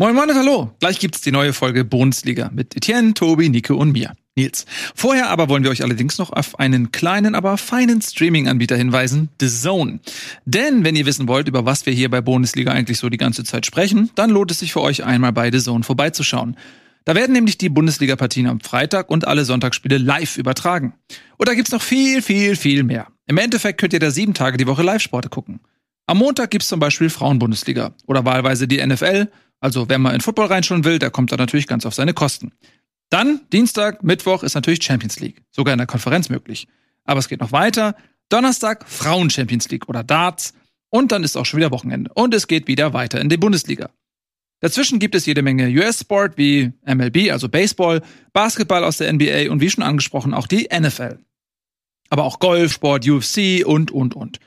Moin Moin und Hallo. Gleich gibt's die neue Folge Bundesliga mit Etienne, Tobi, Nico und mir. Nils. Vorher aber wollen wir euch allerdings noch auf einen kleinen, aber feinen Streaming-Anbieter hinweisen, The Zone. Denn wenn ihr wissen wollt, über was wir hier bei Bundesliga eigentlich so die ganze Zeit sprechen, dann lohnt es sich für euch einmal bei The Zone vorbeizuschauen. Da werden nämlich die Bundesliga-Partien am Freitag und alle Sonntagsspiele live übertragen. Und da gibt's noch viel, viel, viel mehr. Im Endeffekt könnt ihr da sieben Tage die Woche Live-Sporte gucken. Am Montag gibt's zum Beispiel Frauenbundesliga oder wahlweise die NFL. Also wer mal in Football reinschauen will, der kommt da natürlich ganz auf seine Kosten. Dann Dienstag, Mittwoch ist natürlich Champions League, sogar in der Konferenz möglich. Aber es geht noch weiter. Donnerstag Frauen Champions League oder Darts und dann ist auch schon wieder Wochenende und es geht wieder weiter in die Bundesliga. Dazwischen gibt es jede Menge US-Sport wie MLB, also Baseball, Basketball aus der NBA und wie schon angesprochen auch die NFL. Aber auch Golf, Sport, UFC und, und, und.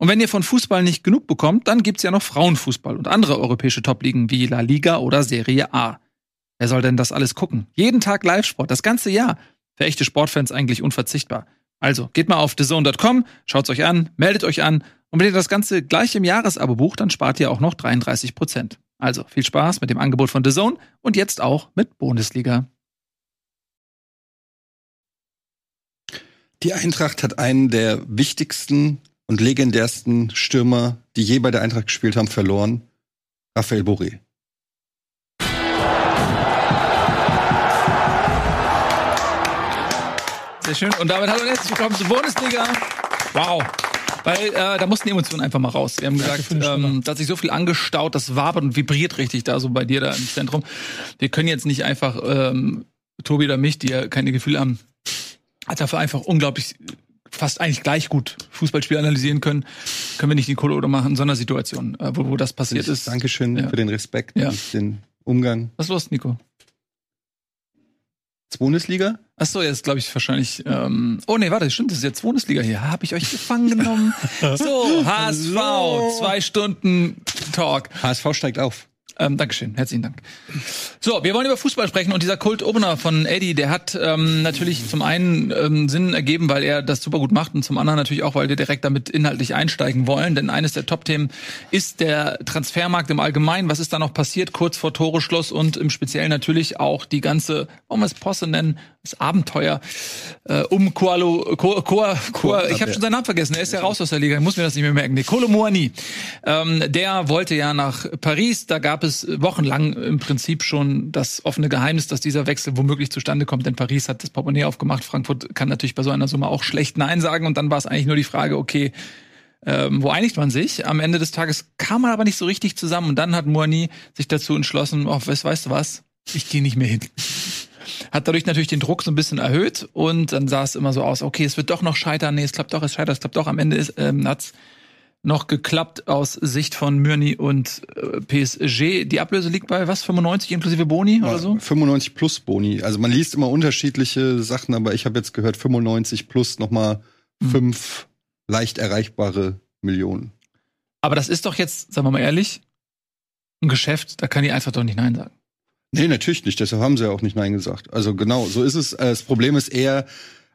Und wenn ihr von Fußball nicht genug bekommt, dann gibt's ja noch Frauenfußball und andere europäische Topligen wie La Liga oder Serie A. Wer soll denn das alles gucken? Jeden Tag Live-Sport, das ganze Jahr. Für echte Sportfans eigentlich unverzichtbar. Also geht mal auf thezone.com, schaut's euch an, meldet euch an und wenn ihr das Ganze gleich im Jahresabo bucht, dann spart ihr auch noch 33 Prozent. Also viel Spaß mit dem Angebot von The Zone und jetzt auch mit Bundesliga. Die Eintracht hat einen der wichtigsten und legendärsten Stürmer, die je bei der Eintracht gespielt haben, verloren. Raphael Boré. Sehr schön. Und damit hallo und herzlich willkommen zur Bundesliga. Wow. Weil äh, da mussten die Emotionen einfach mal raus. Wir haben gesagt, ähm, da hat sich so viel angestaut, das wabert und vibriert richtig da so bei dir da im Zentrum. Wir können jetzt nicht einfach ähm, Tobi oder mich, die ja keine Gefühle haben, hat dafür einfach unglaublich fast eigentlich gleich gut Fußballspiel analysieren können, können wir nicht Nicole oder machen in so einer Situation, äh, wo, wo das passiert ist. Dankeschön Ja. für den Respekt Ja. und den Umgang. Was ist los, Nico? Bundesliga? Ach so, jetzt glaube ich wahrscheinlich. Ähm, oh nee, warte, stimmt, das ist jetzt Bundesliga hier. Habe ich euch gefangen genommen? so, HSV, Hallo. zwei Stunden Talk. HSV steigt auf. Ähm, Dankeschön, herzlichen Dank. So, wir wollen über Fußball sprechen und dieser Kult-Opener von Eddie, der hat ähm, natürlich zum einen ähm, Sinn ergeben, weil er das super gut macht und zum anderen natürlich auch, weil wir direkt damit inhaltlich einsteigen wollen. Denn eines der Top-Themen ist der Transfermarkt im Allgemeinen. Was ist da noch passiert kurz vor Toreschluss und im Speziellen natürlich auch die ganze, wollen wir es Posse nennen, das Abenteuer äh, um Koalo, Ko, Ko, Ko, ich habe schon seinen Namen vergessen, er ist ja raus aus der Liga, ich muss mir das nicht mehr merken. Nee, Kolo Muani. Ähm, der wollte ja nach Paris, da gab es wochenlang im Prinzip schon das offene Geheimnis, dass dieser Wechsel womöglich zustande kommt, denn Paris hat das Portemonnaie aufgemacht. Frankfurt kann natürlich bei so einer Summe auch schlecht Nein sagen und dann war es eigentlich nur die Frage, okay, ähm, wo einigt man sich? Am Ende des Tages kam man aber nicht so richtig zusammen und dann hat Moani sich dazu entschlossen, oh, weißt, weißt du was? Ich gehe nicht mehr hin. Hat dadurch natürlich den Druck so ein bisschen erhöht und dann sah es immer so aus, okay, es wird doch noch scheitern, nee, es klappt doch, es scheitert, es klappt doch. Am Ende ist, ähm, hat's noch geklappt aus Sicht von Myrni und äh, PSG. Die Ablöse liegt bei was? 95 inklusive Boni oder so? 95 plus Boni. Also man liest immer unterschiedliche Sachen, aber ich habe jetzt gehört 95 plus nochmal Hm. fünf leicht erreichbare Millionen. Aber das ist doch jetzt, sagen wir mal ehrlich, ein Geschäft, da kann die einfach doch nicht Nein sagen. Nee, natürlich nicht. Deshalb haben sie ja auch nicht Nein gesagt. Also genau, so ist es. Äh, Das Problem ist eher,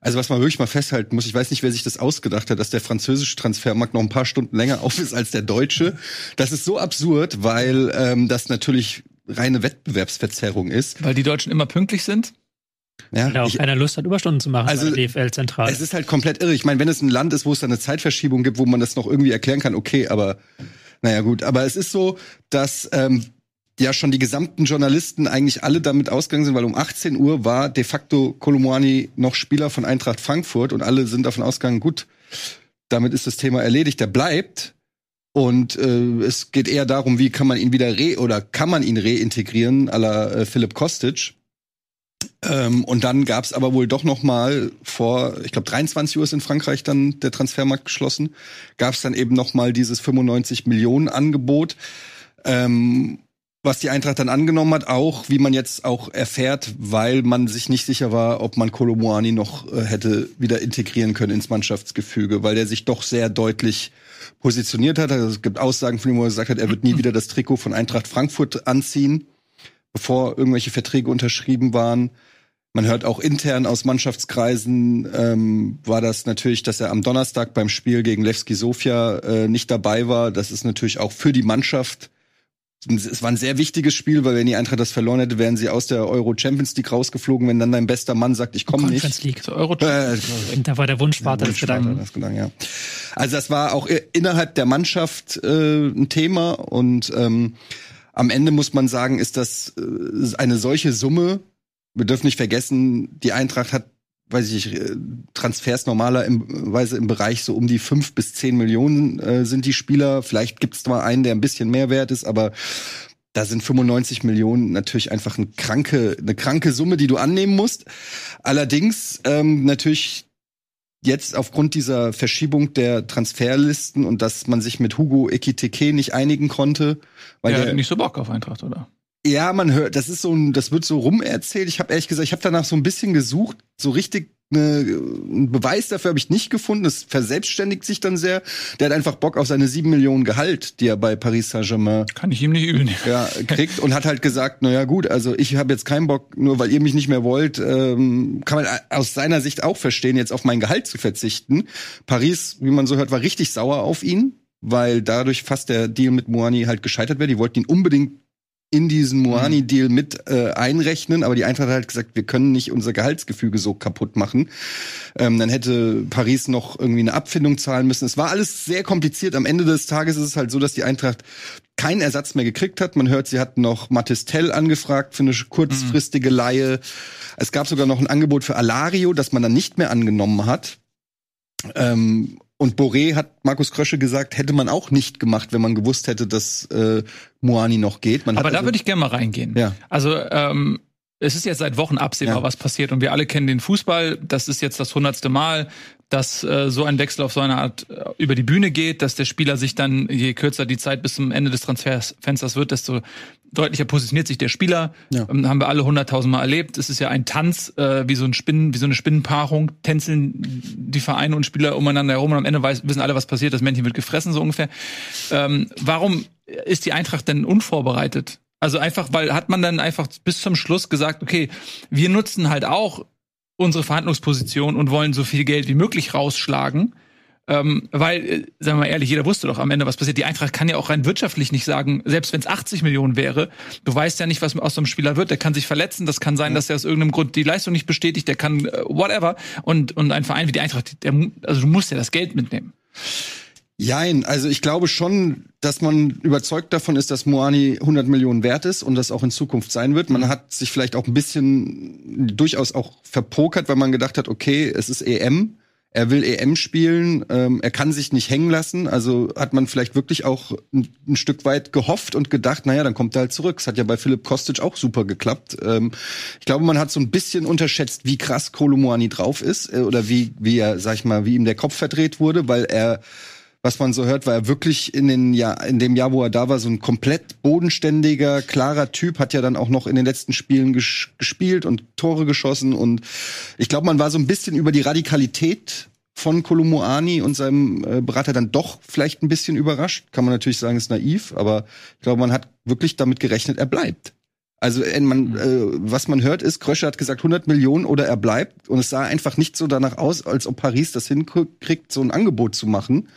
also was man wirklich mal festhalten muss, ich weiß nicht, wer sich das ausgedacht hat, dass der französische Transfermarkt noch ein paar Stunden länger auf ist als der deutsche. Das ist so absurd, weil ähm, das natürlich reine Wettbewerbsverzerrung ist. Weil die Deutschen immer pünktlich sind. Ja, Weil auch ich, keiner Lust hat, Überstunden zu machen Also, bei der DFL zentral. es ist halt komplett irre. Ich meine, wenn es ein Land ist, wo es dann eine Zeitverschiebung gibt, wo man das noch irgendwie erklären kann, okay, aber naja gut. Aber es ist so, dass ähm, ja schon die gesamten Journalisten eigentlich alle damit ausgegangen sind, weil um 18 Uhr war de facto Kolomwani noch Spieler von Eintracht Frankfurt und alle sind davon ausgegangen, gut, damit ist das Thema erledigt, der bleibt. Und äh, es geht eher darum, wie kann man ihn wieder re oder kann man ihn reintegrieren, à la äh, Philipp Kostic. Ähm, und dann gab's aber wohl doch noch mal vor, ich glaube 23 Uhr ist in Frankreich dann der Transfermarkt geschlossen, gab's dann eben noch mal dieses 95 Millionen Angebot, ähm, was die Eintracht dann angenommen hat, auch wie man jetzt auch erfährt, weil man sich nicht sicher war, ob man Kolomoani noch äh, hätte wieder integrieren können ins Mannschaftsgefüge, weil der sich doch sehr deutlich positioniert hat. Also es gibt Aussagen von ihm, wo er gesagt hat, er wird nie wieder das Trikot von Eintracht Frankfurt anziehen bevor irgendwelche Verträge unterschrieben waren. Man hört auch intern aus Mannschaftskreisen ähm, war das natürlich, dass er am Donnerstag beim Spiel gegen Levski Sofia äh, nicht dabei war. Das ist natürlich auch für die Mannschaft es war ein sehr wichtiges Spiel, weil wenn die Eintracht das verloren hätte, wären sie aus der Euro Champions League rausgeflogen, wenn dann dein bester Mann sagt, ich komme nicht. Conference League. So Euro Äh, Da war der Wunschvater des Gedanken. das Gedanken, ja. Also das war auch innerhalb der Mannschaft äh, ein Thema und ähm, am Ende muss man sagen, ist das äh, eine solche Summe. Wir dürfen nicht vergessen, die Eintracht hat, weiß ich, äh, Transfers normaler im, Bereich so um die fünf bis zehn Millionen äh, sind die Spieler. Vielleicht gibt es mal einen, der ein bisschen mehr wert ist, aber da sind 95 Millionen natürlich einfach eine kranke, eine kranke Summe, die du annehmen musst. Allerdings ähm, natürlich jetzt aufgrund dieser Verschiebung der Transferlisten und dass man sich mit Hugo Ekitike nicht einigen konnte, weil Der der, nicht so Bock auf Eintracht, oder? Ja, man hört, das ist so ein, das wird so rumerzählt. Ich habe ehrlich gesagt, ich habe danach so ein bisschen gesucht, so richtig eine, einen Beweis dafür habe ich nicht gefunden. Es verselbstständigt sich dann sehr. Der hat einfach Bock auf seine sieben Millionen Gehalt, die er bei Paris Saint-Germain Kann ich ihm nicht übel nehmen. ja, kriegt und hat halt gesagt, na ja gut, also ich habe jetzt keinen Bock, nur weil ihr mich nicht mehr wollt, ähm, kann man aus seiner Sicht auch verstehen, jetzt auf mein Gehalt zu verzichten. Paris, wie man so hört, war richtig sauer auf ihn, weil dadurch fast der Deal mit Moani halt gescheitert wäre. Die wollten ihn unbedingt in diesen Moani-Deal mit äh, einrechnen, aber die Eintracht hat halt gesagt, wir können nicht unser Gehaltsgefüge so kaputt machen. Ähm, dann hätte Paris noch irgendwie eine Abfindung zahlen müssen. Es war alles sehr kompliziert. Am Ende des Tages ist es halt so, dass die Eintracht keinen Ersatz mehr gekriegt hat. Man hört, sie hatten noch Mathis Tell angefragt für eine kurzfristige Leihe. Es gab sogar noch ein Angebot für Alario, das man dann nicht mehr angenommen hat. Ähm, und Boré hat Markus Krösche gesagt, hätte man auch nicht gemacht, wenn man gewusst hätte, dass äh, Moani noch geht. Man Aber da also- würde ich gerne mal reingehen. Ja. Also, ähm, es ist jetzt seit Wochen absehbar, Ja. was passiert. Und wir alle kennen den Fußball. Das ist jetzt das hundertste Mal, dass äh, so ein Wechsel auf so eine Art äh, über die Bühne geht, dass der Spieler sich dann, je kürzer die Zeit bis zum Ende des Transferfensters wird, desto deutlicher positioniert sich der Spieler. Ja. Ähm, haben wir alle hunderttausend Mal erlebt. Es ist ja ein Tanz, äh, wie so ein Spinnen, wie so eine Spinnenpaarung. Tänzeln die Vereine und Spieler umeinander herum und am Ende weiß, wissen alle, was passiert. Das Männchen wird gefressen, so ungefähr. Ähm, warum ist die Eintracht denn unvorbereitet? Also einfach, weil hat man dann einfach bis zum Schluss gesagt, okay, wir nutzen halt auch unsere Verhandlungsposition und wollen so viel Geld wie möglich rausschlagen. Ähm, weil, äh, sagen wir mal ehrlich, jeder wusste doch am Ende, was passiert. Die Eintracht kann ja auch rein wirtschaftlich nicht sagen, selbst wenn es 80 Millionen wäre, du weißt ja nicht, was aus so einem Spieler wird. Der kann sich verletzen, das kann sein, dass er aus irgendeinem Grund die Leistung nicht bestätigt, der kann äh, whatever. Und, und ein Verein wie die Eintracht, der, also du musst ja das Geld mitnehmen. Jein, also ich glaube schon, dass man überzeugt davon ist, dass Moani 100 Millionen wert ist und das auch in Zukunft sein wird. Man hat sich vielleicht auch ein bisschen durchaus auch verpokert, weil man gedacht hat, okay, es ist EM, er will EM spielen, ähm, er kann sich nicht hängen lassen. Also hat man vielleicht wirklich auch ein, ein Stück weit gehofft und gedacht, naja, dann kommt er halt zurück. Es hat ja bei Philipp Kostic auch super geklappt. Ähm, ich glaube, man hat so ein bisschen unterschätzt, wie krass Kolomoani drauf ist äh, oder wie, wie er, sag ich mal, wie ihm der Kopf verdreht wurde, weil er was man so hört, war er wirklich in den Jahr, in dem Jahr, wo er da war, so ein komplett bodenständiger, klarer Typ, hat ja dann auch noch in den letzten Spielen ges gespielt und Tore geschossen und ich glaube, man war so ein bisschen über die Radikalität von Kolomoani und seinem äh, Berater dann doch vielleicht ein bisschen überrascht. Kann man natürlich sagen, ist naiv, aber ich glaube, man hat wirklich damit gerechnet, er bleibt. Also äh, man, äh, was man hört ist, Krösche hat gesagt 100 Millionen oder er bleibt und es sah einfach nicht so danach aus, als ob Paris das hinkriegt, so ein Angebot zu machen.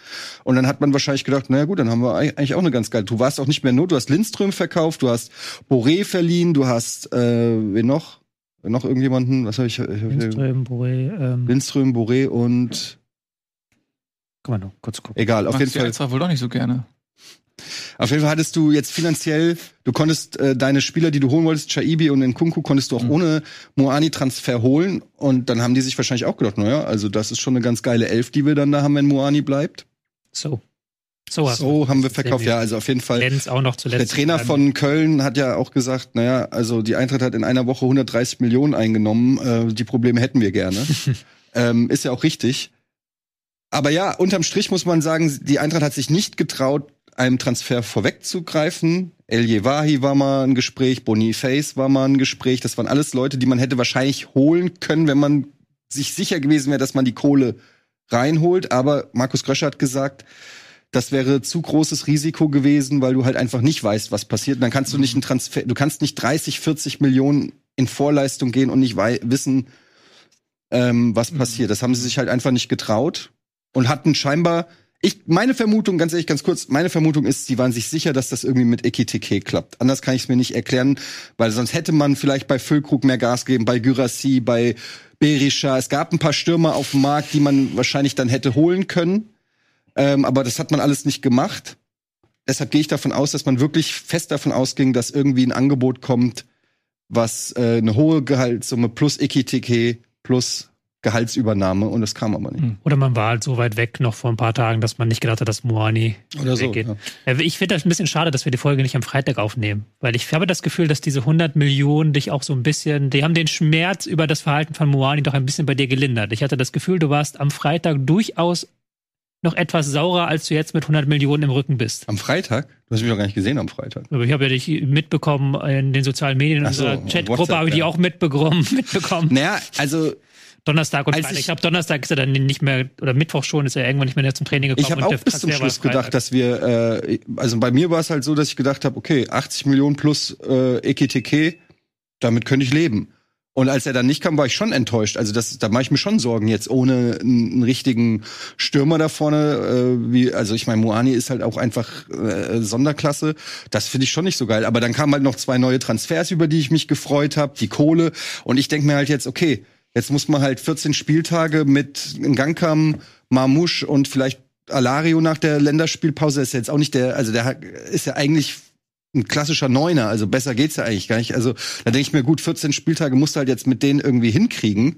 Und dann hat man wahrscheinlich gedacht, naja gut, dann haben wir eigentlich auch eine ganz geile. Du warst auch nicht mehr nur, du hast Lindström verkauft, du hast Boré verliehen, du hast äh, wen noch? Noch irgendjemanden? Was habe ich? ich hab, Lindström, Boré, ähm, Lindström, Boré und kann man noch kurz gucken. egal. Auf Magst jeden Fall. jetzt wohl doch nicht so gerne. Auf jeden Fall hattest du jetzt finanziell, du konntest äh, deine Spieler, die du holen wolltest, Chaibi und Nkunku, konntest du auch ohne Moani-Transfer holen. Und dann haben die sich wahrscheinlich auch gedacht, naja, also das ist schon eine ganz geile Elf, die wir dann da haben, wenn Moani bleibt. So. So, So haben wir verkauft. Ja, also auf jeden Fall. Lenz auch noch zuletzt. Der Trainer von Köln hat ja auch gesagt, naja, also die Eintracht hat in einer Woche 130 Millionen eingenommen. Äh, die Probleme hätten wir gerne. ähm, ist ja auch richtig. Aber ja, unterm Strich muss man sagen, die Eintracht hat sich nicht getraut, einem Transfer vorwegzugreifen. El Yewahi war mal ein Gespräch, Boniface war mal ein Gespräch. Das waren alles Leute, die man hätte wahrscheinlich holen können, wenn man sich sicher gewesen wäre, dass man die Kohle reinholt. Aber Markus Gröscher hat gesagt, das wäre zu großes Risiko gewesen, weil du halt einfach nicht weißt, was passiert. Und dann kannst du nicht einen Transfer, du kannst nicht 30, 40 Millionen in Vorleistung gehen und nicht wissen, ähm, was passiert. Das haben sie sich halt einfach nicht getraut und hatten scheinbar Ich, meine Vermutung, ganz ehrlich, ganz kurz, meine Vermutung ist, sie waren sich sicher, dass das irgendwie mit Ekitike klappt. Anders kann ich es mir nicht erklären, weil sonst hätte man vielleicht bei Füllkrug mehr Gas geben, bei Gyrassi, bei Berisha. Es gab ein paar Stürmer auf dem Markt, die man wahrscheinlich dann hätte holen können. Ähm, aber das hat man alles nicht gemacht. Deshalb gehe ich davon aus, dass man wirklich fest davon ausging, dass irgendwie ein Angebot kommt, was äh, eine hohe Gehaltssumme plus Ekitike plus Gehaltsübernahme und das kam aber nicht. Hm. Oder man war halt so weit weg noch vor ein paar Tagen, dass man nicht gedacht hat, dass Moani Oder so. weggeht. Ja. Äh, Ich finde das ein bisschen schade, dass wir die Folge nicht am Freitag aufnehmen, weil ich habe das Gefühl, dass diese 100 Millionen dich auch so ein bisschen, die haben den Schmerz über das Verhalten von Moani doch ein bisschen bei dir gelindert. Ich hatte das Gefühl, du warst am Freitag durchaus noch etwas saurer, als du jetzt mit 100 Millionen im Rücken bist. Am Freitag? Du hast mich doch gar nicht gesehen am Freitag. Aber ich habe ja dich mitbekommen in den sozialen Medien, in so, unserer Chatgruppe habe ich die ja. auch mitbekommen. mitbekommen. Naja, also Donnerstag und Als Freitag. ich- Ich glaube, Donnerstag ist er dann nicht mehr, oder Mittwoch schon, ist er irgendwann nicht mehr zum Training gekommen. ich habe auch bis zum Schluss gedacht, dass wir, äh, also bei mir war es halt so, dass ich gedacht habe, okay, 80 Millionen plus äh, Ekitike, damit könnte ich leben. Und als er dann nicht kam, war ich schon enttäuscht. Also das, da mache ich mir schon Sorgen jetzt ohne einen, einen richtigen Stürmer da vorne. Äh, wie, also ich meine, Moani ist halt auch einfach äh, Sonderklasse. Das finde ich schon nicht so geil. Aber dann kamen halt noch zwei neue Transfers, über die ich mich gefreut habe, die Kohle. Und ich denke mir halt jetzt, okay, jetzt muss man halt 14 Spieltage mit Ngangkam, Marmouche und vielleicht Alario nach der Länderspielpause ist jetzt auch nicht der, also der ist ja eigentlich ein klassischer Neuner, also besser geht's ja eigentlich gar nicht. Also da denke ich mir, gut, 14 Spieltage musst du halt jetzt mit denen irgendwie hinkriegen.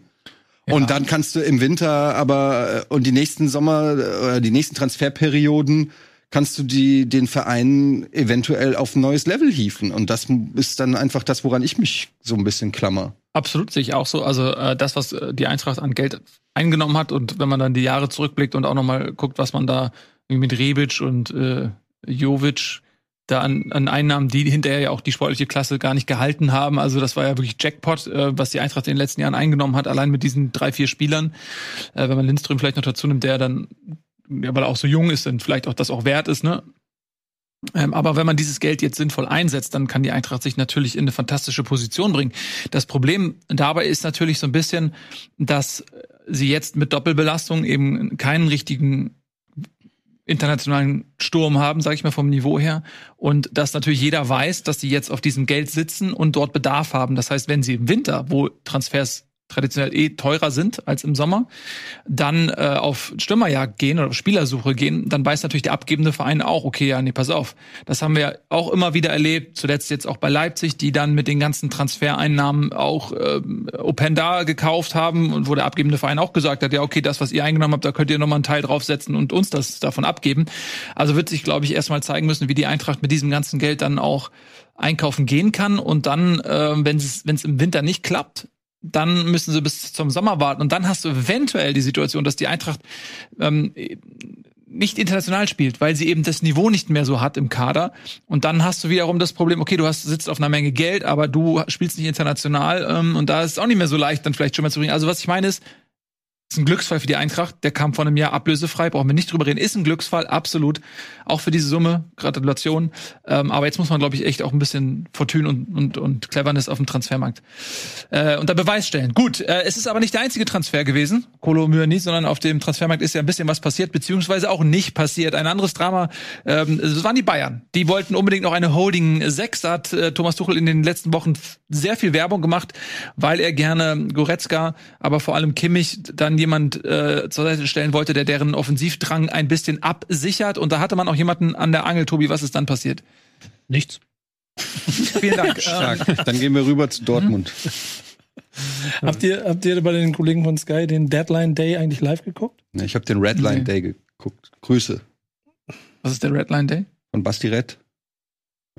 Und dann kannst du im Winter aber äh, und die nächsten Sommer äh, oder die nächsten Transferperioden kannst du die den Verein eventuell auf ein neues Level hieven und das ist dann einfach das, woran ich mich so ein bisschen klammer. Absolut, sehe ich auch so. Also äh, das, was äh, die Eintracht an Geld eingenommen hat und wenn man dann die Jahre zurückblickt und auch nochmal guckt, was man da mit Rebic und äh, Jovic da an, an Einnahmen, die hinterher ja auch die sportliche Klasse gar nicht gehalten haben. Also das war ja wirklich Jackpot, äh, was die Eintracht in den letzten Jahren eingenommen hat, allein mit diesen drei, vier Spielern. Äh, wenn man Lindström vielleicht noch dazu nimmt, der dann, ja, weil er auch so jung ist, dann vielleicht auch das auch wert ist, ne? Ähm, aber wenn man dieses Geld jetzt sinnvoll einsetzt, dann kann die Eintracht sich natürlich in eine fantastische Position bringen. Das Problem dabei ist natürlich so ein bisschen, dass sie jetzt mit Doppelbelastung eben keinen richtigen internationalen Sturm haben, sage ich mal vom Niveau her, und dass natürlich jeder weiß, dass sie jetzt auf diesem Geld sitzen und dort Bedarf haben. Das heißt, wenn sie im Winter, wo Transfers traditionell eh teurer sind als im Sommer, dann äh, auf Stürmerjagd gehen oder auf Spielersuche gehen, dann weiß natürlich der abgebende Verein auch, okay, ja, nee, pass auf. Das haben wir auch immer wieder erlebt, zuletzt jetzt auch bei Leipzig, die dann mit den ganzen Transfereinnahmen auch ähm, Openda gekauft haben und wo der abgebende Verein auch gesagt hat, ja, okay, das, was ihr eingenommen habt, da könnt ihr nochmal einen Teil draufsetzen und uns das davon abgeben. Also wird sich, glaube ich, erstmal zeigen müssen, wie die Eintracht mit diesem ganzen Geld dann auch einkaufen gehen kann und dann, äh, wenn es im Winter nicht klappt, dann müssen sie bis zum Sommer warten und dann hast du eventuell die Situation, dass die Eintracht ähm, nicht international spielt, weil sie eben das Niveau nicht mehr so hat im Kader. Und dann hast du wiederum das Problem, okay, du hast, sitzt auf einer Menge Geld, aber du spielst nicht international ähm, und da ist es auch nicht mehr so leicht, dann vielleicht schon mal zu bringen. Also was ich meine ist, ist ein Glücksfall für die Eintracht. Der kam vor einem Jahr ablösefrei, brauchen wir nicht drüber reden. Ist ein Glücksfall, absolut. Auch für diese Summe. Gratulation. Ähm, aber jetzt muss man, glaube ich, echt auch ein bisschen Fortune und, und, und Cleverness auf dem Transfermarkt äh, unter Beweis stellen. Gut, äh, es ist aber nicht der einzige Transfer gewesen, Kolo Myani, sondern auf dem Transfermarkt ist ja ein bisschen was passiert, beziehungsweise auch nicht passiert. Ein anderes Drama, ähm, das waren die Bayern. Die wollten unbedingt noch eine Holding 6. Da hat äh, Thomas Tuchel in den letzten Wochen sehr viel Werbung gemacht, weil er gerne Goretzka, aber vor allem Kimmich dann jemand äh, zur Seite stellen wollte, der deren Offensivdrang ein bisschen absichert. Und da hatte man auch jemanden an der Angel, Tobi, was ist dann passiert? Nichts. Vielen Dank. Stark. Dann gehen wir rüber zu Dortmund. Habt ihr, habt ihr bei den Kollegen von Sky den Deadline Day eigentlich live geguckt? Ne, Ich habe den Redline Nee. Day geguckt. Grüße was ist der Redline Day? von Basti Red.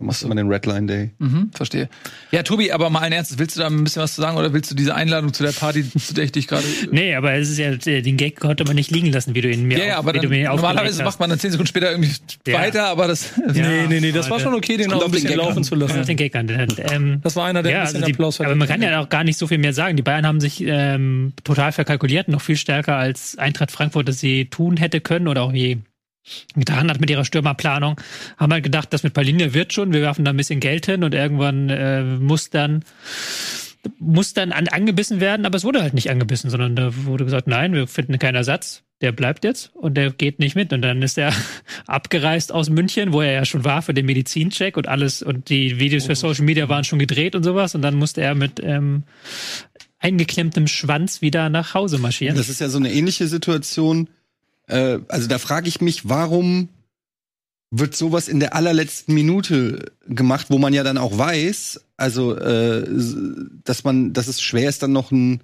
Du machst immer den Redline Day. Mhm, verstehe. Ja, Tobi, aber mal ein Ernstes, willst du da ein bisschen was zu sagen oder willst du diese Einladung zu der Party, zu der ich dich gerade. Nee, aber es ist ja, den Gag konnte man nicht liegen lassen, wie du ihn mir ja, ja, aber wie dann, du mir ihn normalerweise macht man dann zehn Sekunden später irgendwie Ja. weiter, aber das. Ja, nee, nee, nee, das war schon okay, den auch ein bisschen laufen an. zu lassen. Den Gag an. Ähm, Das war einer, der ja, ein also bisschen die, Applaus aber man kann ja auch gar nicht so viel mehr sagen. Die Bayern haben sich ähm, total verkalkuliert, noch viel stärker als Eintracht Frankfurt das sie tun hätte können oder auch je getan hat mit ihrer Stürmerplanung. Haben halt gedacht, das mit Paulinia wird schon, wir werfen da ein bisschen Geld hin und irgendwann äh, muss dann muss dann an, angebissen werden, aber es wurde halt nicht angebissen, sondern da wurde gesagt, nein, wir finden keinen Ersatz, der bleibt jetzt und der geht nicht mit. Und dann ist er abgereist aus München, wo er ja schon war für den Medizincheck und alles und die Videos für Social Media waren schon gedreht und sowas. Und dann musste er mit ähm, eingeklemmtem Schwanz wieder nach Hause marschieren. Das ist ja so eine ähnliche Situation. Äh, also da frage ich mich, warum wird sowas in der allerletzten Minute gemacht, wo man ja dann auch weiß, also äh, dass man, dass es schwer ist, dann noch ein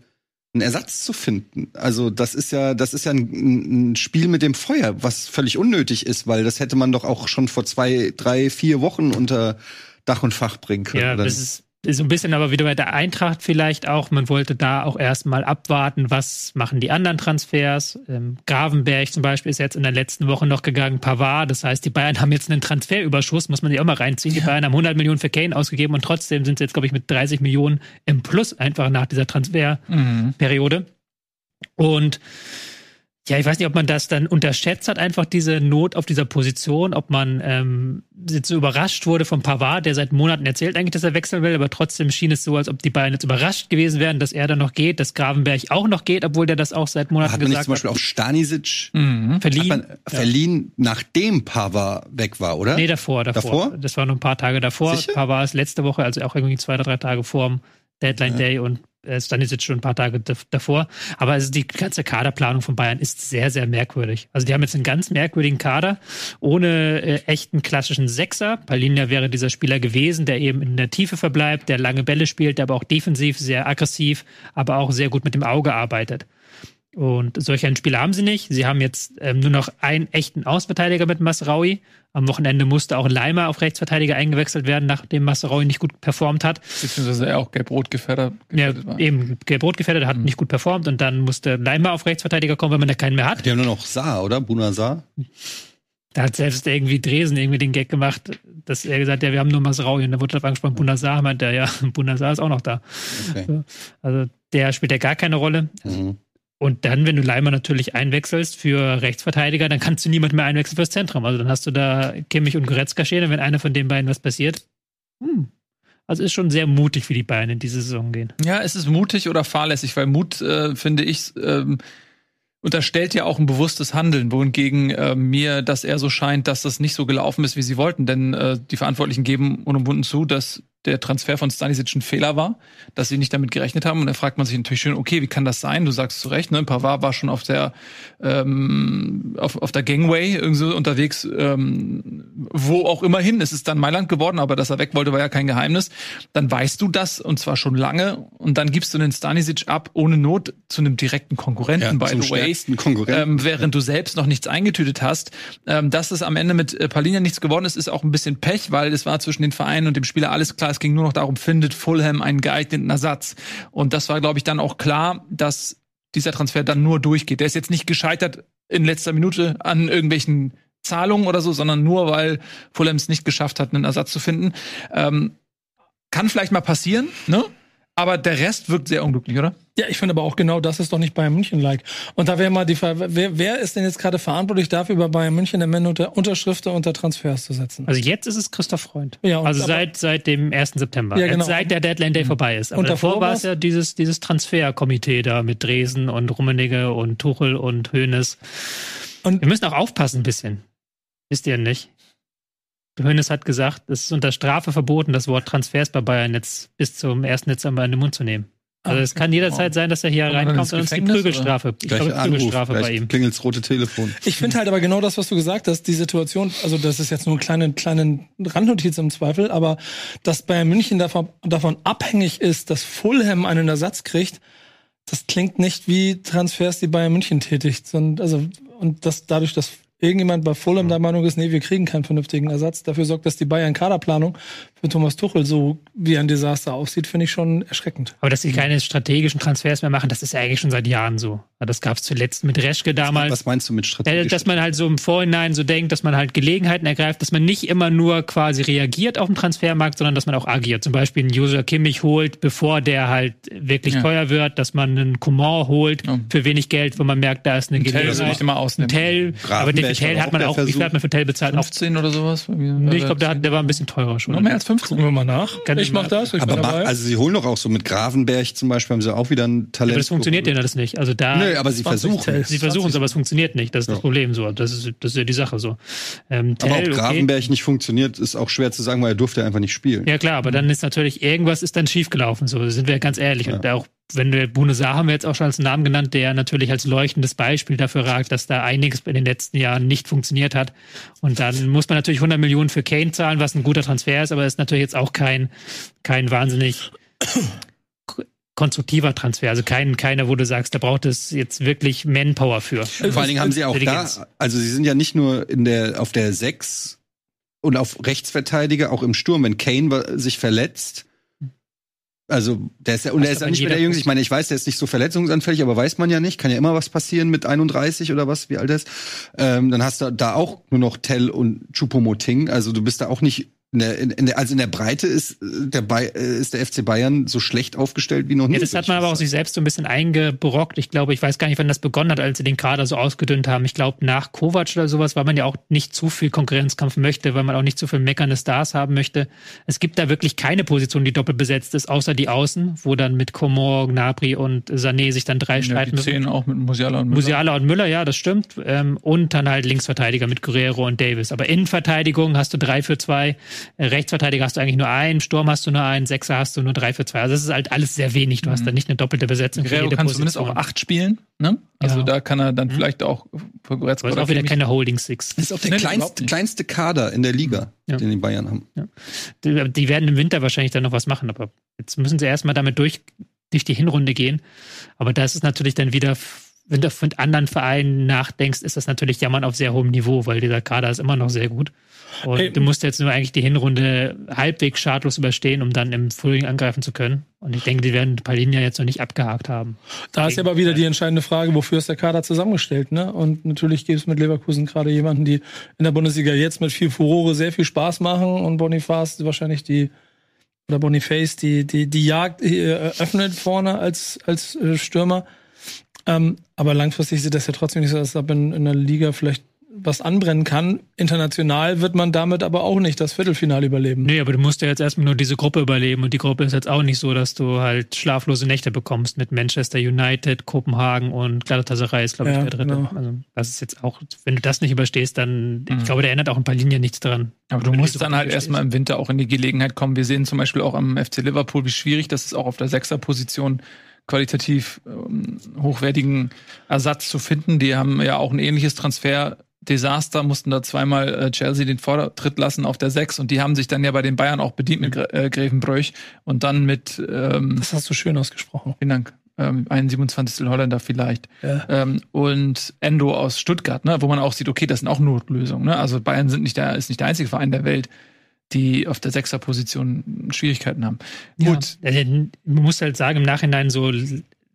einen Ersatz zu finden. Also das ist ja, das ist ja ein, ein, Spiel mit dem Feuer, was völlig unnötig ist, weil das hätte man doch auch schon vor zwei, drei, vier Wochen unter Dach und Fach bringen können. Ja, das ist so ein bisschen aber wieder bei der Eintracht vielleicht auch. Man wollte da auch erstmal abwarten, was machen die anderen Transfers. Ähm, Gravenberg zum Beispiel ist jetzt in der letzten Woche noch gegangen, Pavard. Das heißt, die Bayern haben jetzt einen Transferüberschuss, muss man sich auch mal reinziehen. Die Bayern haben 100 Millionen für Kane ausgegeben und trotzdem sind sie jetzt, glaube ich, mit 30 Millionen im Plus einfach nach dieser Transferperiode. Mhm. Und ja, ich weiß nicht, ob man das dann unterschätzt hat, einfach diese Not auf dieser Position, ob man ähm, jetzt so überrascht wurde von Pavard, der seit Monaten erzählt eigentlich, dass er wechseln will, aber trotzdem schien es so, als ob die beiden jetzt überrascht gewesen wären, dass er dann noch geht, dass Gravenberg auch noch geht, obwohl der das auch seit Monaten hat man gesagt nicht zum Beispiel hat. auch Stanisic Mhm. Verliehen. Hat man verliehen, nachdem Pavard weg war, oder? Nee, davor, davor, Davor? Das war noch ein paar Tage davor. Sicher? Pavard ist letzte Woche, also auch irgendwie zwei oder drei Tage vorm Deadline Day und äh, Stanisic schon ein paar Tage dav- davor. Aber also die ganze Kaderplanung von Bayern ist sehr, sehr merkwürdig. Also die haben jetzt einen ganz merkwürdigen Kader ohne äh, echten klassischen Sechser. Palinja wäre dieser Spieler gewesen, der eben in der Tiefe verbleibt, der lange Bälle spielt, der aber auch defensiv sehr aggressiv, aber auch sehr gut mit dem Auge arbeitet. Und solch einen Spieler haben sie nicht. Sie haben jetzt ähm, nur noch einen echten Außenverteidiger mit Masraui. Am Wochenende musste auch Leimer auf Rechtsverteidiger eingewechselt werden, nachdem Masraui nicht gut performt hat. Beziehungsweise er auch gelb-rot gefährdet, Ja, gefährdet war. eben gelb-rot gefährdet, hat nicht gut performt und dann musste Leimer auf Rechtsverteidiger kommen, wenn man da keinen mehr hat. Die haben nur noch Saar, oder? Buna Saar? Da hat selbst irgendwie Dresen irgendwie den Gag gemacht, dass er gesagt hat, ja, wir haben nur Masraui und da wurde drauf angesprochen, Bunazar, meint er, ja, Bunazar ist auch noch da. Okay. Also der spielt ja gar keine Rolle. Mhm. Und dann, wenn du Leimer natürlich einwechselst für Rechtsverteidiger, dann kannst du niemand mehr einwechseln fürs Zentrum. Also dann hast du da Kimmich und Goretzka stehen und wenn einer von den beiden was passiert, hm. Also ist schon sehr mutig, wie die Bayern in diese Saison gehen. Ja, ist es mutig oder fahrlässig? Weil Mut, äh, finde ich, ähm, unterstellt ja auch ein bewusstes Handeln, wohingegen äh, mir das eher so scheint, dass das nicht so gelaufen ist, wie sie wollten. Denn äh, die Verantwortlichen geben unumwunden zu, dass der Transfer von Stanisic ein Fehler war, dass sie nicht damit gerechnet haben. Und dann fragt man sich natürlich schön, okay, wie kann das sein? Du sagst zu Recht, ne? Pavard war schon auf der ähm, auf, auf der Gangway irgendwie unterwegs, ähm, wo auch immerhin. Es ist dann Mailand geworden, aber dass er weg wollte, war ja kein Geheimnis. Dann weißt du das und zwar schon lange und dann gibst du den Stanisic ab ohne Not zu einem direkten Konkurrenten, by zum the way Konkurrenten. ähm, während du selbst noch nichts eingetütet hast. Ähm, dass es am Ende mit äh, Palinja nichts geworden ist, ist auch ein bisschen Pech, weil es war zwischen den Vereinen und dem Spieler alles klar. Es ging nur noch darum, findet Fulham einen geeigneten Ersatz. Und das war, glaube ich, dann auch klar, dass dieser Transfer dann nur durchgeht. Der ist jetzt nicht gescheitert in letzter Minute an irgendwelchen Zahlungen oder so, sondern nur, weil Fulham es nicht geschafft hat, einen Ersatz zu finden. Ähm, kann vielleicht mal passieren, ne? Aber der Rest wirkt sehr unglücklich, oder? Ja, ich finde aber auch genau das ist doch nicht Bayern München like. Und da wäre mal die Frage, wer, wer ist denn jetzt gerade verantwortlich dafür, bei Bayern München am Ende unter Unterschriften unter Transfers zu setzen? Also jetzt ist es Christoph Freund. Ja, und also seit, seit dem 1. September. Ja, genau. Seit der Deadline Day vorbei ist. Aber Und davor davor war es ja dieses, dieses Transferkomitee da mit Dresen und Rummenigge und Tuchel und Hoeneß. Und- wir müssen auch aufpassen ein bisschen. Wisst ihr nicht? Hoeneß hat gesagt, es ist unter Strafe verboten, das Wort Transfers bei Bayern jetzt bis zum 1. Dezember in den Mund zu nehmen. Also Ah, es kann jederzeit sein, dass er hier reinkommt und uns die Gefängnis, Prügelstrafe. Ich glaube, Prügelstrafe bei ihm. klingelt's rote Telefon. Ich finde halt aber genau das, was du gesagt hast, die Situation, also das ist jetzt nur eine kleine, kleine Randnotiz im Zweifel, aber dass Bayern München davon, davon abhängig ist, dass Fulham einen Ersatz kriegt, das klingt nicht wie Transfers, die Bayern München tätigt, sondern, also, und das dadurch, dass irgendjemand bei Fulham der Meinung ist, nee, wir kriegen keinen vernünftigen Ersatz, dafür sorgt, dass die Bayern Kaderplanung für Thomas Tuchel so wie ein Desaster aussieht, finde ich schon erschreckend. Aber dass sie keine strategischen Transfers mehr machen, das ist ja eigentlich schon seit Jahren so. Das gab es zuletzt mit Reschke damals. Was meinst du mit Ja, strategisch? dass man halt so im Vorhinein so denkt, dass man halt Gelegenheiten ergreift, dass man nicht immer nur quasi reagiert auf den Transfermarkt, sondern dass man auch agiert. Zum Beispiel einen User Kimmich holt, bevor der halt wirklich Ja. teuer wird, dass man einen Coman holt Ja. für wenig Geld, wo man merkt, da ist eine Tell das Gelegenheit. nicht immer ausnehmen. Tell, aber den Tell hat man auch, wie viel hat man für Tell bezahlt? Auch, 15 oder sowas? nee, ich glaube, der, der war ein bisschen teurer schon. Noch mehr als 15. Gucken wir mal nach. Kann ich mach das, ich Aber dabei. also sie holen doch auch so mit Gravenberg zum Beispiel, haben sie auch wieder ein Talent. Aber das funktioniert ja das nicht. Also da. Nö, aber sie 20 versuchen. Tells. Sie versuchen es, aber es funktioniert nicht. Das ist das Ja. Problem so. Das ist, das ist ja die Sache so. Ähm, Aber Tell, ob okay. Gravenberg nicht funktioniert, ist auch schwer zu sagen, weil er durfte einfach nicht spielen. Ja klar, aber dann ist natürlich irgendwas ist dann schiefgelaufen. So sind wir ganz ehrlich. Und auch wenn wir Bunesa haben wir jetzt auch schon als Namen genannt, der natürlich als leuchtendes Beispiel dafür ragt, dass da einiges in den letzten Jahren nicht funktioniert hat. Und dann muss man natürlich 100 Millionen für Kane zahlen, was ein guter Transfer ist, aber ist natürlich jetzt auch kein kein wahnsinnig konstruktiver Transfer. Also kein keiner, wo du sagst, da braucht es jetzt wirklich Manpower für. Vor allen Dingen haben sie auch da, also sie sind ja nicht nur in der, auf der 6 und auf Rechtsverteidiger, auch im Sturm, wenn Kane sich verletzt. Also, der ist ja, und Was er ist ja nicht mehr der Jüngste. Ich meine, ich weiß, der ist nicht so verletzungsanfällig, aber weiß man ja nicht. Kann ja immer was passieren mit 31 oder was, wie alt er ist. Ähm, dann hast du da auch nur noch Tell und Chupomoting. Also du bist da auch nicht in der, in, in der, also in der Breite ist äh, der, äh, ist der FC Bayern so schlecht aufgestellt wie noch nie. Ja, das hat man aber auch sich selbst so ein bisschen eingebrockt. Ich glaube, ich weiß gar nicht, wann das begonnen hat, als sie den Kader so ausgedünnt haben. Ich glaube, nach Kovac oder sowas, weil man ja auch nicht zu viel Konkurrenzkampf möchte, weil man auch nicht zu viel meckernde Stars haben möchte. Es gibt da wirklich keine Position, die doppelt besetzt ist, außer die Außen, wo dann mit Komor, Gnabry und Sané sich dann drei Ja, streiten die müssen. zehn auch mit Musiala und Müller. Musiala und Müller, ja, das stimmt. Ähm, und dann halt Linksverteidiger mit Guerrero und Davis. Aber Innenverteidigung hast du drei für zwei, Rechtsverteidiger hast du eigentlich nur einen, Sturm hast du nur einen, Sechser hast du nur drei für zwei. Also das ist halt alles sehr wenig. Du hast da nicht eine doppelte Besetzung für Guerrero jede kann Position. zumindest auch acht spielen. Ne? Also Ja. da kann er dann vielleicht auch für Goretzka Aber ist auch wieder keine Holding Six. Das ist auch der Nee, kleinste, kleinste Kader in der Liga, Ja. den die Bayern haben. Die, die werden im Winter wahrscheinlich dann noch was machen, aber jetzt müssen sie erstmal damit durch, durch die Hinrunde gehen. Aber das ist natürlich dann wieder, wenn du von anderen Vereinen nachdenkst, ist das natürlich Jammern auf sehr hohem Niveau, weil dieser Kader ist immer noch sehr gut. Und Hey, du musst jetzt nur eigentlich die Hinrunde halbwegs schadlos überstehen, um dann im Frühling angreifen zu können. Und ich denke, die werden Palinja jetzt noch nicht abgehakt haben. Da ist ja aber wieder die entscheidende Frage, wofür ist der Kader zusammengestellt, ne? Und natürlich gibt es mit Leverkusen gerade jemanden, die in der Bundesliga jetzt mit viel Furore sehr viel Spaß machen und Boniface wahrscheinlich die oder Boniface die die die Jagd äh, öffnet vorne als als äh, Stürmer. Ähm, aber langfristig sieht das ja trotzdem nicht so, aus, als ob in, in der Liga vielleicht was anbrennen kann. International wird man damit aber auch nicht das Viertelfinale überleben. Nee, aber du musst ja jetzt erstmal nur diese Gruppe überleben und die Gruppe ist jetzt auch nicht so, dass du halt schlaflose Nächte bekommst mit Manchester United, Kopenhagen und Galatasaray ist, glaube ich, Ja, der dritte. genau. Also das ist jetzt auch, wenn du das nicht überstehst, dann, ich glaube, der ändert auch ein paar Linien nichts dran. Aber du musst diese dann halt erstmal im Winter auch in die Gelegenheit kommen. Wir sehen zum Beispiel auch am FC Liverpool, wie schwierig das ist, auch auf der Sechserposition qualitativ ähm, hochwertigen Ersatz zu finden. Die haben ja auch ein ähnliches Transfer-Desaster, mussten da zweimal äh, Chelsea den Vortritt lassen auf der Sechs und die haben sich dann ja bei den Bayern auch bedient mit Gr äh, Grevenbroich und dann mit, ähm, Das hast du schön ausgesprochen. vielen Dank, ähm, einen 27. Holländer vielleicht. Ja. Ähm, und Endo aus Stuttgart, ne, wo man auch sieht, okay, das sind auch Notlösungen. Ne? Also Bayern sind nicht der, ist nicht der einzige Verein der Welt, die auf der Sechserposition Schwierigkeiten haben. Gut, Ja, also, man muss halt sagen, im Nachhinein so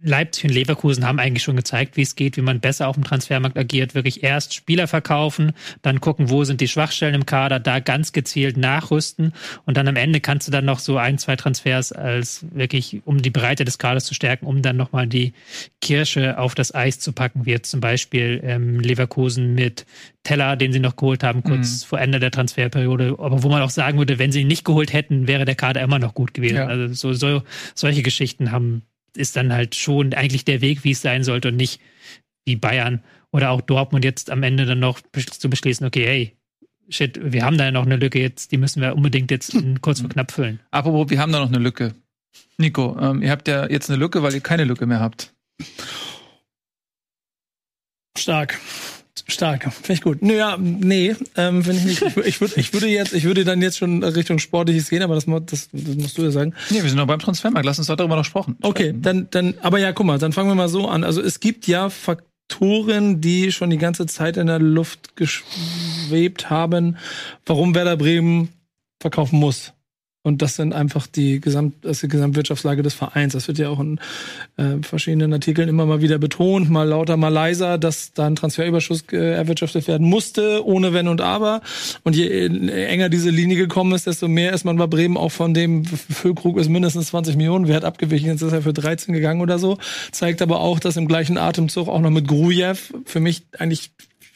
Leipzig und Leverkusen haben eigentlich schon gezeigt, wie es geht, wie man besser auf dem Transfermarkt agiert. Wirklich erst Spieler verkaufen, dann gucken, wo sind die Schwachstellen im Kader, da ganz gezielt nachrüsten und dann am Ende kannst du dann noch so ein, zwei Transfers als wirklich, um die Breite des Kaders zu stärken, um dann nochmal die Kirsche auf das Eis zu packen, wie jetzt zum Beispiel ähm, Leverkusen mit Teller, den sie noch geholt haben, kurz vor Ende der Transferperiode. Aber wo man auch sagen würde, wenn sie ihn nicht geholt hätten, wäre der Kader immer noch gut gewesen. Ja. Also so, so solche Geschichten haben ist dann halt schon eigentlich der Weg, wie es sein sollte und nicht wie Bayern oder auch Dortmund jetzt am Ende dann noch zu beschließen, okay, hey, shit, wir haben da ja noch eine Lücke jetzt, die müssen wir unbedingt jetzt kurz vor knapp füllen. apropos, wir haben da noch eine Lücke. Nico, ähm, ihr habt ja jetzt eine Lücke, weil ihr keine Lücke mehr habt. Stark. Stark. Finde ich gut. Naja, nee, ähm, finde ich nicht. Ich, ich, würd, ich würde jetzt, ich würde dann jetzt schon Richtung Sportliches gehen, aber das, das, das musst du ja sagen. Nee, wir sind noch beim Transfermarkt. Lass uns doch darüber noch sprechen. Okay, dann, dann, aber ja, guck mal, dann fangen wir mal so an. Also es gibt ja Faktoren, die schon die ganze Zeit in der Luft geschwebt haben, warum Werder Bremen verkaufen muss. Und das sind einfach die, Gesamt, das ist die Gesamtwirtschaftslage des Vereins. Das wird ja auch in äh, verschiedenen Artikeln immer mal wieder betont, mal lauter, mal leiser, dass da ein Transferüberschuss äh, erwirtschaftet werden musste, ohne Wenn und Aber. Und je äh, enger diese Linie gekommen ist, desto mehr ist man bei Bremen auch von dem Füllkrug ist mindestens 20 Millionen wert abgewichen. Jetzt ist er für 13 gegangen oder so. Zeigt aber auch, dass im gleichen Atemzug auch noch mit Grujew für mich eigentlich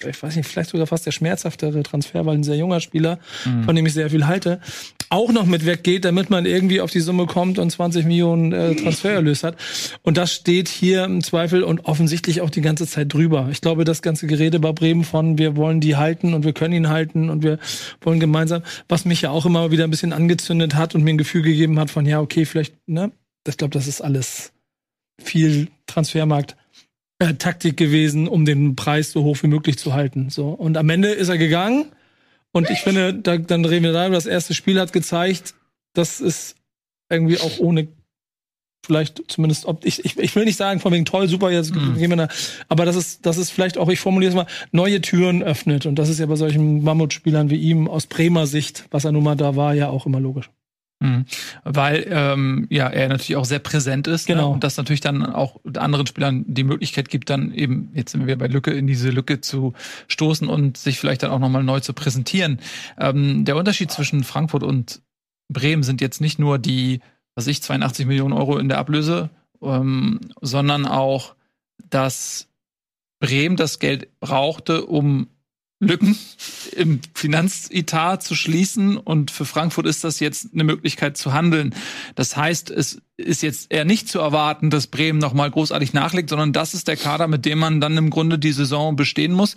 ich weiß nicht, vielleicht sogar fast der schmerzhaftere Transfer, weil ein sehr junger Spieler, von dem ich sehr viel halte, auch noch mit weggeht, damit man irgendwie auf die Summe kommt und 20 Millionen äh, Transfererlös hat. Und das steht hier im Zweifel und offensichtlich auch die ganze Zeit drüber. Ich glaube, das ganze Gerede bei Bremen von, wir wollen die halten und wir können ihn halten und wir wollen gemeinsam, was mich ja auch immer wieder ein bisschen angezündet hat und mir ein Gefühl gegeben hat von, ja, okay, vielleicht, ne, ich glaube, das ist alles viel Transfermarkt. Äh, Taktik gewesen, um den Preis so hoch wie möglich zu halten. So und am Ende ist er gegangen und ich finde, da, dann reden wir darüber. Das erste Spiel hat gezeigt, dass es irgendwie auch ohne vielleicht zumindest ob ich, ich, ich will nicht sagen von wegen toll super jetzt Mhm. gehen wir da, aber das ist das ist vielleicht auch ich formuliere es mal neue Türen öffnet und das ist ja bei solchen Mammutspielern wie ihm aus Bremer Sicht was er nun mal da war ja auch immer logisch Mhm. Weil ähm, ja er natürlich auch sehr präsent ist Genau. ne? und das natürlich dann auch anderen Spielern die Möglichkeit gibt, dann eben jetzt sind wir bei Lücke in diese Lücke zu stoßen und sich vielleicht dann auch nochmal neu zu präsentieren. Ähm, der Unterschied zwischen Frankfurt und Bremen sind jetzt nicht nur die, was ich 82 Millionen Euro in der Ablöse, ähm, sondern auch, dass Bremen das Geld brauchte, um Lücken im Finanzetat zu schließen und für Frankfurt ist das jetzt eine Möglichkeit zu handeln. Das heißt, es ist jetzt eher nicht zu erwarten, dass Bremen noch mal großartig nachlegt, sondern das ist der Kader, mit dem man dann im Grunde die Saison bestehen muss.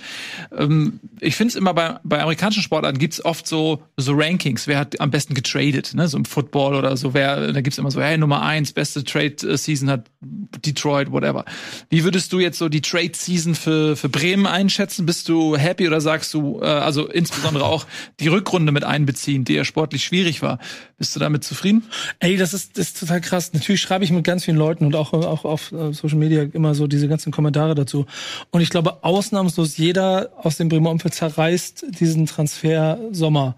Ähm, ich finde es immer bei, bei amerikanischen Sportarten gibt's oft so so Rankings, wer hat am besten getradet, ne? so im Football oder so, wer da gibt's immer so, hey Nummer eins, beste Trade äh, Season hat Detroit, whatever. Wie würdest du jetzt so die Trade Season für für Bremen einschätzen? Bist du happy oder sagst du, äh, also insbesondere auch die Rückrunde mit einbeziehen, die ja sportlich schwierig war, bist du damit zufrieden? Ey, das ist, das ist total krass. Natürlich schreibe ich mit ganz vielen Leuten und auch, auch auf äh, Social Media immer so diese ganzen Kommentare dazu. Und ich glaube, ausnahmslos jeder aus dem Bremer Umfeld zerreißt diesen Transfer Sommer.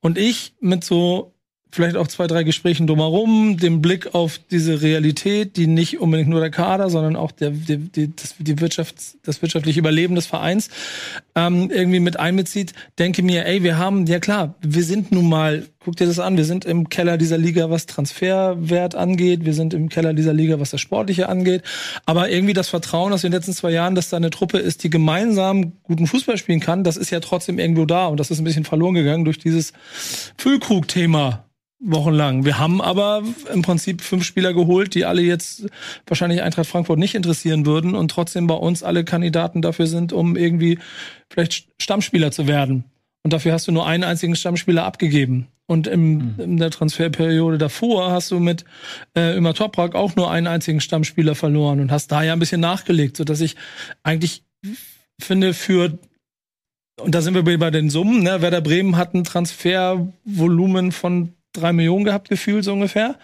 Und ich mit so vielleicht auch zwei, drei Gesprächen drumherum, dem Blick auf diese Realität, die nicht unbedingt nur der Kader, sondern auch der, die, die, das, die Wirtschafts-, das wirtschaftliche Überleben des Vereins ähm, irgendwie mit einbezieht, denke mir, ey, wir haben, ja klar, wir sind nun mal, guck dir das an, wir sind im Keller dieser Liga, was Transferwert angeht, wir sind im Keller dieser Liga, was das Sportliche angeht, aber irgendwie das Vertrauen aus den letzten zwei Jahren, dass da eine Truppe ist, die gemeinsam guten Fußball spielen kann, das ist ja trotzdem irgendwo da und das ist ein bisschen verloren gegangen durch dieses Füllkrug-Thema wochenlang. Wir haben aber im Prinzip fünf Spieler geholt, die alle jetzt wahrscheinlich Eintracht Frankfurt nicht interessieren würden und trotzdem bei uns alle Kandidaten dafür sind, um irgendwie vielleicht Stammspieler zu werden. Und dafür hast du nur einen einzigen Stammspieler abgegeben. Und im, in der Transferperiode davor hast du mit äh, Ömer Toprak auch nur einen einzigen Stammspieler verloren und hast da ja ein bisschen nachgelegt, sodass ich eigentlich finde, für und da sind wir bei den Summen, ne? Werder Bremen hat ein Transfervolumen von drei Millionen gehabt, gefühlt so ungefähr.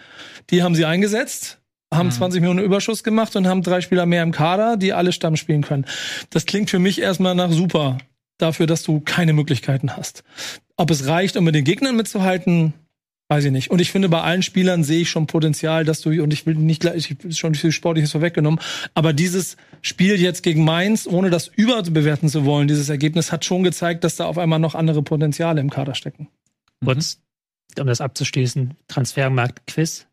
Die haben sie eingesetzt, haben 20 Millionen Überschuss gemacht und haben drei Spieler mehr im Kader, die alle Stamm spielen können. Das klingt für mich erstmal nach super dafür, dass du keine Möglichkeiten hast. Ob es reicht, um mit den Gegnern mitzuhalten, weiß ich nicht. Und ich finde, bei allen Spielern sehe ich schon Potenzial, dass du, und ich will nicht gleich, ich will schon viel Sportliches vorweggenommen, aber dieses Spiel jetzt gegen Mainz, ohne das überbewerten zu wollen, dieses Ergebnis hat schon gezeigt, dass da auf einmal noch andere Potenziale im Kader stecken. Kurz, um das abzuschließen, Transfermarkt-Quiz.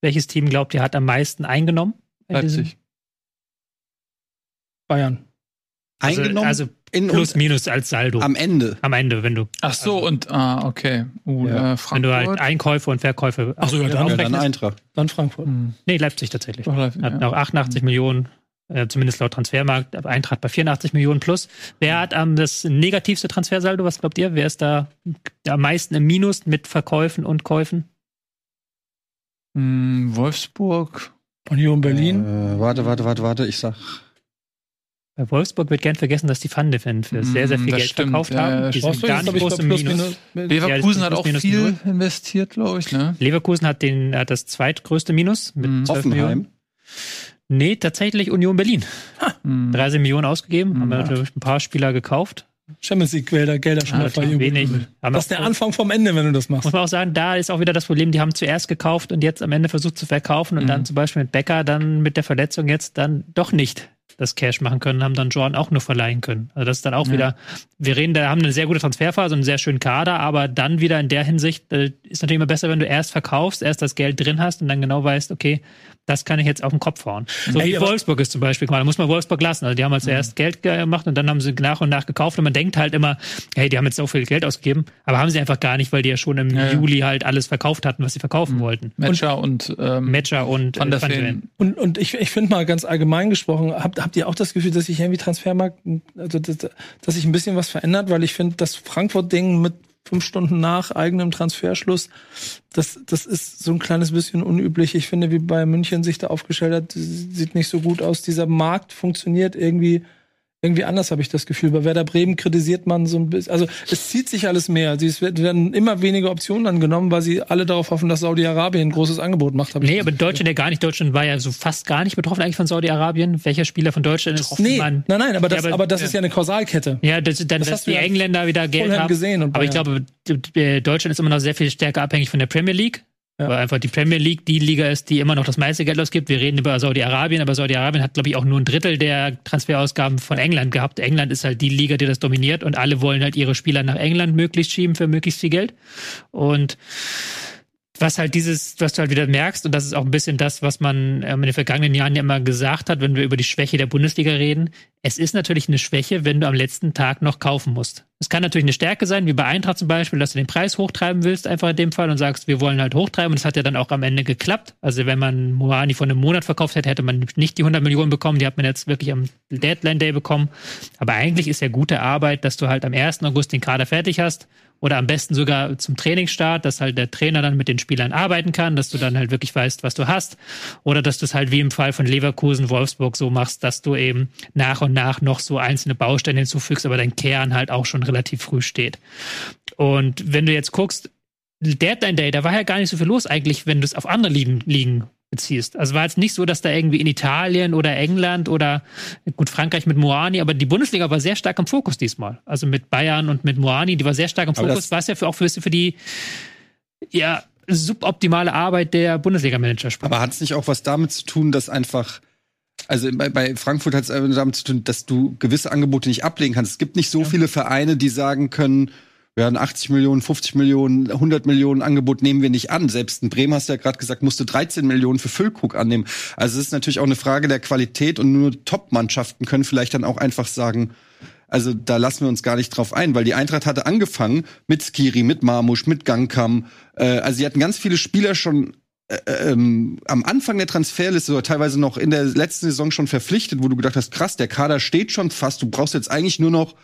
Welches Team glaubt ihr hat am meisten eingenommen? Leipzig. Bayern. Also, Eingenommen also in plus, minus als Saldo. Am, am Ende. Ende, wenn du, Ach so und ah okay, uh, Ja. äh, wenn du halt Einkäufe und Verkäufe Ach so, ja, dann- Ja, dann. Eintracht. Dann Frankfurt. Hm. Nee, Leipzig tatsächlich. Doch, Leipzig, Hat ja. noch 88 Millionen, äh, zumindest laut Transfermarkt, Eintracht bei 84 Millionen plus. Wer hat am das negativste Transfersaldo? Was glaubt ihr? Wer ist da am meisten im Minus mit Verkäufen und Käufen? Hm, Wolfsburg. Union Berlin. Äh, warte, warte, warte, warte. Ich sag. Bei Wolfsburg wird gern vergessen, dass die Pfande-Fan für sehr, sehr Mm, viel das Geld stimmt, verkauft ja, haben. Die sind gar nicht groß im Minus. Leverkusen Ja, hat auch viel minus investiert, glaube ich, ne? Leverkusen hat, den, hat das zweitgrößte Minus mit Mhm. 12 Millionen. Hoffenheim. Nee, tatsächlich Union Berlin. Hm. 30 Millionen ausgegeben, haben wir Ja. natürlich ein paar Spieler gekauft. Champions League Gelder, Gelder schon Ah, mal wenig. Das ist der Anfang vom Ende, wenn du das machst. Muss man auch sagen, da ist auch wieder das Problem, die haben zuerst gekauft und jetzt am Ende versucht zu verkaufen und Mhm. dann zum Beispiel mit Becker dann mit der Verletzung jetzt dann doch nicht das Cash machen können, haben dann Jordan auch nur verleihen können. Also das ist dann auch ja. wieder, wir reden, da haben eine sehr gute Transferphase und einen sehr schönen Kader, aber dann wieder in der Hinsicht äh, ist natürlich immer besser, wenn du erst verkaufst, erst das Geld drin hast und dann genau weißt, okay, das kann ich jetzt auf den Kopf hauen. So Ey, wie Wolfsburg ist zum Beispiel. Da muss man Wolfsburg lassen. Also die haben halt zuerst mhm. Geld gemacht und dann haben sie nach und nach gekauft und man denkt halt immer, hey, die haben jetzt so viel Geld ausgegeben, aber haben sie einfach gar nicht, weil die ja schon im ja, Juli halt alles verkauft hatten, was sie verkaufen mhm. wollten. Matcher und, und ähm, Matcher und Van der Van Und, und ich, ich finde mal ganz allgemein gesprochen, habt, habt ihr auch das Gefühl, dass sich irgendwie Transfermarkt, also dass, dass sich ein bisschen was verändert, weil ich finde, das Frankfurt-Ding mit fünf Stunden nach eigenem Transferschluss. Das, das ist so ein kleines bisschen unüblich. Ich finde, wie bei München sich da aufgestellt hat, sieht nicht so gut aus. Dieser Markt funktioniert irgendwie irgendwie anders, habe ich das Gefühl. Bei Werder Bremen kritisiert man so ein bisschen. Also es zieht sich alles mehr. Es werden immer weniger Optionen angenommen, weil sie alle darauf hoffen, dass Saudi-Arabien ein großes Angebot macht. Nee, aber Deutschland ja gar nicht. Deutschland war ja so fast gar nicht betroffen eigentlich von Saudi-Arabien. Welcher Spieler von Deutschland ist nee, Nein, nein, aber das, ja, aber, aber das ja. ist ja eine Kausalkette. Ja, das, dann, das dass die Engländer wieder Geld haben. Gesehen aber ich glaube, Deutschland ist immer noch sehr viel stärker abhängig von der Premier League. Ja. Weil einfach die Premier League die Liga ist, die immer noch das meiste Geld ausgibt. Wir reden über Saudi-Arabien, aber Saudi-Arabien hat, glaube ich, auch nur ein Drittel der Transferausgaben von England gehabt. England ist halt die Liga, die das dominiert und alle wollen halt ihre Spieler nach England möglichst schieben für möglichst viel Geld. Und was halt dieses, was du halt wieder merkst, und das ist auch ein bisschen das, was man ähm, in den vergangenen Jahren ja immer gesagt hat, wenn wir über die Schwäche der Bundesliga reden. Es ist natürlich eine Schwäche, wenn du am letzten Tag noch kaufen musst. Es kann natürlich eine Stärke sein, wie bei Eintracht zum Beispiel, dass du den Preis hochtreiben willst, einfach in dem Fall, und sagst, wir wollen halt hochtreiben. Und das hat ja dann auch am Ende geklappt. Also wenn man Moani vor einem Monat verkauft hätte, hätte man nicht die 100 Millionen bekommen. Die hat man jetzt wirklich am Deadline Day bekommen. Aber eigentlich ist ja gute Arbeit, dass du halt am 1. August den Kader fertig hast oder am besten sogar zum Trainingsstart, dass halt der Trainer dann mit den Spielern arbeiten kann, dass du dann halt wirklich weißt, was du hast. Oder dass du es halt wie im Fall von Leverkusen, Wolfsburg so machst, dass du eben nach und nach noch so einzelne Bausteine hinzufügst, aber dein Kern halt auch schon relativ früh steht. Und wenn du jetzt guckst, Deadline Day, da war ja gar nicht so viel los eigentlich, wenn du es auf andere Ligen, Ligen beziehst. Also war jetzt nicht so, dass da irgendwie in Italien oder England oder gut Frankreich mit Moani, aber die Bundesliga war sehr stark im Fokus diesmal. Also mit Bayern und mit Moani, die war sehr stark im Fokus. War es ja für, auch für, für die ja suboptimale Arbeit der Bundesliga-Manager. Aber hat es nicht auch was damit zu tun, dass einfach also bei, bei Frankfurt hat es damit zu tun, dass du gewisse Angebote nicht ablegen kannst. Es gibt nicht so ja. viele Vereine, die sagen können, ein 80 Millionen, 50 Millionen, 100 Millionen Angebot nehmen wir nicht an. Selbst in Bremen hast du ja gerade gesagt, musste 13 Millionen für Füllkrug annehmen. Also es ist natürlich auch eine Frage der Qualität und nur Top-Mannschaften können vielleicht dann auch einfach sagen, also da lassen wir uns gar nicht drauf ein, weil die Eintracht hatte angefangen mit Skiri, mit Marmusch, mit Gangkam. Äh, also sie hatten ganz viele Spieler schon äh, ähm, am Anfang der Transferliste oder teilweise noch in der letzten Saison schon verpflichtet, wo du gedacht hast, krass, der Kader steht schon fast, du brauchst jetzt eigentlich nur noch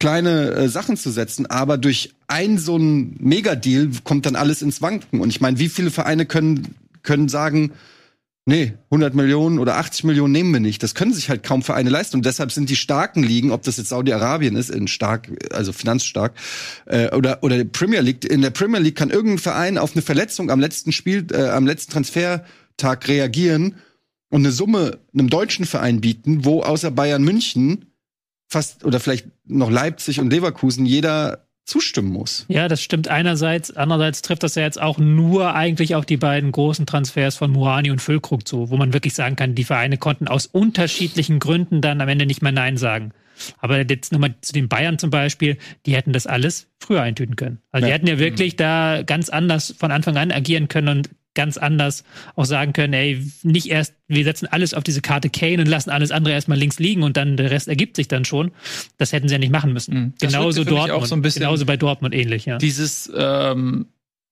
kleine äh, Sachen zu setzen, aber durch ein so ein Megadeal kommt dann alles ins Wanken. Und ich meine, wie viele Vereine können, können sagen, nee, 100 Millionen oder 80 Millionen nehmen wir nicht. Das können sich halt kaum Vereine leisten. Und deshalb sind die starken Ligen, ob das jetzt Saudi-Arabien ist, in stark, also finanzstark, äh, oder, oder Premier League. In der Premier League kann irgendein Verein auf eine Verletzung am letzten Spiel, äh, am letzten Transfertag reagieren und eine Summe einem deutschen Verein bieten, wo außer Bayern München fast oder vielleicht noch Leipzig und Leverkusen jeder zustimmen muss. Ja, das stimmt einerseits. Andererseits trifft das ja jetzt auch nur eigentlich auf die beiden großen Transfers von Moani und Füllkrug zu, wo man wirklich sagen kann, die Vereine konnten aus unterschiedlichen Gründen dann am Ende nicht mehr Nein sagen. Aber jetzt nochmal zu den Bayern zum Beispiel, die hätten das alles früher eintüten können. Also ja. die hätten ja wirklich da ganz anders von Anfang an agieren können und ganz anders auch sagen können, ey, nicht erst, wir setzen alles auf diese Karte Kane und lassen alles andere erstmal links liegen und dann der Rest ergibt sich dann schon. Das hätten sie ja nicht machen müssen. Mhm. Genauso Dortmund. So genauso bei Dortmund ähnlich, ja. Dieses ähm,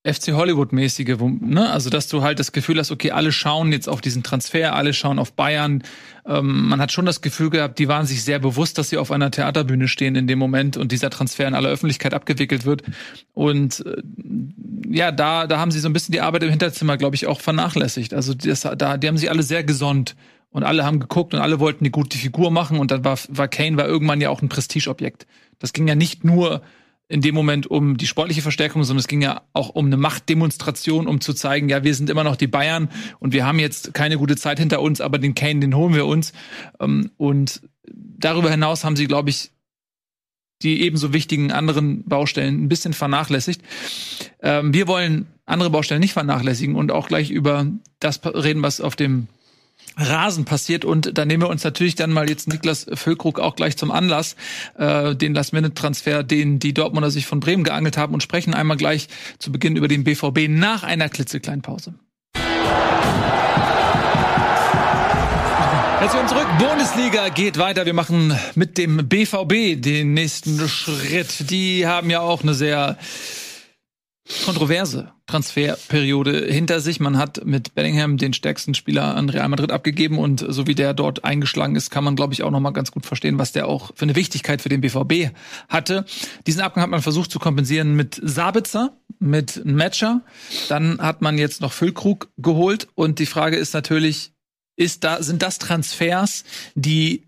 FC Hollywood-mäßige, ne? also dass du halt das Gefühl hast, okay, alle schauen jetzt auf diesen Transfer, alle schauen auf Bayern. Ähm, man hat schon das Gefühl gehabt, die waren sich sehr bewusst, dass sie auf einer Theaterbühne stehen in dem Moment und dieser Transfer in aller Öffentlichkeit abgewickelt wird. Und äh, ja, da, da haben sie so ein bisschen die Arbeit im Hinterzimmer, glaube ich, auch vernachlässigt. Also das, da, die haben sich alle sehr gesonnt und alle haben geguckt und alle wollten eine gute Figur machen und dann war, war Kane war irgendwann ja auch ein Prestigeobjekt. Das ging ja nicht nur in dem Moment um die sportliche Verstärkung, sondern es ging ja auch um eine Machtdemonstration, um zu zeigen, ja, wir sind immer noch die Bayern und wir haben jetzt keine gute Zeit hinter uns, aber den Kane, den holen wir uns. Ähm, und darüber hinaus haben sie, glaube ich, die ebenso wichtigen anderen Baustellen ein bisschen vernachlässigt. Ähm, wir wollen andere Baustellen nicht vernachlässigen und auch gleich über das reden, was auf dem Rasen passiert und da nehmen wir uns natürlich dann mal jetzt Niklas Füllkrug auch gleich zum Anlass, äh, den Last-Minute-Transfer, den die Dortmunder sich von Bremen geangelt haben und sprechen einmal gleich zu Beginn über den BVB nach einer klitzekleinen Pause. Sind wir zurück. Bundesliga geht weiter. Wir machen mit dem BVB den nächsten Schritt. Die haben ja auch eine sehr kontroverse Transferperiode hinter sich. Man hat mit Bellingham den stärksten Spieler an Real Madrid abgegeben und so wie der dort eingeschlagen ist, kann man glaube ich auch noch mal ganz gut verstehen, was der auch für eine Wichtigkeit für den BVB hatte. Diesen Abgang hat man versucht zu kompensieren mit Sabitzer, mit Matcher. Dann hat man jetzt noch Füllkrug geholt und die Frage ist natürlich, ist da sind das Transfers, die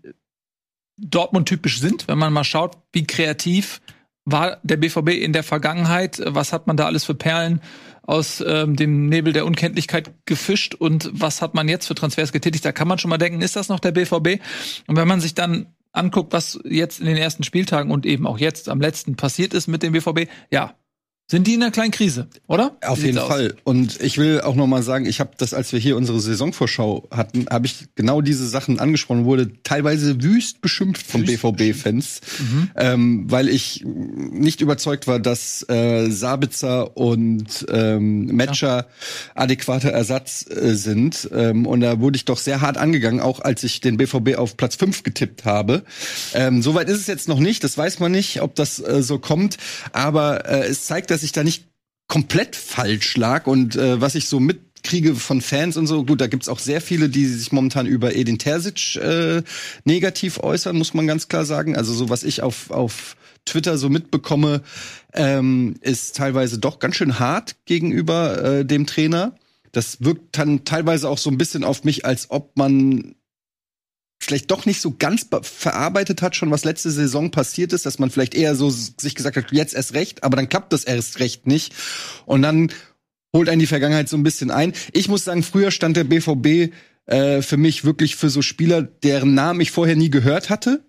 Dortmund typisch sind, wenn man mal schaut, wie kreativ war der BVB in der Vergangenheit? Was hat man da alles für Perlen aus ähm, dem Nebel der Unkenntlichkeit gefischt und was hat man jetzt für Transfers getätigt? Da kann man schon mal denken, ist das noch der BVB? Und wenn man sich dann anguckt, was jetzt in den ersten Spieltagen und eben auch jetzt am letzten passiert ist mit dem BVB, ja, sind die in einer kleinen Krise, oder? Auf jeden Fall. Und ich will auch noch mal sagen, ich habe das, als wir hier unsere Saisonvorschau hatten, habe ich genau diese Sachen angesprochen, wurde teilweise wüst beschimpft von BVB-Fans, mhm. ähm, weil ich nicht überzeugt war, dass äh, Sabitzer und ähm, Matcher ja. adäquater Ersatz äh, sind. Ähm, und da wurde ich doch sehr hart angegangen, auch als ich den BVB auf Platz 5 getippt habe. Ähm, Soweit ist es jetzt noch nicht, das weiß man nicht, ob das äh, so kommt, aber äh, es zeigt, dass dass ich da nicht komplett falsch lag und äh, was ich so mitkriege von Fans und so, gut, da gibt's auch sehr viele, die sich momentan über Edin Terzic äh, negativ äußern, muss man ganz klar sagen. Also so was ich auf, auf Twitter so mitbekomme, ähm, ist teilweise doch ganz schön hart gegenüber äh, dem Trainer. Das wirkt dann teilweise auch so ein bisschen auf mich, als ob man vielleicht doch nicht so ganz verarbeitet hat, schon was letzte Saison passiert ist, dass man vielleicht eher so sich gesagt hat, jetzt erst recht, aber dann klappt das erst recht nicht. Und dann holt einen die Vergangenheit so ein bisschen ein. Ich muss sagen, früher stand der BVB äh, für mich wirklich für so Spieler, deren Namen ich vorher nie gehört hatte.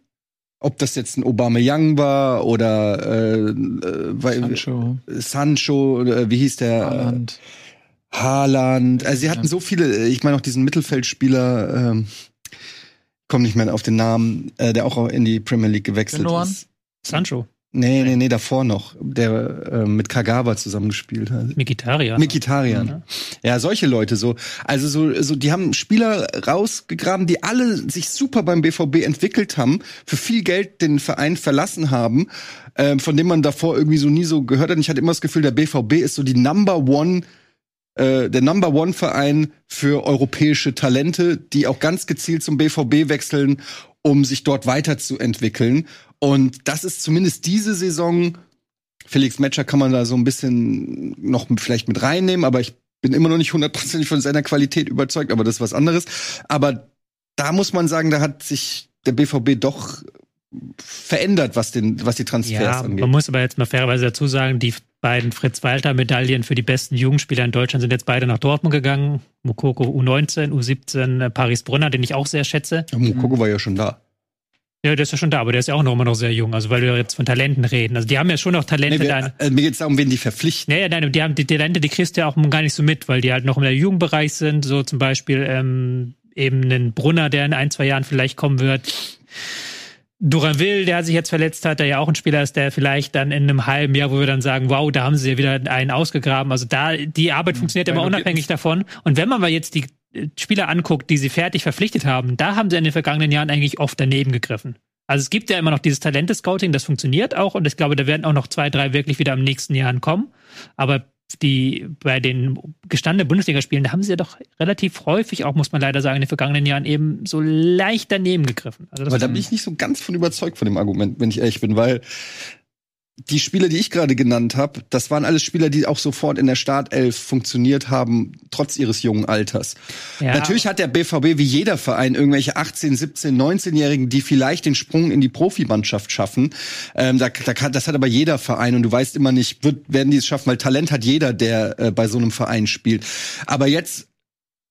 Ob das jetzt ein Obama Young war oder äh, äh, Sancho, Sancho äh, wie hieß der? Haaland. Haaland. Also sie hatten so viele, ich meine auch diesen Mittelfeldspieler, ähm, komme nicht mehr auf den Namen, äh, der auch in die Premier League gewechselt Genoan? ist. Sancho. Nee, nee, nee, davor noch, der äh, mit Kagawa zusammengespielt hat. Mikitarian. Mikitarian. Ja. ja, solche Leute so. Also so, so, die haben Spieler rausgegraben, die alle sich super beim BVB entwickelt haben, für viel Geld den Verein verlassen haben, äh, von dem man davor irgendwie so nie so gehört hat. Und ich hatte immer das Gefühl, der BVB ist so die Number One äh, der Number One Verein für europäische Talente, die auch ganz gezielt zum BVB wechseln, um sich dort weiterzuentwickeln. Und das ist zumindest diese Saison. Felix Metscher kann man da so ein bisschen noch vielleicht mit reinnehmen, aber ich bin immer noch nicht hundertprozentig von seiner Qualität überzeugt, aber das ist was anderes. Aber da muss man sagen, da hat sich der BVB doch verändert, was den, was die Transfers ja, angeht. Man muss aber jetzt mal fairerweise dazu sagen, die beiden Fritz-Walter-Medaillen für die besten Jugendspieler in Deutschland sind jetzt beide nach Dortmund gegangen. Mukoko U19, U17, Paris Brunner, den ich auch sehr schätze. Ja, Mukoko war ja schon da. Ja, der ist ja schon da, aber der ist ja auch noch immer noch sehr jung. Also weil wir jetzt von Talenten reden. Also die haben ja schon noch Talente. Nee, wir, äh, mir geht es darum, wen die verpflichten. Ja, ja, nein, die haben die Talente, die kriegst du ja auch gar nicht so mit, weil die halt noch im Jugendbereich sind. So zum Beispiel ähm, eben einen Brunner, der in ein, zwei Jahren vielleicht kommen wird. Duranville, der sich jetzt verletzt hat, der ja auch ein Spieler ist, der vielleicht dann in einem halben Jahr, wo wir dann sagen, wow, da haben sie ja wieder einen ausgegraben. Also da, die Arbeit funktioniert ja, immer unabhängig davon. Und wenn man mal jetzt die äh, Spieler anguckt, die sie fertig verpflichtet haben, da haben sie in den vergangenen Jahren eigentlich oft daneben gegriffen. Also es gibt ja immer noch dieses Talente-Scouting, das funktioniert auch und ich glaube, da werden auch noch zwei, drei wirklich wieder im nächsten Jahren kommen. Aber die bei den gestandenen Bundesligaspielen, da haben sie ja doch relativ häufig, auch muss man leider sagen, in den vergangenen Jahren eben so leicht daneben gegriffen. Also Aber da bin ich nicht so ganz von überzeugt von dem Argument, wenn ich ehrlich bin, weil die Spieler, die ich gerade genannt habe, das waren alles Spieler, die auch sofort in der Startelf funktioniert haben, trotz ihres jungen Alters. Ja. Natürlich hat der BVB wie jeder Verein irgendwelche 18, 17, 19-Jährigen, die vielleicht den Sprung in die Profimannschaft schaffen. Ähm, da, da kann, das hat aber jeder Verein und du weißt immer nicht, wird, werden die es schaffen, weil Talent hat jeder, der äh, bei so einem Verein spielt. Aber jetzt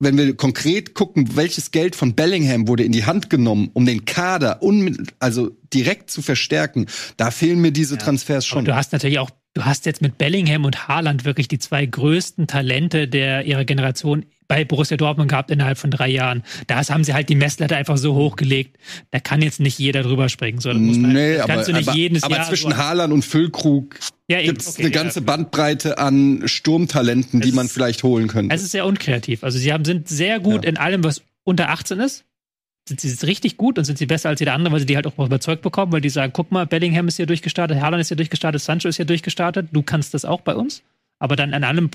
wenn wir konkret gucken, welches Geld von Bellingham wurde in die Hand genommen, um den Kader also direkt zu verstärken, da fehlen mir diese ja. Transfers schon. Aber du hast natürlich auch du hast jetzt mit Bellingham und Haaland wirklich die zwei größten Talente der ihrer Generation bei Borussia Dortmund gehabt innerhalb von drei Jahren. Da haben sie halt die Messlatte einfach so hochgelegt. Da kann jetzt nicht jeder drüber springen. So, muss man, nee, das aber, kannst du nicht aber, aber zwischen so- Haaland und Füllkrug Ja, eben, gibt's okay, eine ja. ganze Bandbreite an Sturmtalenten, die Es man ist- vielleicht holen könnte. Es ist sehr unkreativ. Also sie haben, sind sehr gut Ja. in allem, was unter 18 ist. Sind sie richtig gut und sind sie besser als jeder andere, weil sie die halt auch überzeugt bekommen, weil die sagen, guck mal, Bellingham ist hier durchgestartet, Haaland ist hier durchgestartet, Sancho ist hier durchgestartet, du kannst das auch bei uns. Aber dann an allem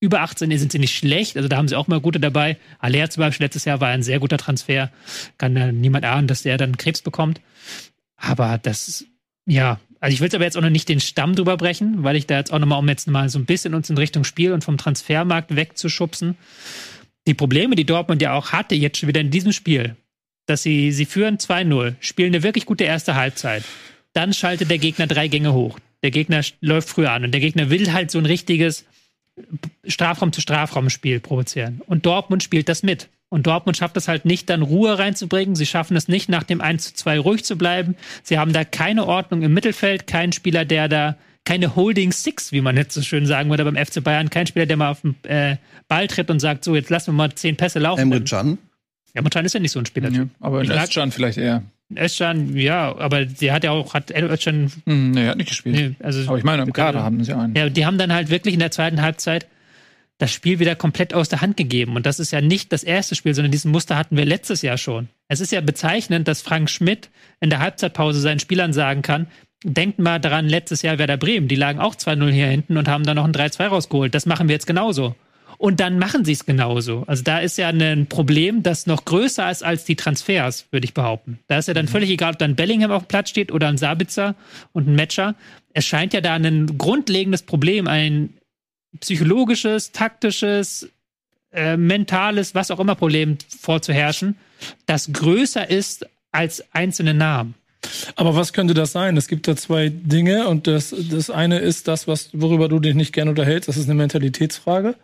über 18 sind sie nicht schlecht, also da haben sie auch mal gute dabei. Aller zum Beispiel letztes Jahr war ein sehr guter Transfer. Kann ja niemand ahnen, dass der dann Krebs bekommt. Aber das, ja, also ich will jetzt aber jetzt auch noch nicht den Stamm drüber brechen, weil ich da jetzt auch nochmal, um jetzt mal so ein bisschen uns in Richtung Spiel und vom Transfermarkt wegzuschubsen. Die Probleme, die Dortmund ja auch hatte, jetzt schon wieder in diesem Spiel, dass sie, sie führen 2-0, spielen eine wirklich gute erste Halbzeit. Dann schaltet der Gegner drei Gänge hoch. Der Gegner läuft früher an und der Gegner will halt so ein richtiges Strafraum zu Strafraum Spiel provozieren. Und Dortmund spielt das mit. Und Dortmund schafft es halt nicht, dann Ruhe reinzubringen. Sie schaffen es nicht, nach dem 1 zu 2 ruhig zu bleiben. Sie haben da keine Ordnung im Mittelfeld, keinen Spieler, der da, keine Holding Six, wie man jetzt so schön sagen würde beim FC Bayern, kein Spieler, der mal auf den äh, Ball tritt und sagt, so, jetzt lassen wir mal zehn Pässe laufen. Emre Can? ja, Can ist ja nicht so ein Spieler. Ja, aber in Özcan vielleicht eher. Özcan, ja, aber der hat ja auch, hat Özcan, Hm, nee, er hat nicht gespielt. nee, also Aber ich meine, im Kader haben sie einen. Ja, die haben dann halt wirklich in der zweiten Halbzeit das Spiel wieder komplett aus der Hand gegeben. Und das ist ja nicht das erste Spiel, sondern diesen Muster hatten wir letztes Jahr schon. Es ist ja bezeichnend, dass Frank Schmidt in der Halbzeitpause seinen Spielern sagen kann, denkt mal daran, letztes Jahr Werder Bremen, die lagen auch 2-0 hier hinten und haben dann noch ein 3-2 rausgeholt. Das machen wir jetzt genauso. Und dann machen sie es genauso. Also da ist ja ein Problem, das noch größer ist als die Transfers, würde ich behaupten. Da ist ja dann völlig egal, ob dann Bellingham auf dem Platz steht oder ein Sabitzer und ein Matcher. Es scheint ja da ein grundlegendes Problem, ein psychologisches, taktisches, äh, mentales, was auch immer Problem vorzuherrschen, das größer ist als einzelne Namen. Aber was könnte das sein? Es gibt da zwei Dinge und das, das eine ist das, was, worüber du dich nicht gerne unterhältst. Das ist eine Mentalitätsfrage,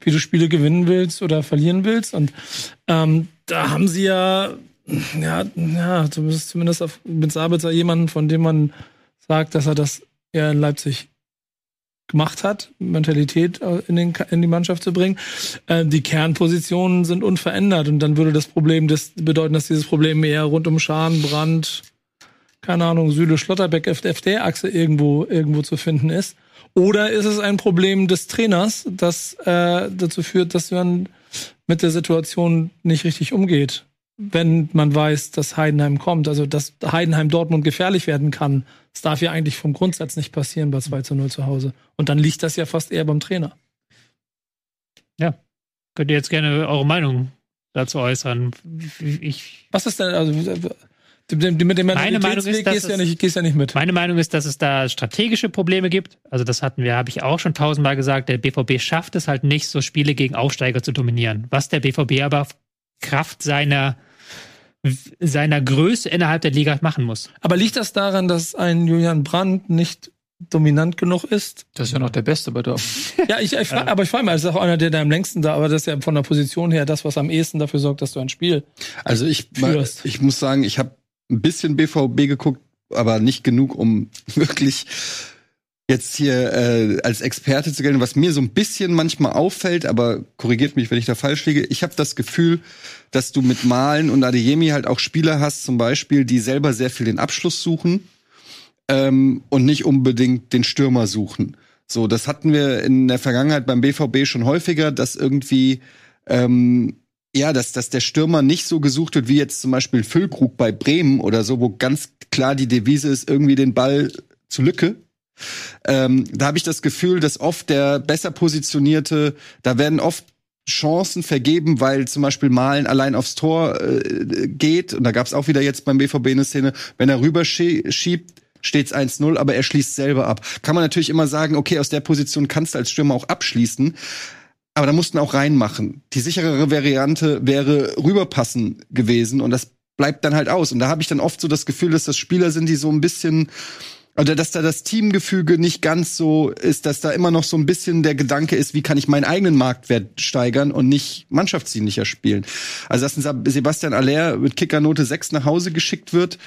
wie du Spiele gewinnen willst oder verlieren willst. Und ähm, da haben sie ja, ja, ja, zumindest, zumindest auf, mit Sabitzer jemanden, von dem man sagt, dass er das eher in Leipzig gemacht hat, Mentalität äh, in, den, in die Mannschaft zu bringen. Äh, die Kernpositionen sind unverändert und dann würde das Problem das bedeuten, dass dieses Problem eher rund um Schahn, Brand, keine Ahnung, Süle, Schlotterbeck, FD-Achse irgendwo, irgendwo zu finden ist. Oder ist es ein Problem des Trainers, das äh, dazu führt, dass man mit der Situation nicht richtig umgeht, wenn man weiß, dass Heidenheim kommt, also dass Heidenheim Dortmund gefährlich werden kann. Das darf ja eigentlich vom Grundsatz nicht passieren bei 2 zu 0 zu Hause. Und dann liegt das ja fast eher beim Trainer. Könnt ihr jetzt gerne eure Meinung dazu äußern? Ich, Was ist denn, also mit dem Meine Meinung ist, dass gehst ja es- nicht, gehst ja nicht mit. Meine Meinung ist, dass es da strategische Probleme gibt. Also das hatten wir, habe ich auch schon tausendmal gesagt. Der BVB schafft es halt nicht, so Spiele gegen Aufsteiger zu dominieren. Was der BVB aber Kraft seiner seiner Größe innerhalb der Liga machen muss. Aber liegt das daran, dass ein Julian Brandt nicht dominant genug ist? Das ist ja noch der Beste bei Dortmund. Ja, ich, ich frage, aber ich frage mal, es ist auch einer, der da am längsten da, aber das ist ja von der Position her das, was am ehesten dafür sorgt, dass du ein Spiel. Also ich, mal, Führst. ich muss sagen, ich habe ein bisschen BVB geguckt, aber nicht genug, um wirklich jetzt hier äh, als Experte zu gelten. Was mir so ein bisschen manchmal auffällt, aber korrigiert mich, wenn ich da falsch liege. Ich habe das Gefühl, dass du mit Malen und Adeyemi halt auch Spieler hast, zum Beispiel, die selber sehr viel den Abschluss suchen ähm, und nicht unbedingt den Stürmer suchen. So, das hatten wir in der Vergangenheit beim BVB schon häufiger, dass irgendwie ähm, ja, dass, dass der Stürmer nicht so gesucht wird wie jetzt zum Beispiel Füllkrug bei Bremen oder so, wo ganz klar die Devise ist, irgendwie den Ball zu Lücke. Ähm, da habe ich das Gefühl, dass oft der besser positionierte, da werden oft Chancen vergeben, weil zum Beispiel Malen allein aufs Tor äh, geht. Und da gab es auch wieder jetzt beim BVB eine Szene, wenn er rüber schie- schiebt, steht's 1-0, aber er schließt selber ab. Kann man natürlich immer sagen, okay, aus der Position kannst du als Stürmer auch abschließen. Aber da mussten auch reinmachen. Die sicherere Variante wäre rüberpassen gewesen und das bleibt dann halt aus. Und da habe ich dann oft so das Gefühl, dass das Spieler sind, die so ein bisschen Oder dass da das Teamgefüge nicht ganz so ist, dass da immer noch so ein bisschen der Gedanke ist, wie kann ich meinen eigenen Marktwert steigern und nicht mannschaftsdienlicher spielen. Also dass Sebastian Aller mit Kickernote 6 nach Hause geschickt wird,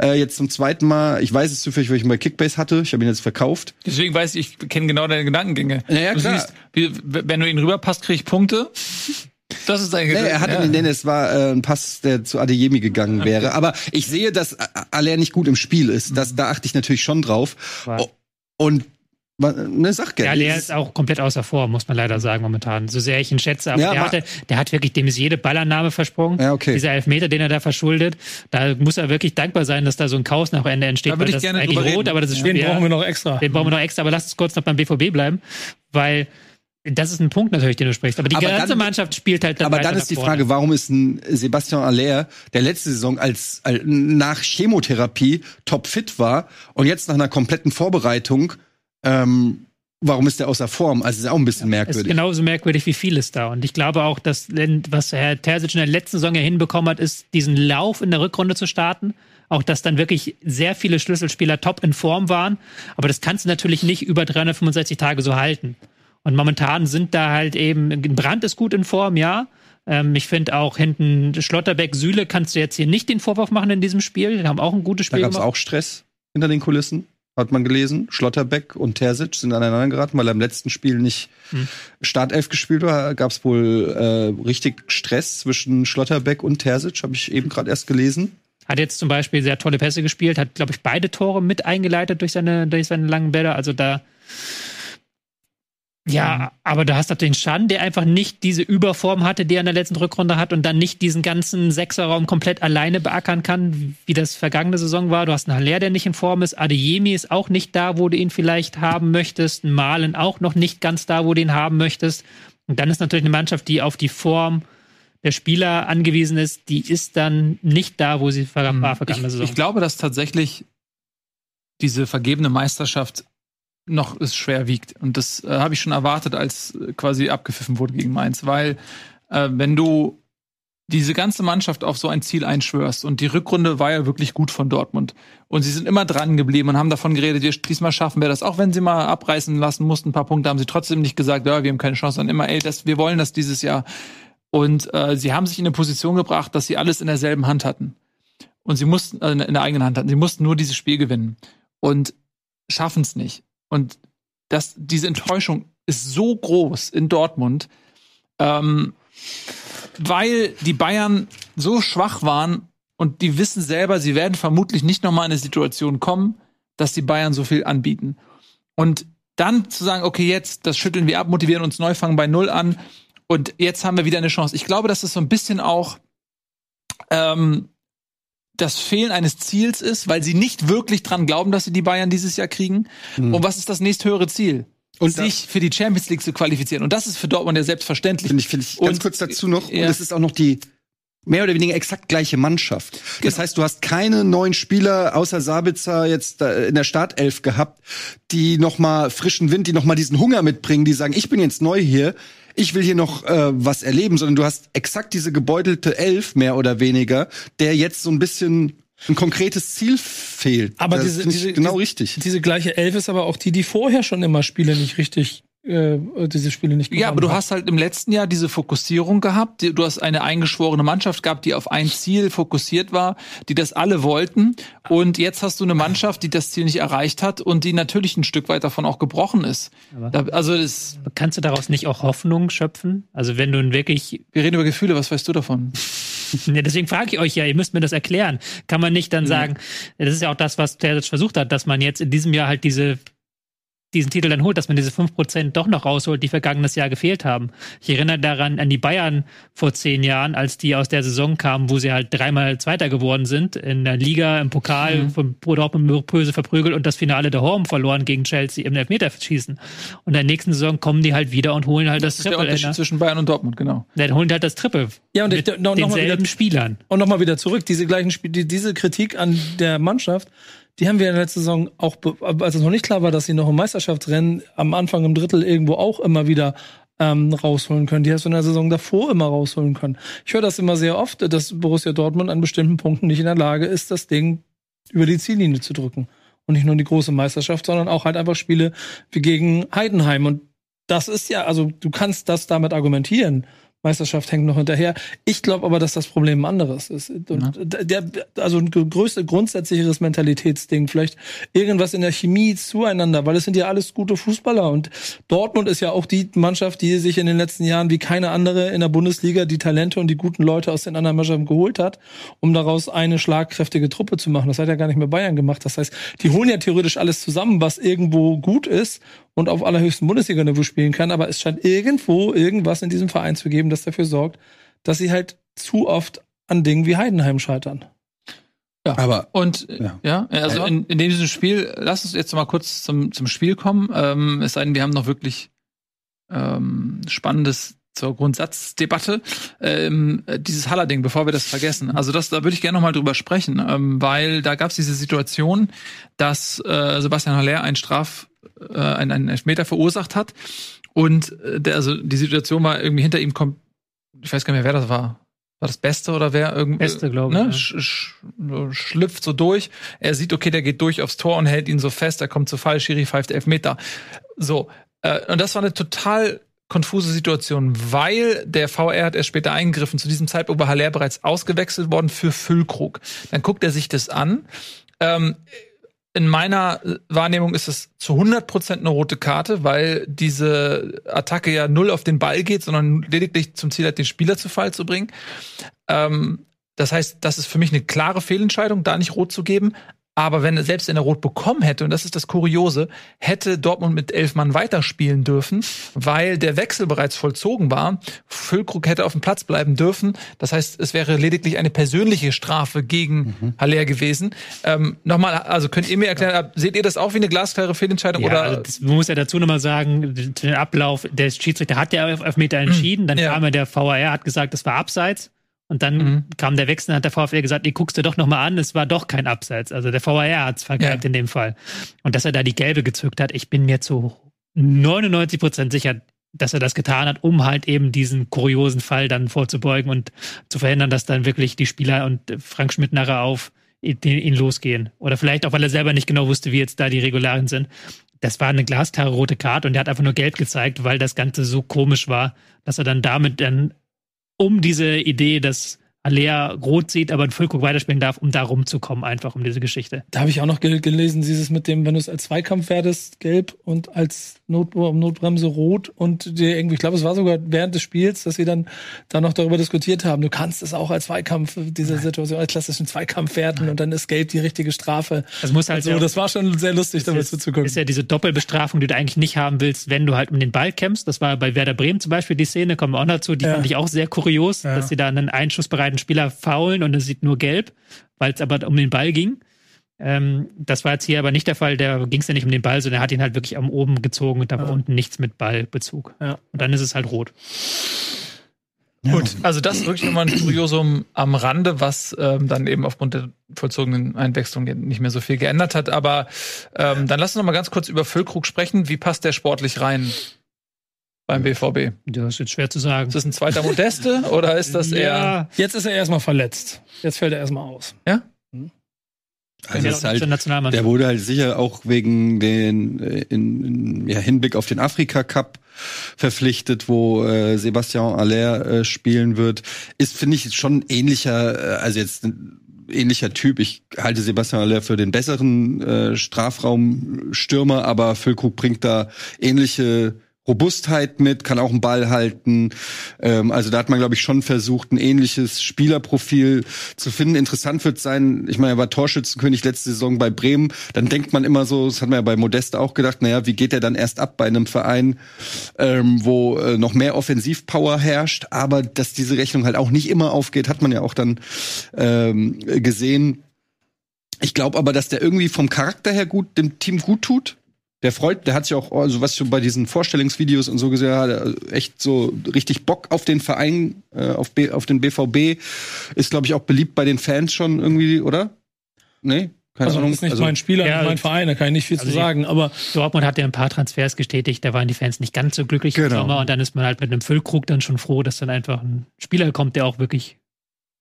äh, jetzt zum zweiten Mal, ich weiß es zufällig, weil ich ihn bei Kickbase hatte, ich habe ihn jetzt verkauft. Deswegen weiß ich, ich kenne genau deine Gedankengänge. Ja, ja, du klar. siehst, wenn du ihn rüberpasst, krieg ich Punkte. Das ist dein Nee, er hat ja. nee, es war äh, ein Pass, der zu Adeyemi gegangen wäre. Aber ich sehe, dass Aller nicht gut im Spiel ist. Das, da achte ich natürlich schon drauf. Ja. O- Und wa- ne, sag Ja, gerne. der ist auch komplett außer Form, muss man leider sagen, momentan. So sehr ich ihn schätze, aber Ja, der, hatte, der hat wirklich, dem ist jede Ballannahme versprungen. Ja, okay. Dieser Elfmeter, den er da verschuldet, da muss er wirklich dankbar sein, dass da so ein Chaos nach Ende entsteht. Da würde ich das gerne eigentlich drüber rot, reden. aber das ist Den brauchen wir noch extra. Den brauchen wir noch extra, aber lass uns kurz noch beim BVB bleiben, weil das ist ein Punkt natürlich, den du sprichst. Aber die Aber ganze dann- Mannschaft spielt halt Aber weiter dann ist die vorne. Frage, warum ist ein Sebastian Aller, der letzte Saison als, als nach Chemotherapie topfit war und jetzt nach einer kompletten Vorbereitung, ähm, warum ist der außer Form? Also ist auch ein bisschen ist merkwürdig. genauso merkwürdig wie vieles da. Und ich glaube auch, dass was Herr Terzic in der letzten Saison ja hinbekommen hat, ist, diesen Lauf in der Rückrunde zu starten. Auch, dass dann wirklich sehr viele Schlüsselspieler top in Form waren. Aber das kannst du natürlich nicht über 365 Tage so halten. Und momentan sind da halt eben, Brand ist gut in Form, ja. Ähm, ich finde auch hinten Schlotterbeck, Süle kannst du jetzt hier nicht den Vorwurf machen in diesem Spiel. Die haben auch ein gutes Da Spiel gab es auch Stress hinter den Kulissen, hat man gelesen. Schlotterbeck und Terzic sind aneinander geraten, weil er im letzten Spiel nicht Hm. Startelf gespielt war. Gab es wohl äh, richtig Stress zwischen Schlotterbeck und Terzic, habe ich eben gerade erst gelesen. Hat jetzt zum Beispiel sehr tolle Pässe gespielt, hat, glaube ich, beide Tore mit eingeleitet durch seine, durch seine langen Bälle. Also da. Ja, aber da hast du den Schan, der einfach nicht diese Überform hatte, die er in der letzten Rückrunde hat und dann nicht diesen ganzen Sechserraum komplett alleine beackern kann, wie das vergangene Saison war. Du hast einen Haller, der nicht in Form ist. Adeyemi ist auch nicht da, wo du ihn vielleicht haben möchtest. Malen auch noch nicht ganz da, wo du ihn haben möchtest. Und dann ist natürlich eine Mannschaft, die auf die Form der Spieler angewiesen ist, die ist dann nicht da, wo sie war vergangene ich, Saison. ich glaube, dass tatsächlich diese vergebene Meisterschaft noch es schwer wiegt. Und das äh, habe ich schon erwartet, als äh, quasi abgepfiffen wurde gegen Mainz. Weil äh, wenn du diese ganze Mannschaft auf so ein Ziel einschwörst und die Rückrunde war ja wirklich gut von Dortmund und sie sind immer dran geblieben und haben davon geredet, wir, diesmal schaffen wir das, auch wenn sie mal abreißen lassen mussten, ein paar Punkte haben sie trotzdem nicht gesagt, ja, wir haben keine Chance, sondern immer, ey, das, wir wollen das dieses Jahr. Und äh, sie haben sich in eine Position gebracht, dass sie alles in derselben Hand hatten. Und sie mussten, äh, in der eigenen Hand hatten. Sie mussten nur dieses Spiel gewinnen. Und schaffen es nicht. Und das, diese Enttäuschung ist so groß in Dortmund, ähm, weil die Bayern so schwach waren und die wissen selber, sie werden vermutlich nicht nochmal in eine Situation kommen, dass die Bayern so viel anbieten. Und dann zu sagen, okay, jetzt, das schütteln wir ab, motivieren uns neu, fangen bei Null an und jetzt haben wir wieder eine Chance. Ich glaube, dass es so ein bisschen auch ähm, das Fehlen eines Ziels ist, weil sie nicht wirklich dran glauben, dass sie die Bayern dieses Jahr kriegen. Und was ist das nächsthöhere Ziel? Und sich für die Champions League zu qualifizieren. Und das ist für Dortmund ja selbstverständlich. Finde ich, finde ich ganz Und- kurz dazu noch. ja. Und es ist auch noch die mehr oder weniger exakt gleiche Mannschaft. Das Genau. heißt, du hast keine neuen Spieler außer Sabitzer jetzt in der Startelf gehabt, die noch mal frischen Wind, die noch mal diesen Hunger mitbringen, die sagen, ich bin jetzt neu hier, ich will hier noch äh, was erleben, sondern du hast exakt diese gebeutelte Elf mehr oder weniger, der jetzt so ein bisschen ein konkretes Ziel fehlt. Aber das diese, diese, genau diese, richtig. Diese gleiche Elf ist aber auch die, die vorher schon immer Spiele nicht richtig, äh, diese Spiele nicht Ja, aber du hat. hast halt im letzten Jahr diese Fokussierung gehabt. Die- Du hast eine eingeschworene Mannschaft gehabt, die auf ein Ziel fokussiert war, die das alle wollten. Und jetzt hast du eine Mannschaft, die das Ziel nicht erreicht hat und die natürlich ein Stück weit davon auch gebrochen ist. Da, also das, Kannst du daraus nicht auch Hoffnung schöpfen? Also wenn du wirklich wir reden über Gefühle, was weißt du davon? Ja, deswegen frage ich euch ja, ihr müsst mir das erklären. Kann man nicht dann sagen, das ist ja auch das, was Terzic versucht hat, dass man jetzt in diesem Jahr halt diese diesen Titel dann holt, dass man diese 5% doch noch rausholt, die vergangenes Jahr gefehlt haben. Ich erinnere daran an die Bayern vor zehn Jahren, als die aus der Saison kamen, wo sie halt dreimal Zweiter geworden sind, in der Liga, im Pokal, Mhm. von Dortmund böse verprügelt und das Finale der Horm verloren gegen Chelsea im Elfmeterschießen. Und in der nächsten Saison kommen die halt wieder und holen halt das, Das ist der Triple. in Unterschied der- zwischen Bayern und Dortmund, genau. Dann holen die halt das Triple. Ja, und ich- mit noch- noch mal denselben wieder- Spielern. Und nochmal wieder zurück, diese gleichen Spiele, die, diese Kritik an der Mannschaft, die haben wir in der letzten Saison auch, als es noch nicht klar war, dass sie noch im Meisterschaftsrennen am Anfang im Drittel irgendwo auch immer wieder ähm, rausholen können. Die hast du in der Saison davor immer rausholen können. Ich höre das immer sehr oft, dass Borussia Dortmund an bestimmten Punkten nicht in der Lage ist, das Ding über die Ziellinie zu drücken. Und nicht nur die große Meisterschaft, sondern auch halt einfach Spiele wie gegen Heidenheim. Und das ist ja, also du kannst das damit argumentieren. Meisterschaft hängt noch hinterher. Ich glaube aber, dass das Problem ein anderes ist. Und der, also ein größte, grundsätzlicheres Mentalitätsding, vielleicht irgendwas in der Chemie zueinander, weil es sind ja alles gute Fußballer und Dortmund ist ja auch die Mannschaft, die sich in den letzten Jahren wie keine andere in der Bundesliga die Talente und die guten Leute aus den anderen Mannschaften geholt hat, um daraus eine schlagkräftige Truppe zu machen. Das hat ja gar nicht mehr Bayern gemacht. Das heißt, die holen ja theoretisch alles zusammen, was irgendwo gut ist und auf allerhöchstem Bundesliga-Niveau spielen kann, aber es scheint irgendwo irgendwas in diesem Verein zu geben, das dafür sorgt, dass sie halt zu oft an Dingen wie Heidenheim scheitern. Ja, aber und ja, ja also in, in diesem Spiel, lass uns jetzt mal kurz zum, zum Spiel kommen. Ähm, es sei denn, wir haben noch wirklich ähm, Spannendes zur Grundsatzdebatte. Ähm, dieses Haller-Ding, bevor wir das vergessen. Also das, da würde ich gerne noch mal drüber sprechen, ähm, weil da gab es diese Situation, dass äh, Sebastian Haller ein Straf äh, einen, einen Elfmeter verursacht hat. Und äh, der, also die Situation war irgendwie hinter ihm kommt, ich weiß gar nicht mehr, wer das war. War das Beste oder wer irgendwie? Beste, glaube ich. Ne? Sch sch schlüpft so durch. Er sieht, okay, der geht durch aufs Tor und hält ihn so fest. Er kommt zu Fall. Schiri pfeift Elfmeter. So. Äh, und das war eine total konfuse Situation, weil der VR hat erst später eingegriffen. Zu diesem Zeitpunkt war Haller bereits ausgewechselt worden für Füllkrug. Dann guckt er sich das an. Ähm, in meiner Wahrnehmung ist es zu 100 Prozent eine rote Karte, weil diese Attacke ja null auf den Ball geht, sondern lediglich zum Ziel hat, den Spieler zu Fall zu bringen. Ähm, das heißt, das ist für mich eine klare Fehlentscheidung, da nicht rot zu geben. Aber wenn er selbst in der Rot bekommen hätte, und das ist das Kuriose, hätte Dortmund mit elf Mann weiterspielen dürfen, weil der Wechsel bereits vollzogen war. Füllkrug hätte auf dem Platz bleiben dürfen. Das heißt, es wäre lediglich eine persönliche Strafe gegen mhm. Haller gewesen. Ähm, Nochmal, also könnt ihr mir erklären, seht ihr das auch wie eine glasklare Fehlentscheidung? Ja, oder? Also das, man muss ja dazu nochmal sagen, den Ablauf, der Schiedsrichter hat ja auf Meter entschieden, dann ja. kam ja der VAR, hat gesagt, das war abseits. Und dann mhm. kam der Wechsel, hat der VfL gesagt, ihr guckst dir doch noch mal an, es war doch kein Abseits. Also der VAR hat's vergeigt ja. in dem Fall. Und dass er da die gelbe gezückt hat, ich bin mir zu 99 Prozent sicher, dass er das getan hat, um halt eben diesen kuriosen Fall dann vorzubeugen und zu verhindern, dass dann wirklich die Spieler und Frank Schmidt nachher auf ihn losgehen. Oder vielleicht auch, weil er selber nicht genau wusste, wie jetzt da die Regularien sind. Das war eine glasklare rote Karte und er hat einfach nur gelb gezeigt, weil das Ganze so komisch war, dass er dann damit dann um diese Idee, dass Alea rot sieht, aber ein Füllkrug weiterspielen darf, um da rumzukommen, einfach um diese Geschichte. Da habe ich auch noch gelesen, dieses mit dem, wenn du es als Zweikampf werdest, gelb und als Not Notbremse rot und die irgendwie, ich glaube, es war sogar während des Spiels, dass sie dann da noch darüber diskutiert haben. Du kannst es auch als Zweikampf, diese Situation als klassischen Zweikampf werten und dann ist gelb die richtige Strafe. Das muss halt also, ja, das war schon sehr lustig, damit zuzugucken. Ist ja diese Doppelbestrafung, die du eigentlich nicht haben willst, wenn du halt um den Ball kämpfst. Das war bei Werder Bremen zum Beispiel die Szene, kommen wir auch dazu, die ja. fand ich auch sehr kurios, ja. dass sie da einen einschussbereiten Spieler faulen und es sieht nur gelb, weil es aber um den Ball ging. Ähm, das war jetzt hier aber nicht der Fall. Da ging es ja nicht um den Ball, sondern er hat ihn halt wirklich am oben gezogen und da war ja. unten nichts mit Ballbezug. Ja. Und dann ist es halt rot. Ja. Gut, also das ist wirklich nochmal ein Kuriosum am Rande, was ähm, dann eben aufgrund der vollzogenen Einwechslung nicht mehr so viel geändert hat. Aber ähm, dann lass uns noch mal ganz kurz über Füllkrug sprechen. Wie passt der sportlich rein beim BVB? Das ist jetzt schwer zu sagen. Ist das ein zweiter Modeste oder ist das eher. Ja, jetzt ist er erstmal verletzt. Jetzt fällt er erstmal aus. Ja? Also ist halt, der wurde halt sicher auch wegen den äh, in, in ja, Hinblick auf den Afrika Cup verpflichtet, wo äh, Sebastian Aller äh, spielen wird. Ist finde ich schon ähnlicher, äh, also jetzt ein ähnlicher Typ. Ich halte Sebastian Aller für den besseren äh, Strafraumstürmer, aber Füllkrug bringt da ähnliche Robustheit mit, kann auch einen Ball halten. Ähm, also da hat man, glaube ich, schon versucht, ein ähnliches Spielerprofil zu finden. Interessant wird sein, ich meine, er war Torschützenkönig letzte Saison bei Bremen. Dann denkt man immer so, das hat man ja bei Modeste auch gedacht, naja, wie geht er dann erst ab bei einem Verein, ähm, wo äh, noch mehr Offensivpower herrscht. Aber dass diese Rechnung halt auch nicht immer aufgeht, hat man ja auch dann ähm, gesehen. Ich glaube aber, dass der irgendwie vom Charakter her gut dem Team gut tut der freut, der hat sich auch, also was ich bei diesen Vorstellungsvideos und so gesehen hat, echt so richtig Bock auf den Verein, äh, auf, B, auf den BVB. Ist, glaube ich, auch beliebt bei den Fans schon irgendwie, oder? Nee? Keine also, Ahnung. ist nicht also, mein Spieler, ja, mein Verein, da kann ich nicht viel also zu sagen. Aber Dortmund hat ja ein paar Transfers getätigt, da waren die Fans nicht ganz so glücklich genau. im Sommer und dann ist man halt mit einem Füllkrug dann schon froh, dass dann einfach ein Spieler kommt, der auch wirklich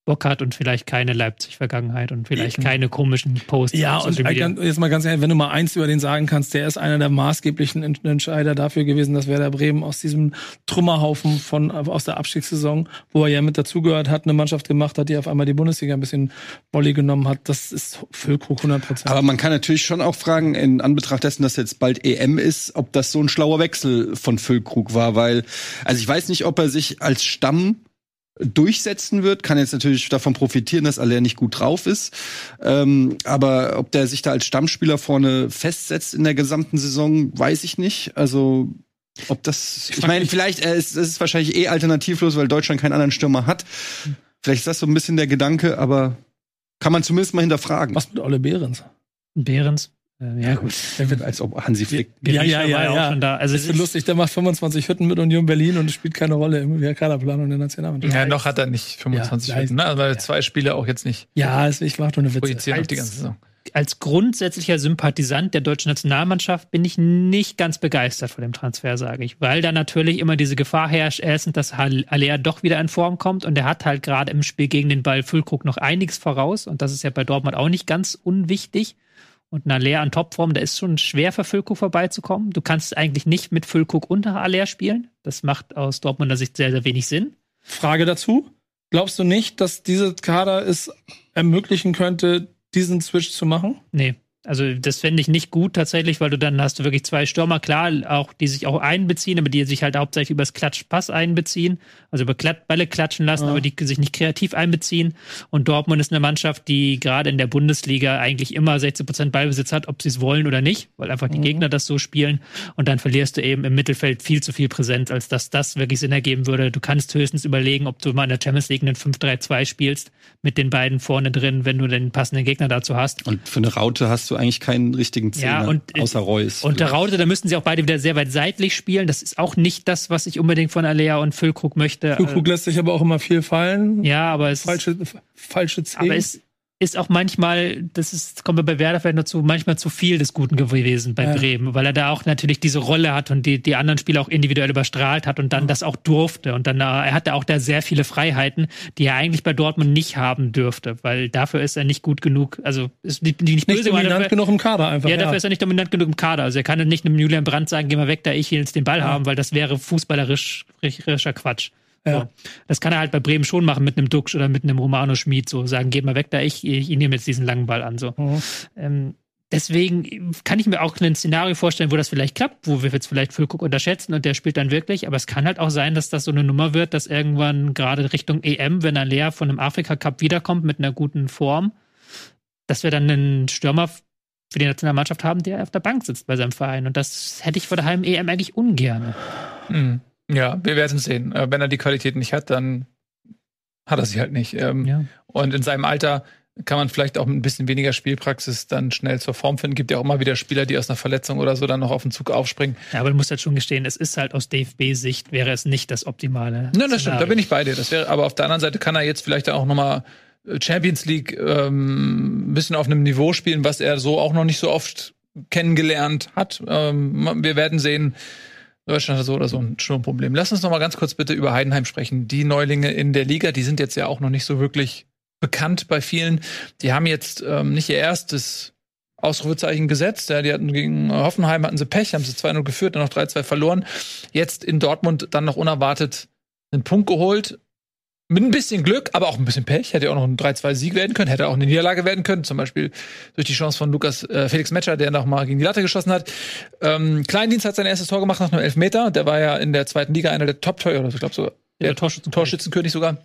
Bock hat und vielleicht keine Leipzig-Vergangenheit und vielleicht keine komischen Posts. Ja, und ganz- jetzt mal ganz ehrlich, wenn du mal eins über den sagen kannst, der ist einer der maßgeblichen Ent- Entscheider dafür gewesen, dass Werder Bremen aus diesem Trümmerhaufen von aus der Abstiegssaison, wo er ja mit dazugehört hat, eine Mannschaft gemacht hat, die auf einmal die Bundesliga ein bisschen Volley genommen hat. Das ist Füllkrug 100 Prozent. Aber man kann natürlich schon auch fragen, in Anbetracht dessen, dass jetzt bald EM ist, ob das so ein schlauer Wechsel von Füllkrug war, weil, also ich weiß nicht, ob er sich als Stamm durchsetzen wird, kann jetzt natürlich davon profitieren, dass Aller nicht gut drauf ist. Ähm, aber ob der sich da als Stammspieler vorne festsetzt in der gesamten Saison, weiß ich nicht. Also ob das, ich meine, vielleicht äh, ist es ist wahrscheinlich eh alternativlos, weil Deutschland keinen anderen Stürmer hat. Vielleicht ist das so ein bisschen der Gedanke, aber kann man zumindest mal hinterfragen. Was mit Olle Behrens? Behrens. Äh, ja, gut. Der wird als ob Hansi Flick. Ja, ja, ja, war ja auch ja. schon da. Also Das es ist ist lustig, der macht 25 Hütten mit Union Berlin und spielt keine Rolle im Kaderplanung der Nationalmannschaft. Ja, noch hat er nicht 25 Ja, Minuten, ne? Also weil zwei Spiele auch jetzt nicht Ja, es- ich mach nur eine Witze. projizieren Als- die ganze Saison. als grundsätzlicher Sympathisant der deutschen Nationalmannschaft bin ich nicht ganz begeistert von dem Transfer, sage ich. Weil da natürlich immer diese Gefahr herrscht, erstens, dass Alea doch wieder in Form kommt und er hat halt gerade im Spiel gegen den Ball Füllkrug noch einiges voraus und das ist ja bei Dortmund auch nicht ganz unwichtig. Und ein Aller an Topform, da ist schon schwer für Füllkrug vorbeizukommen. Du kannst eigentlich nicht mit Füllkrug unter Aller spielen. Das macht aus Dortmunder Sicht sehr, sehr wenig Sinn. Frage dazu. Glaubst du nicht, dass diese Kader es ermöglichen könnte, diesen Switch zu machen? Nee. Also das fände ich nicht gut tatsächlich, weil du dann hast du wirklich zwei Stürmer, klar, auch die sich auch einbeziehen, aber die sich halt hauptsächlich übers Klatsch-Pass einbeziehen, also über Klat Bälle klatschen lassen, Ja. aber die sich nicht kreativ einbeziehen. Und Dortmund ist eine Mannschaft, die gerade in der Bundesliga eigentlich immer 60% Ballbesitz hat, ob sie es wollen oder nicht, weil einfach die Gegner das so spielen. Und dann verlierst du eben im Mittelfeld viel zu viel Präsenz, als dass das wirklich Sinn ergeben würde. Du kannst höchstens überlegen, ob du mal in der Champions League einen 5-3-2 spielst mit den beiden vorne drin, wenn du den passenden Gegner dazu hast. Und für eine Raute hast du eigentlich keinen richtigen Zehner, Ja, und- außer Reus. Und der Raute, da müssten sie auch beide wieder sehr weit seitlich spielen. Das ist auch nicht das, was ich unbedingt von Alea und Füllkrug möchte. Füllkrug lässt sich aber auch immer viel fallen. Äh, ja, aber es, Falsche, falsche Zehn. aber es ist auch manchmal, das ist, kommen wir bei Werder vielleicht noch zu, manchmal zu viel des Guten gewesen bei Ja. Bremen, weil er da auch natürlich diese Rolle hat und die, die anderen Spieler auch individuell überstrahlt hat und dann das auch durfte. Und dann, äh, er hatte auch da sehr viele Freiheiten, die er eigentlich bei Dortmund nicht haben dürfte, weil dafür ist er nicht gut genug, also ist nicht, nicht böse, dominant dafür- genug im Kader einfach. ja, dafür ist er nicht dominant genug im Kader. Also er kann nicht einem Julian Brandt sagen, geh mal weg, da ich will jetzt den Ball haben, weil das wäre fußballerischer Quatsch. Ja. Das kann er halt bei Bremen schon machen mit einem Duxch oder mit einem Romano Schmid, so sagen, geht mal weg, da ich, ich nehme jetzt diesen langen Ball an. So. Mhm. Ähm, deswegen kann ich mir auch ein Szenario vorstellen, wo das vielleicht klappt, wo wir jetzt vielleicht Füllkrug unterschätzen und der spielt dann wirklich. Aber es kann halt auch sein, dass das so eine Nummer wird, dass irgendwann gerade Richtung EM, wenn er leer von einem Afrika-Cup wiederkommt mit einer guten Form, dass wir dann einen Stürmer für die Nationalmannschaft haben, der auf der Bank sitzt bei seinem Verein. Und das hätte ich vor der halben EM eigentlich ungern. Mhm. Ja, wir werden sehen. Äh, Wenn er die Qualität nicht hat, dann hat er sie halt nicht. Ähm, Ja. Und in seinem Alter kann man vielleicht auch mit ein bisschen weniger Spielpraxis dann schnell zur Form finden. Gibt ja auch immer wieder Spieler, die aus einer Verletzung oder so dann noch auf den Zug aufspringen. ja, aber du musst halt schon gestehen, es ist halt aus DFB-Sicht wäre es nicht das optimale. Ja, das stimmt, da bin ich bei dir. Das wäre, aber auf der anderen Seite kann er jetzt vielleicht auch nochmal Champions League ähm, ein bisschen auf einem Niveau spielen, was er so auch noch nicht so oft kennengelernt hat. Ähm, wir werden sehen. Deutschland hat so oder so ein Sturmproblem. Lass uns noch mal ganz kurz bitte über Heidenheim sprechen. Die Neulinge in der Liga, die sind jetzt ja auch noch nicht so wirklich bekannt bei vielen. Die haben jetzt ähm, nicht ihr erstes Ausrufezeichen gesetzt. Ja, die hatten gegen Hoffenheim hatten sie Pech, haben sie 2-0 geführt, dann noch 3-2 verloren. Jetzt in Dortmund dann noch unerwartet einen Punkt geholt. Mit ein bisschen Glück, aber auch ein bisschen Pech. Hätte ja auch noch ein 3-2-Sieg werden können, hätte auch eine Niederlage werden können. Zum Beispiel durch die Chance von Lukas äh, Felix Metscher, der noch mal gegen die Latte geschossen hat. Ähm, Kleindienst hat sein erstes Tor gemacht nach einem Elfmeter. Der war ja in der zweiten Liga einer der Top-Torhüter, oder so, ich glaube so Der der Torschützenkönig. Torschützenkönig sogar.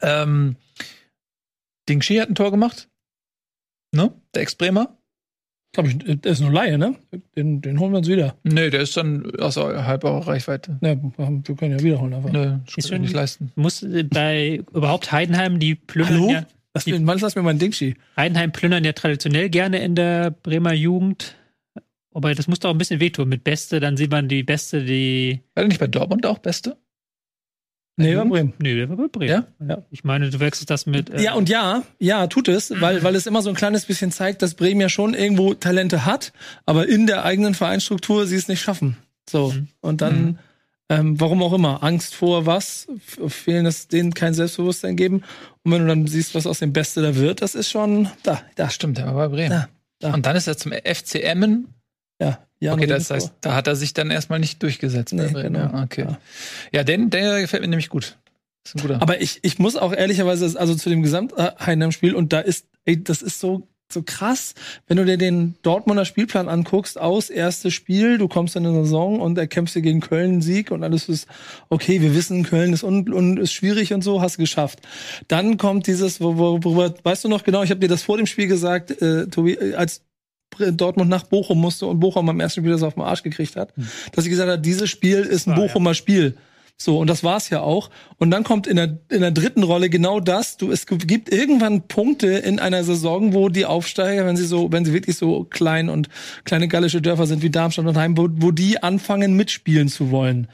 Ähm, Ding Shi hat ein Tor gemacht. Ne? Der Ex-Bremer. Glaub ich, der ist nur Laie, ne? Den, den holen wir uns wieder. Nee, der ist dann außerhalb eurer Reichweite. Ja, wir können ja wiederholen einfach. Nö, Ist ist schon- nicht leisten. Muss äh, bei überhaupt Heidenheim, die plündern Hallo? ja, Lass mir, Mann, lass mir mein Dingshi. Heidenheim plündern ja traditionell gerne in der Bremer Jugend. Aber das muss doch ein bisschen wehtun. Mit Beste, dann sieht man die Beste, die. War der nicht bei Dortmund auch Beste? Nee, bei Bremen. Nee, der war bei Bremen. Ja? Ja. Ich meine, du wechselst das mit. äh, Ja, und ja, ja, tut es, weil, weil es immer so ein kleines bisschen zeigt, dass Bremen ja schon irgendwo Talente hat, aber in der eigenen Vereinsstruktur sie es nicht schaffen. So. Mhm. Und dann, Mhm. Ähm, warum auch immer. Angst vor was? F- Fehlendes, denen kein Selbstbewusstsein geben. Und wenn du dann siehst, was aus dem Beste da wird, das ist schon da, da, Stimmt, der war bei Bremen. Ja, ja. Und dann ist er zum FC Emmen. ja. Ja Okay, das heißt, da hat er sich dann erstmal nicht durchgesetzt. Nee, genau. Ja, okay. Ja. Ja, den, der gefällt mir nämlich gut. Ist ein guter. Aber ich, ich muss auch ehrlicherweise, also zu dem Gesamt-Heidenheim-Spiel, und da ist, ey, das ist so, so krass, wenn du dir den Dortmunder Spielplan anguckst, aus erstes Spiel, du kommst in eine Saison und erkämpfst dir gegen Köln einen Sieg und alles ist okay, wir wissen, Köln ist un, und ist schwierig und so, hast geschafft. Dann kommt dieses, wo, wo, worüber, weißt du noch genau, ich habe dir das vor dem Spiel gesagt, äh, Tobi, äh, als Dortmund nach Bochum musste und Bochum beim ersten Spiel das auf den Arsch gekriegt hat, dass ich gesagt habe, dieses Spiel ist ein ja. Bochumer Spiel. So, und das war's ja auch. Und dann kommt in der, in der dritten Rolle genau das. Du, es gibt irgendwann Punkte in einer Saison, wo die Aufsteiger, wenn sie so, wenn sie wirklich so klein und kleine gallische Dörfer sind wie Darmstadt und Heim, wo, wo die anfangen mitspielen zu wollen.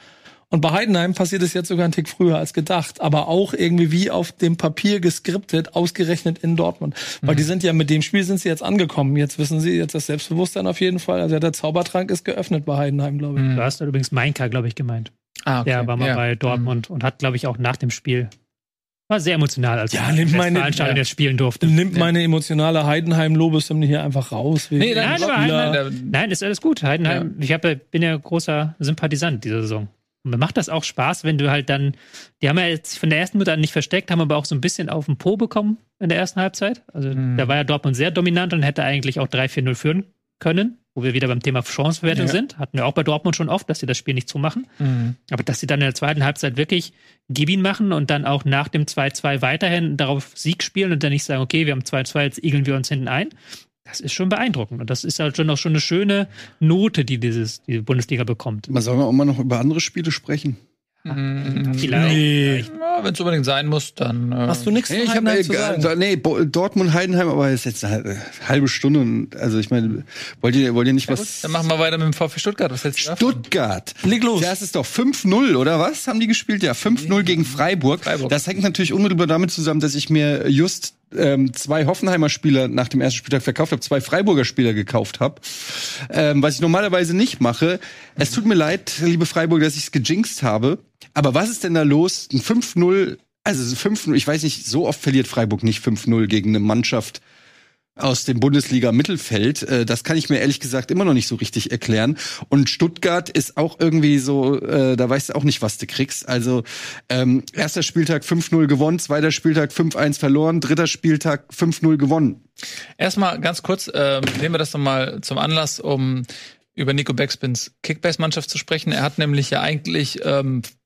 Und bei Heidenheim passiert es jetzt sogar einen Tick früher als gedacht, aber auch irgendwie wie auf dem Papier geskriptet, ausgerechnet in Dortmund. Weil die sind ja mit dem Spiel sind sie jetzt angekommen. Jetzt wissen sie jetzt das Selbstbewusstsein auf jeden Fall. Also der Zaubertrank ist geöffnet bei Heidenheim, glaube ich. Mhm. Du hast übrigens Mainka, glaube ich, gemeint. Ah, okay. Der war mal Ja. bei Dortmund und hat, glaube ich, auch nach dem Spiel war sehr emotional, als Ja, nimmt in meine- Westfalenstadion ja. jetzt spielen durfte. Nimmt meine emotionale Heidenheim-Lobeshymne hier einfach raus. Nee, nein. Heidenheim, Nein, ist alles gut. Heidenheim, ich hab, ja- bin ja großer Sympathisant dieser Saison. Und mir macht das auch Spaß, wenn du halt dann, die haben ja jetzt von der ersten Minute an nicht versteckt, haben aber auch so ein bisschen auf den Po bekommen in der ersten Halbzeit. Also Mhm. da war ja Dortmund sehr dominant und hätte eigentlich auch 3-4-0 führen können, wo wir wieder beim Thema Chanceverwertung Ja. sind. Hatten wir auch bei Dortmund schon oft, dass sie das Spiel nicht zumachen. Mhm. Aber dass sie dann in der zweiten Halbzeit wirklich Gib ihn machen und dann auch nach dem 2-2 weiterhin darauf Sieg spielen und dann nicht sagen, okay, wir haben 2-2, jetzt igeln wir uns hinten ein. Das ist schon beeindruckend. Und das ist halt schon auch schon eine schöne Note, die dieses, die Bundesliga bekommt. Man soll auch mal noch über andere Spiele sprechen. Mhm. Vielleicht. Nee. Ja, Wenn es unbedingt sein muss, dann. Äh, Hast du nichts Nee, zu ich Heidenheim äh, zu sagen? nee, Bo- Dortmund Heidenheim, aber ist jetzt eine halbe Stunde und also ich meine, wollt ihr wollt ihr nicht ja, gut, was dann machen wir weiter mit dem VfB Stuttgart. Was hältst du davon? Stuttgart. Leg los. Das ist doch 5-0, oder was? Haben die gespielt? Ja, 5-0 gegen Freiburg. Freiburg. Das hängt natürlich unmittelbar damit zusammen, dass ich mir just ähm, zwei Hoffenheimer Spieler nach dem ersten Spieltag verkauft habe, zwei Freiburger Spieler gekauft habe. Ähm, was ich normalerweise nicht mache. Es tut mir leid, liebe Freiburg, dass ich es gejinxt habe. Aber was ist denn da los? Ein 5-0, also 5-0, ich weiß nicht, so oft verliert Freiburg nicht 5-0 gegen eine Mannschaft aus dem Bundesliga-Mittelfeld. Äh, das kann ich mir ehrlich gesagt immer noch nicht so richtig erklären. Und Stuttgart ist auch irgendwie so, äh, da weißt du auch nicht, was du kriegst. Also ähm, erster Spieltag 5-0 gewonnen, zweiter Spieltag 5-1 verloren, dritter Spieltag 5-0 gewonnen. Erstmal ganz kurz, ähm, nehmen wir das nochmal zum Anlass, um über Nico Backspins Kickbase-Mannschaft zu sprechen. Er hat nämlich ja eigentlich ähm, äh,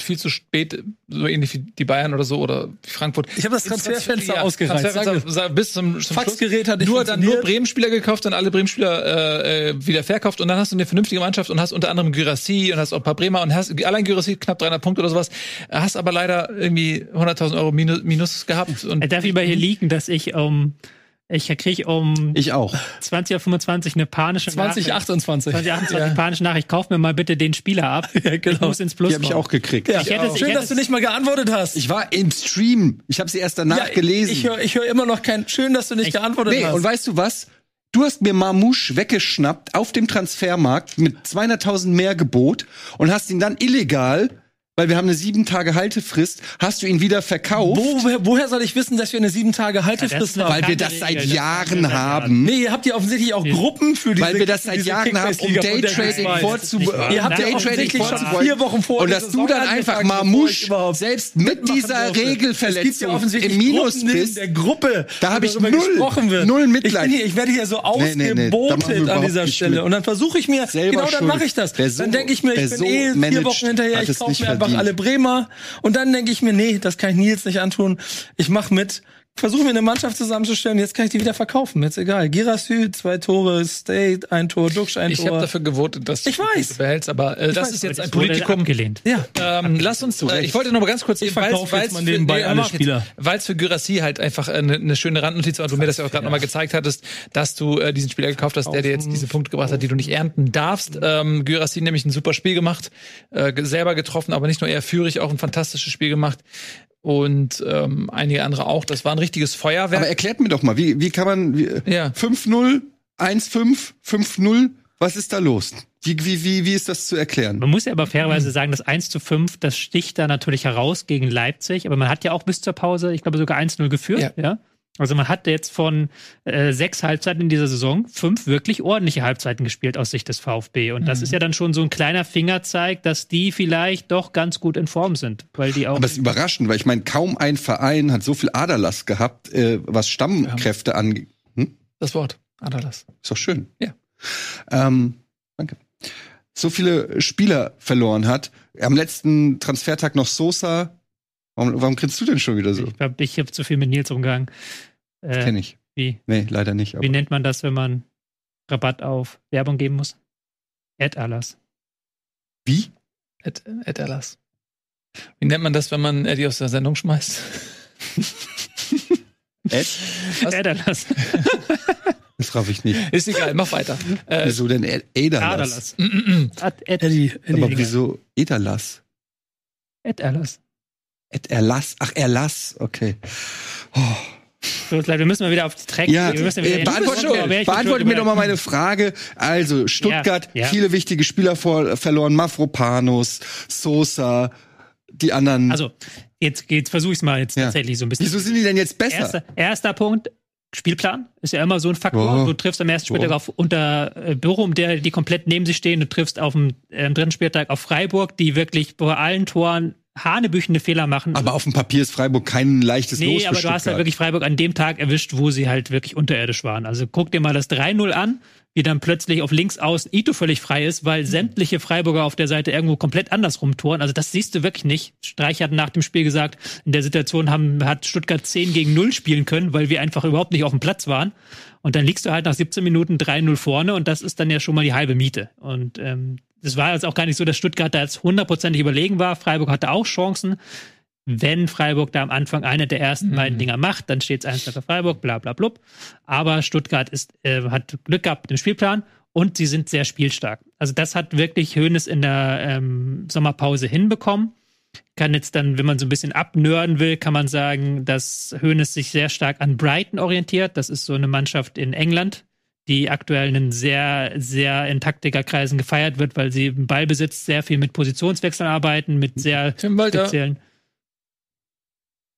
viel zu spät, so ähnlich wie die Bayern oder so oder wie Frankfurt. Ich habe das Transferfenster Ja, ausgereizt. Transferfenster bis zum, zum Faxgerät hat nur dann nur. Bremen-Spieler gekauft und alle Bremen-Spieler äh, äh, wieder verkauft und dann hast du eine vernünftige Mannschaft und hast unter anderem Gyrassi und hast auch ein paar Bremer und hast allein Gyrassi knapp 300 Punkte oder sowas, hast aber leider irgendwie 100.000 Euro Minus, Minus gehabt und Er darf ich mal hier liegen, dass ich um, ich kriege um Ich auch. 20.25 Uhr eine panische Nachricht. 2028. 2028 panische Nachricht, kauf mir mal bitte den Spieler ab. Ja, genau. Ich muss ins Plus Die habe ich auch gekriegt. Ja. Ich hätte es- ich Schön, hätte dass du es- nicht mal geantwortet hast. Ich war im Stream. Ich habe sie erst danach Ja, gelesen. Ich höre ich hör immer noch kein. Schön, dass du nicht Ich- geantwortet Nee, hast. und weißt du was? Du hast mir Mamouche weggeschnappt auf dem Transfermarkt mit 200.000 mehr Gebot und hast ihn dann illegal, weil wir haben eine sieben Tage Haltefrist, hast du ihn wieder verkauft, Wo, woher, soll ich wissen, dass wir eine sieben Tage Ja, Haltefrist das- haben? weil wir das seit Regel, Jahren haben. Nee, ihr habt ja offensichtlich auch Gruppen für diese Weil wir das seit Jahren haben, um Daytrading weiß. vorzu nicht wahr. Ihr habt ja Nein, Daytrading offensichtlich schon vier Wochen vor Und dass du dann einfach überhaupt selbst mit dieser durfte. Es gibt ja Regelverletzung offensichtlich im Minus bist. der Gruppe, Da hab wo ich null- null Mitleid. Ich, bin hier, ich werde hier so ausgebotet an dieser Stelle. Und dann versuche ich mir, genau dann mache ich das. Dann denke ich mir, ich bin so eh vier Wochen hinterher, ich kaufe nicht mir einfach alle Bremer. Und dann denke ich mir, nee, das kann ich Nils nicht antun. Ich mache mit. Versuche mir eine Mannschaft zusammenzustellen, jetzt kann ich die wieder verkaufen. Jetzt egal. Girasü, zwei Tore, State, ein Tor, Duxch, ein Ich habe Tor. dafür gewotet, dass Ich du weiß. behältst, aber äh, das weiß, ist jetzt ein Politikum. abgelehnt. ja. Ähm, lass uns, äh, ich wollte noch mal ganz kurz, Ich verkaufe jetzt mal nebenbei alle Spieler. Weil es für Gyrassi halt einfach eine, eine schöne Randnotiz war, du mir das ja auch gerade noch mal gezeigt hattest, dass du äh, diesen Spieler gekauft hast, der dir jetzt diese Punkte gebracht hat, die du nicht ernten darfst. Ähm, Gyrassi nämlich ein super Spiel gemacht, äh, selber getroffen, aber nicht nur er, Führig auch ein fantastisches Spiel gemacht und ähm, einige andere auch. Das war ein richtiges Feuerwerk. Aber erklärt mir doch mal, wie, wie kann man wie, Ja. 5-0, 1-5, 5-0, Was ist da los? Wie, wie, wie, wie ist das zu erklären? Man muss ja aber fairerweise sagen, das 1 zu 5, das sticht da natürlich heraus gegen Leipzig, aber man hat ja auch bis zur Pause, ich glaube, sogar 1-0 geführt, Ja. ja. Also man hat jetzt von äh, sechs Halbzeiten in dieser Saison fünf wirklich ordentliche Halbzeiten gespielt aus Sicht des VfB. Und das ist ja dann schon so ein kleiner Fingerzeig, dass die vielleicht doch ganz gut in Form sind, weil die auch. Aber es ist überraschend, weil ich meine, kaum ein Verein hat so viel Aderlass gehabt, äh, was Stammkräfte angeht. Hm? Das Wort. Adalas. Ist doch schön. Ja. Ähm, danke. So viele Spieler verloren hat. Am letzten Transfertag noch Sosa. Warum, warum grinst du denn schon wieder so? ich glaube, ich habe zu viel mit Nils umgegangen. Äh, Kenn ich. wie, Nee, leider nicht. Aber wie nennt man das, wenn man Rabatt auf Werbung geben muss? Ad Alas. wie? Ed, Ed Alas. Wie nennt man das, wenn man Eddie aus der Sendung schmeißt? Ad Alas. Das raff ich nicht. Ist egal, mach weiter. Äh, Wieso denn Ed- Ederlass? Adalas. mm, mm, mm. Ad, Ad, Eddie, Aber Eddie. wieso Ederlass? Ad Alas. Ed Erlass? Ach, Erlass, okay. Tut leid, wir müssen mal wieder auf die Track. Ja, wir müssen wieder äh, beantworte, Ja, wer ich beantworte mir doch mal meine Frage. Also, Stuttgart, Ja, ja. viele wichtige Spieler vor, verloren. Mafropanos, Sosa, die anderen. Also, jetzt, jetzt versuche ich es mal jetzt Ja. tatsächlich so ein bisschen. Wieso sind die denn jetzt besser? Erster, erster Punkt, Spielplan ist ja immer so ein Faktor. Oh. Du triffst am ersten Spieltag Oh. auf unter äh, Bochum, der die komplett neben sich stehen. Du triffst auf dem äh, dritten Spieltag auf Freiburg, die wirklich bei allen Toren hanebüchende Fehler machen. Aber auf dem Papier ist Freiburg kein leichtes Los Nee, aber du hast halt wirklich Freiburg an dem Tag erwischt, wo sie halt wirklich unterirdisch waren. Also guck dir mal das 3-0 an, wie dann plötzlich auf links außen Ito völlig frei ist, weil sämtliche Freiburger auf der Seite irgendwo komplett andersrum toren. Also das siehst du wirklich nicht. Streich hat nach dem Spiel gesagt, in der Situation haben, hat Stuttgart 10 gegen 0 spielen können, weil wir einfach überhaupt nicht auf dem Platz waren. Und dann liegst du halt nach 17 Minuten 3-0 vorne und das ist dann ja schon mal die halbe Miete. Und ähm, das war jetzt auch gar nicht so, dass Stuttgart da jetzt hundertprozentig überlegen war. Freiburg hatte auch Chancen. Wenn Freiburg da am Anfang eine der ersten beiden Dinger macht, dann steht es 1 für Freiburg, bla bla blub. Aber Stuttgart ist, äh, hat Glück gehabt mit dem Spielplan und sie sind sehr spielstark. Also das hat wirklich Hoeneß in der ähm, Sommerpause hinbekommen. Kann jetzt dann, wenn man so ein bisschen abnörden will, kann man sagen, dass Hoeneß sich sehr stark an Brighton orientiert. Das ist so eine Mannschaft in England, die aktuell in sehr, sehr in Taktikerkreisen gefeiert wird, weil sie im Ballbesitz sehr viel mit Positionswechseln arbeiten, mit sehr Tim Walter. speziellen.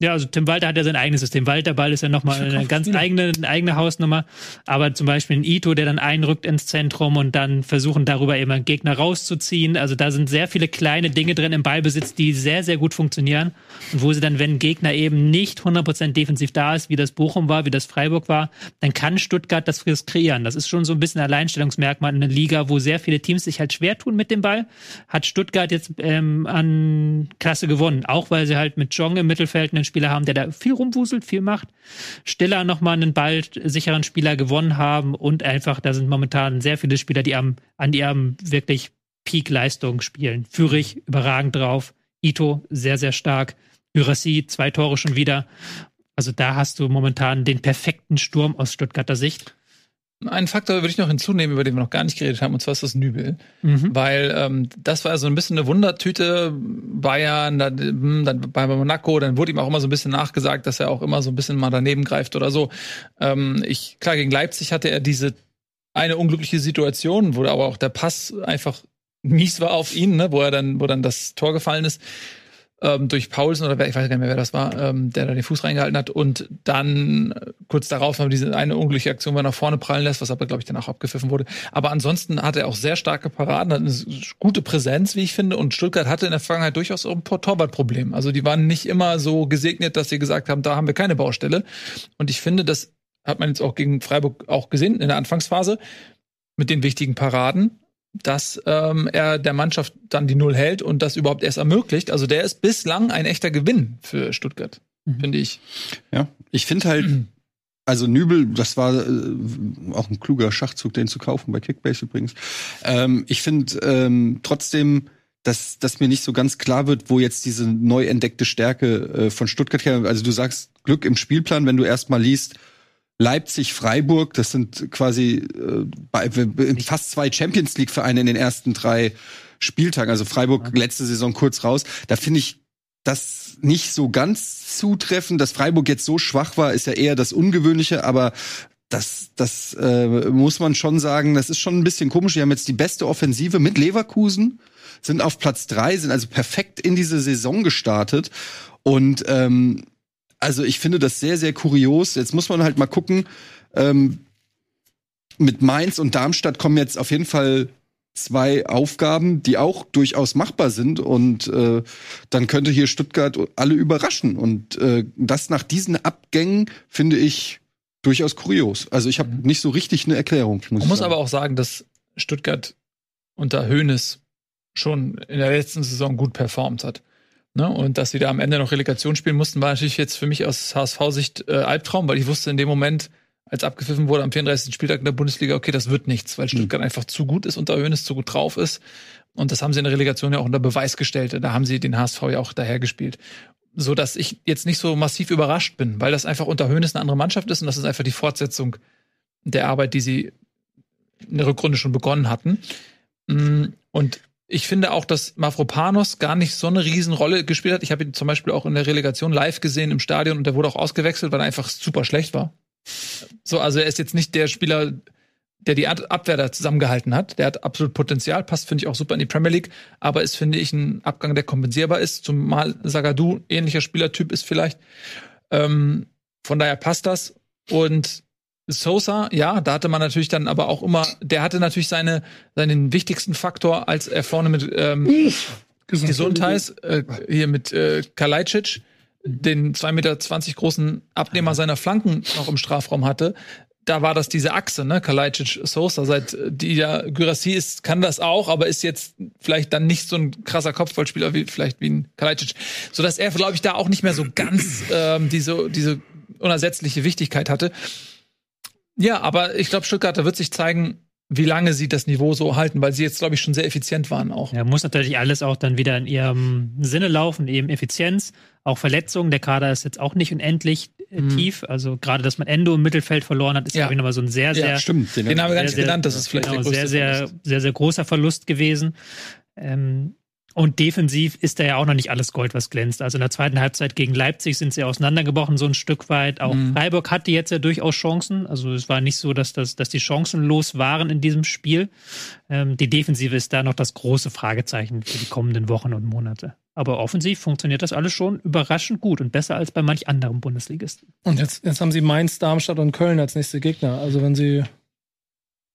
Ja, also Tim Walter hat ja sein eigenes System. Walter Ball ist ja nochmal eine ganz wieder. eigene, eine eigene Hausnummer. Aber zum Beispiel ein Ito, der dann einrückt ins Zentrum und dann versuchen darüber immer einen Gegner rauszuziehen. Also da sind sehr viele kleine Dinge drin im Ballbesitz, die sehr, sehr gut funktionieren. Und wo sie dann, wenn ein Gegner eben nicht 100% defensiv da ist, wie das Bochum war, wie das Freiburg war, dann kann Stuttgart das kreieren. Das ist schon so ein bisschen ein Alleinstellungsmerkmal in einer Liga, wo sehr viele Teams sich halt schwer tun mit dem Ball. Hat Stuttgart jetzt ähm, an Klasse gewonnen. Auch weil sie halt mit Jong im Mittelfeld einen Spieler haben, der da viel rumwuselt, viel macht. Stiller nochmal einen ballsicheren Spieler gewonnen haben und einfach, da sind momentan sehr viele Spieler, die am, an ihrem wirklich Peak-Leistung spielen. Führig, überragend drauf. Ito, sehr, sehr stark. Ürassi, zwei Tore schon wieder. Also da hast du momentan den perfekten Sturm aus Stuttgarter Sicht. Einen Faktor würde ich noch hinzunehmen, über den wir noch gar nicht geredet haben, und zwar ist das Nübel. Mhm. Weil ähm, das war so ein bisschen eine Wundertüte. Bayern, dann, hm, dann bei Monaco, dann wurde ihm auch immer so ein bisschen nachgesagt, dass er auch immer so ein bisschen mal daneben greift oder so. Ähm, ich, klar, gegen Leipzig hatte er diese eine unglückliche Situation, wo aber auch der Pass einfach mies war auf ihn, ne, wo er dann, wo dann das Tor gefallen ist. Ähm, durch Paulsen oder wer, ich weiß gar nicht mehr, wer das war, ähm, der da den Fuß reingehalten hat. Und dann äh, kurz darauf haben wir diese eine unglückliche Aktion, wo er nach vorne prallen lässt, was aber, glaube ich, dann auch abgepfiffen wurde. Aber ansonsten hat er auch sehr starke Paraden, hat eine gute Präsenz, wie ich finde. Und Stuttgart hatte in der Vergangenheit durchaus auch ein Tor- Torwartproblem. Also die waren nicht immer so gesegnet, dass sie gesagt haben, da haben wir keine Baustelle. Und ich finde, das hat man jetzt auch gegen Freiburg auch gesehen in der Anfangsphase mit den wichtigen Paraden dass ähm, er der Mannschaft dann die Null hält und das überhaupt erst ermöglicht. Also der ist bislang ein echter Gewinn für Stuttgart, Mhm. finde ich. Ja, ich finde halt, also Nübel, das war äh, auch ein kluger Schachzug, den zu kaufen, bei Kickbase übrigens. Ähm, ich finde ähm, trotzdem, dass, dass mir nicht so ganz klar wird, wo jetzt diese neu entdeckte Stärke äh, von Stuttgart her, also du sagst Glück im Spielplan, wenn du erst mal liest, Leipzig, Freiburg, das sind quasi äh, fast zwei Champions League Vereine in den ersten drei Spieltagen. Also Freiburg letzte Saison kurz raus. Da finde ich das nicht so ganz zutreffend. Dass Freiburg jetzt so schwach war, ist ja eher das Ungewöhnliche, aber das, das äh, muss man schon sagen, das ist schon ein bisschen komisch. Die haben jetzt die beste Offensive mit Leverkusen, sind auf Platz drei, sind also perfekt in diese Saison gestartet. Und ähm, also ich finde das sehr, sehr kurios. Jetzt muss man halt mal gucken. Ähm, mit Mainz und Darmstadt kommen jetzt auf jeden Fall zwei Aufgaben, die auch durchaus machbar sind. Und äh, dann könnte hier Stuttgart alle überraschen. Und äh, das nach diesen Abgängen finde ich durchaus kurios. Also ich habe Mhm. nicht so richtig eine Erklärung. Muss Man ich muss sagen. aber auch sagen, dass Stuttgart unter Hoeneß schon in der letzten Saison gut performt hat. Ne? Und dass sie da am Ende noch Relegation spielen mussten, war natürlich jetzt für mich aus HSV-Sicht äh, Albtraum, weil ich wusste in dem Moment, als abgepfiffen wurde am 34. Spieltag in der Bundesliga, okay, das wird nichts, weil Stuttgart einfach zu gut ist, unter Hoeneß zu gut drauf ist. Und das haben sie in der Relegation ja auch unter Beweis gestellt. Da haben sie den HSV ja auch dahergespielt. So dass ich jetzt nicht so massiv überrascht bin, weil das einfach unter Hoeneß eine andere Mannschaft ist und das ist einfach die Fortsetzung der Arbeit, die sie in der Rückrunde schon begonnen hatten. Mm, Und ich finde auch, dass Mavropanos gar nicht so eine Riesenrolle gespielt hat. Ich habe ihn zum Beispiel auch in der Relegation live gesehen im Stadion und der wurde auch ausgewechselt, weil er einfach super schlecht war. So, also er ist jetzt nicht der Spieler, der die Ab- Abwehr da zusammengehalten hat. Der hat absolut Potenzial, passt, finde ich, auch super in die Premier League, aber ist, finde ich, ein Abgang, der kompensierbar ist, zumal Sagadu ähnlicher Spielertyp ist vielleicht. Ähm, von daher passt das. Und Sosa, ja, da hatte man natürlich dann aber auch immer, der hatte natürlich seine, seinen wichtigsten Faktor, als er vorne mit ähm, Gesundheits, äh, hier mit äh, Kalajdzic, den 2,20 Meter großen Abnehmer seiner Flanken noch im Strafraum hatte. Da war das diese Achse, ne? Kalajdzic, Sosa, seit die ja Gyrassi ist, kann das auch, aber ist jetzt vielleicht dann nicht so ein krasser Kopfballspieler wie vielleicht wie ein Kalajdzic. So dass er, glaube ich, da auch nicht mehr so ganz ähm, diese, diese unersetzliche Wichtigkeit hatte. Ja, aber ich glaube, Stuttgart, da wird sich zeigen, wie lange sie das Niveau so halten, weil sie jetzt, glaube ich, schon sehr effizient waren auch. Ja, muss natürlich alles auch dann wieder in ihrem Sinne laufen, eben Effizienz, auch Verletzungen. Der Kader ist jetzt auch nicht unendlich äh, Mhm. tief. Also gerade, dass man Endo im Mittelfeld verloren hat, ist Ja. ja nochmal so ein sehr, sehr, ja, stimmt. Den Den haben wir gar sehr, nicht sehr- genannt, das ist vielleicht genau, der größte sehr, sehr, Verlust. sehr, sehr großer Verlust gewesen. Ähm, und defensiv ist da ja auch noch nicht alles Gold, was glänzt. Also in der zweiten Halbzeit gegen Leipzig sind sie auseinandergebrochen, so ein Stück weit. Auch Mhm. Freiburg hatte jetzt ja durchaus Chancen. Also es war nicht so, dass, das, dass die chancenlos waren in diesem Spiel. Ähm, die Defensive ist da noch das große Fragezeichen für die kommenden Wochen und Monate. Aber offensiv funktioniert das alles schon überraschend gut und besser als bei manch anderen Bundesligisten. Und jetzt, jetzt haben sie Mainz, Darmstadt und Köln als nächste Gegner. Also wenn sie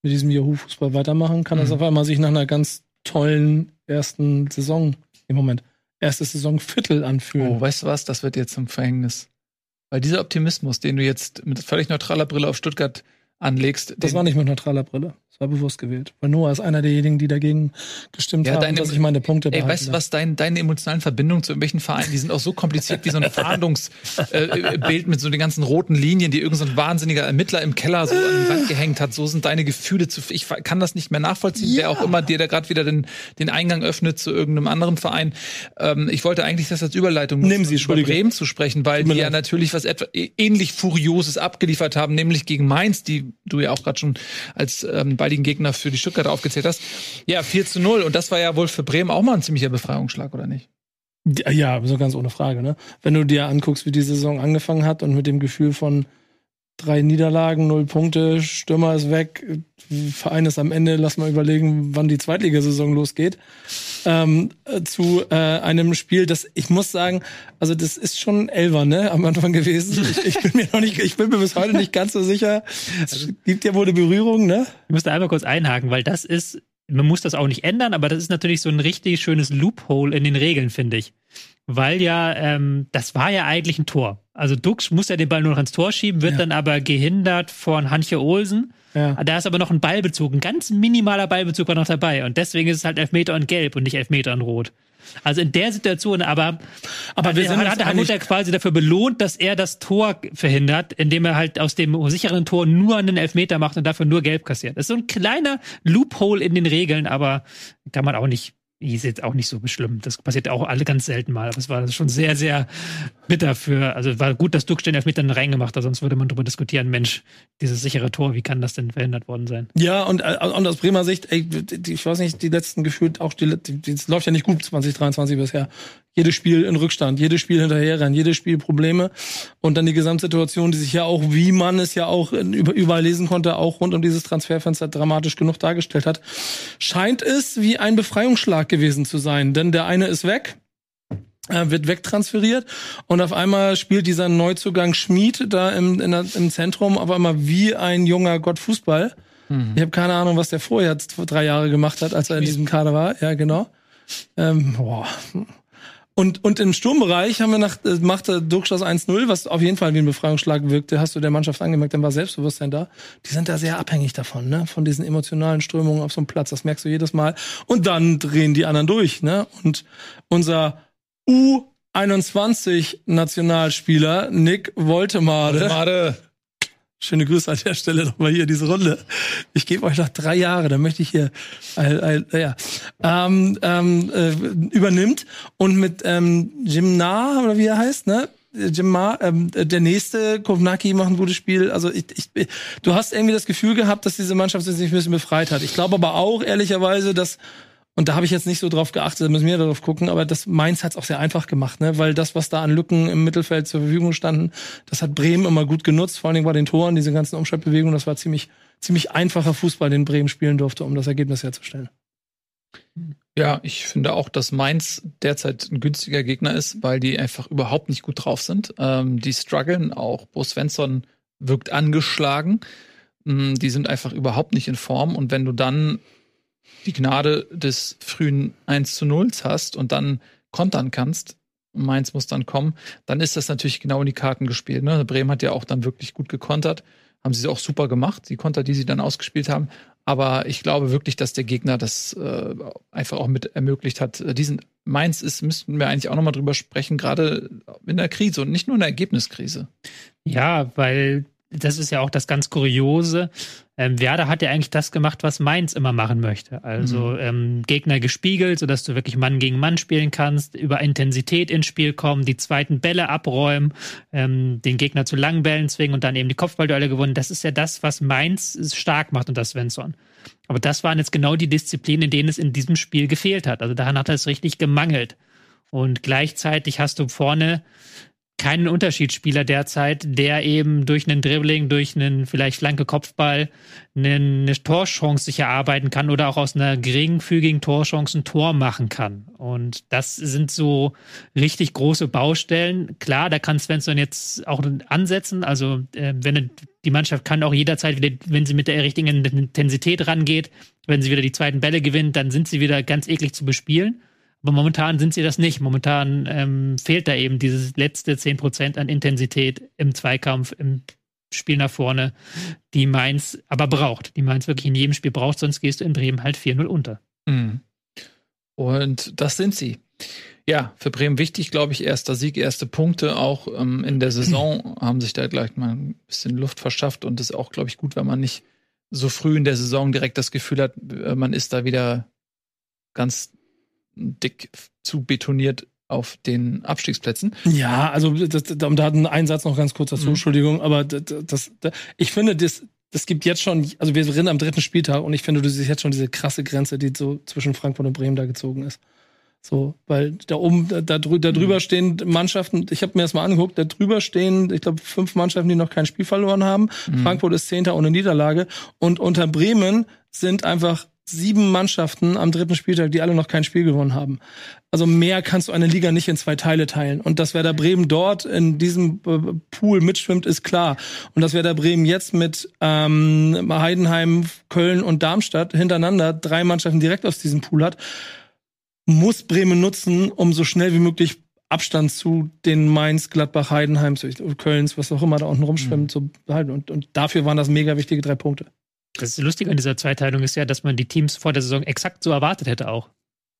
mit diesem Yahoo-Fußball weitermachen, kann das Mhm. auf einmal sich nach einer ganz tollen ersten Saison, im Moment, erste Saisonviertel anfühlen. Oh, weißt du was? Das wird jetzt zum Verhängnis. Weil dieser Optimismus, den du jetzt mit völlig neutraler Brille auf Stuttgart anlegst, das war nicht mit neutraler Brille. Das war bewusst gewählt. Weil Noah ist einer derjenigen, die dagegen gestimmt Ja, haben, deine- dass ich meine Punkte Ey, weißt du was, dein, deine emotionalen Verbindungen zu irgendwelchen Vereinen, die sind auch so kompliziert wie so ein Fahndungsbild Bild mit so den ganzen roten Linien, die irgendein so ein wahnsinniger Ermittler im Keller so an die Wand gehängt hat. So sind deine Gefühle zu. Ich kann das nicht mehr nachvollziehen, wer auch immer dir da gerade wieder den, den Eingang öffnet zu irgendeinem anderen Verein. Ähm, ich wollte eigentlich das als Überleitung Nehmen nutzen, Sie, um über. Bremen zu sprechen, weil die ja natürlich was etwa ähnlich Furioses abgeliefert haben, nämlich gegen Mainz, die du ja auch gerade schon als ähm, baldigen Gegner für die Stuttgarter aufgezählt hast. Ja, 4 zu 0. Und das war ja wohl für Bremen auch mal ein ziemlicher Befreiungsschlag, oder nicht? Ja, so ganz ohne Frage. Ne? Wenn du dir anguckst, wie die Saison angefangen hat und mit dem Gefühl von drei Niederlagen, null Punkte, Stürmer ist weg, Verein ist am Ende, lass mal überlegen, wann die Zweitligasaison losgeht, ähm, äh, zu äh, einem Spiel, das ich muss sagen, also das ist schon Elfer, ne, am Anfang gewesen. Ich, ich bin mir noch nicht, ich bin mir bis heute nicht ganz so sicher. Es gibt ja wohl eine Berührung, ne? Ich muss da einmal kurz einhaken, weil das ist, man muss das auch nicht ändern, aber das ist natürlich so ein richtig schönes Loophole in den Regeln, finde ich. Weil ja, ähm, das war ja eigentlich ein Tor. Also Dux muss ja den Ball nur noch ins Tor schieben, wird Ja. dann aber gehindert von Hanche Olsen. Ja. Da ist aber noch ein Ballbezug, ein ganz minimaler Ballbezug war noch dabei. Und deswegen ist es halt Elfmeter und Gelb und nicht Elfmeter und Rot. Also in der Situation, aber, Aber wir sind hat, hat Hamburger quasi dafür belohnt, dass er das Tor verhindert, indem er halt aus dem sicheren Tor nur einen Elfmeter macht und dafür nur Gelb kassiert. Das ist so ein kleiner Loophole in den Regeln, aber kann man auch nicht ist jetzt auch nicht so schlimm. Das passiert auch alle ganz selten mal. Aber es war schon sehr, sehr bitter für. Also war gut, dass Duck den Elfmeter dann reingemacht hat, sonst würde man darüber diskutieren, Mensch, dieses sichere Tor, wie kann das denn verhindert worden sein? Ja, und, äh, und aus Bremer Sicht, ey, ich weiß nicht, die letzten gefühlt auch, die, die, das läuft ja nicht gut 2023 bisher. Jedes Spiel in Rückstand, jedes Spiel hinterherrennen, jedes Spiel Probleme. Und dann die Gesamtsituation, die sich ja auch, wie man es ja auch überall lesen konnte, auch rund um dieses Transferfenster dramatisch genug dargestellt hat, scheint es wie ein Befreiungsschlag gewesen zu sein. Denn der eine ist weg, er wird wegtransferiert und auf einmal spielt dieser Neuzugang Schmied da im, der, im Zentrum auf einmal wie ein junger Gott Fußball. Mhm. Ich habe keine Ahnung, was der vorher drei Jahre gemacht hat, als er in diesem Kader war. Ja, genau. Ähm, boah. Und, und im Sturmbereich haben wir nach, äh, machte Durchschluss 1-0, was auf jeden Fall wie ein Befreiungsschlag wirkte. Hast du der Mannschaft angemerkt, dann war Selbstbewusstsein da. Die sind da sehr abhängig davon, ne? Von diesen emotionalen Strömungen auf so einem Platz. Das merkst du jedes Mal. Und dann drehen die anderen durch, ne? Und unser U21 Nationalspieler Nick Woltemade. Woltemade. Schöne Grüße an der Stelle nochmal hier diese Runde. Ich gebe euch noch drei Jahre, dann möchte ich hier äh, äh, ja, ähm, ähm, äh, übernimmt und mit ähm, Jimna oder wie er heißt, ne? Jimma, ähm, der nächste, Kovnacki macht ein gutes Spiel. Also ich, ich, du hast irgendwie das Gefühl gehabt, dass diese Mannschaft sich ein bisschen befreit hat. Ich glaube aber auch ehrlicherweise, dass und da habe ich jetzt nicht so drauf geachtet, da müssen wir darauf gucken, aber das Mainz hat es auch sehr einfach gemacht, ne? weil das, was da an Lücken im Mittelfeld zur Verfügung standen, das hat Bremen immer gut genutzt, vor allen Dingen bei den Toren, diese ganzen Umschaltbewegungen, das war ziemlich, ziemlich einfacher Fußball, den Bremen spielen durfte, um das Ergebnis herzustellen. Ja, ich finde auch, dass Mainz derzeit ein günstiger Gegner ist, weil die einfach überhaupt nicht gut drauf sind. Ähm, die strugglen, auch Bo Svensson wirkt angeschlagen. Mm, die sind einfach überhaupt nicht in Form. Und wenn du dann die Gnade des frühen 1 zu 0 hast und dann kontern kannst, Mainz muss dann kommen, dann ist das natürlich genau in die Karten gespielt. Ne? Bremen hat ja auch dann wirklich gut gekontert, haben sie auch super gemacht, die Konter, die sie dann ausgespielt haben. Aber ich glaube wirklich, dass der Gegner das äh, einfach auch mit ermöglicht hat. Diesen Mainz ist, müssten wir eigentlich auch nochmal drüber sprechen, gerade in der Krise und nicht nur in der Ergebniskrise. Ja, weil das ist ja auch das ganz Kuriose. Ähm, Werder hat ja eigentlich das gemacht, was Mainz immer machen möchte. Also mhm. ähm, Gegner gespiegelt, sodass du wirklich Mann gegen Mann spielen kannst, über Intensität ins Spiel kommen, die zweiten Bälle abräumen, ähm, den Gegner zu langen Bällen zwingen und dann eben die Kopfballduelle gewonnen. Das ist ja das, was Mainz stark macht unter Svensson. Aber das waren jetzt genau die Disziplinen, in denen es in diesem Spiel gefehlt hat. Also daran hat es richtig gemangelt. Und gleichzeitig hast du vorne keinen Unterschiedsspieler derzeit, der eben durch einen Dribbling, durch einen vielleicht flanke Kopfball eine Torchance sich erarbeiten kann oder auch aus einer geringfügigen Torchance ein Tor machen kann. Und das sind so richtig große Baustellen. Klar, da kann Svensson jetzt auch ansetzen. Also äh, wenn die Mannschaft kann auch jederzeit wieder, wenn sie mit der richtigen Intensität rangeht, wenn sie wieder die zweiten Bälle gewinnt, dann sind sie wieder ganz eklig zu bespielen. Aber momentan sind sie das nicht. Momentan ähm, fehlt da eben dieses letzte 10% an Intensität im Zweikampf, im Spiel nach vorne, die Mainz aber braucht. Die Mainz wirklich in jedem Spiel braucht, sonst gehst du in Bremen halt 4-0 unter. Mhm. Und das sind sie. Ja, für Bremen wichtig, glaube ich, erster Sieg, erste Punkte. Auch ähm, in der Saison haben sich da gleich mal ein bisschen Luft verschafft und das ist auch, glaube ich, gut, wenn man nicht so früh in der Saison direkt das Gefühl hat, äh, man ist da wieder ganz dick zu betoniert auf den Abstiegsplätzen. Ja, also das, da, da hat ein Satz noch ganz kurz dazu, mhm. Entschuldigung, aber das, das, das, ich finde, das, das gibt jetzt schon, also wir sind am dritten Spieltag und ich finde, du siehst jetzt schon diese krasse Grenze, die so zwischen Frankfurt und Bremen da gezogen ist. So, weil da oben, da, da, da drüber mhm. stehen Mannschaften, ich habe mir das mal angeguckt, da drüber stehen, ich glaube, fünf Mannschaften, die noch kein Spiel verloren haben. Mhm. Frankfurt ist Zehnter ohne Niederlage. Und unter Bremen sind einfach sieben Mannschaften am dritten Spieltag, die alle noch kein Spiel gewonnen haben. Also mehr kannst du eine Liga nicht in zwei Teile teilen. Und dass Werder Bremen dort in diesem äh, Pool mitschwimmt, ist klar. Und dass Werder Bremen jetzt mit ähm, Heidenheim, Köln und Darmstadt hintereinander drei Mannschaften direkt aus diesem Pool hat, muss Bremen nutzen, um so schnell wie möglich Abstand zu den Mainz, Gladbach, Heidenheim, Kölns, was auch immer da unten rumschwimmt, mhm. zu behalten. Und, und dafür waren das mega wichtige drei Punkte. Das Lustige an dieser Zweiteilung ist ja, dass man die Teams vor der Saison exakt so erwartet hätte auch.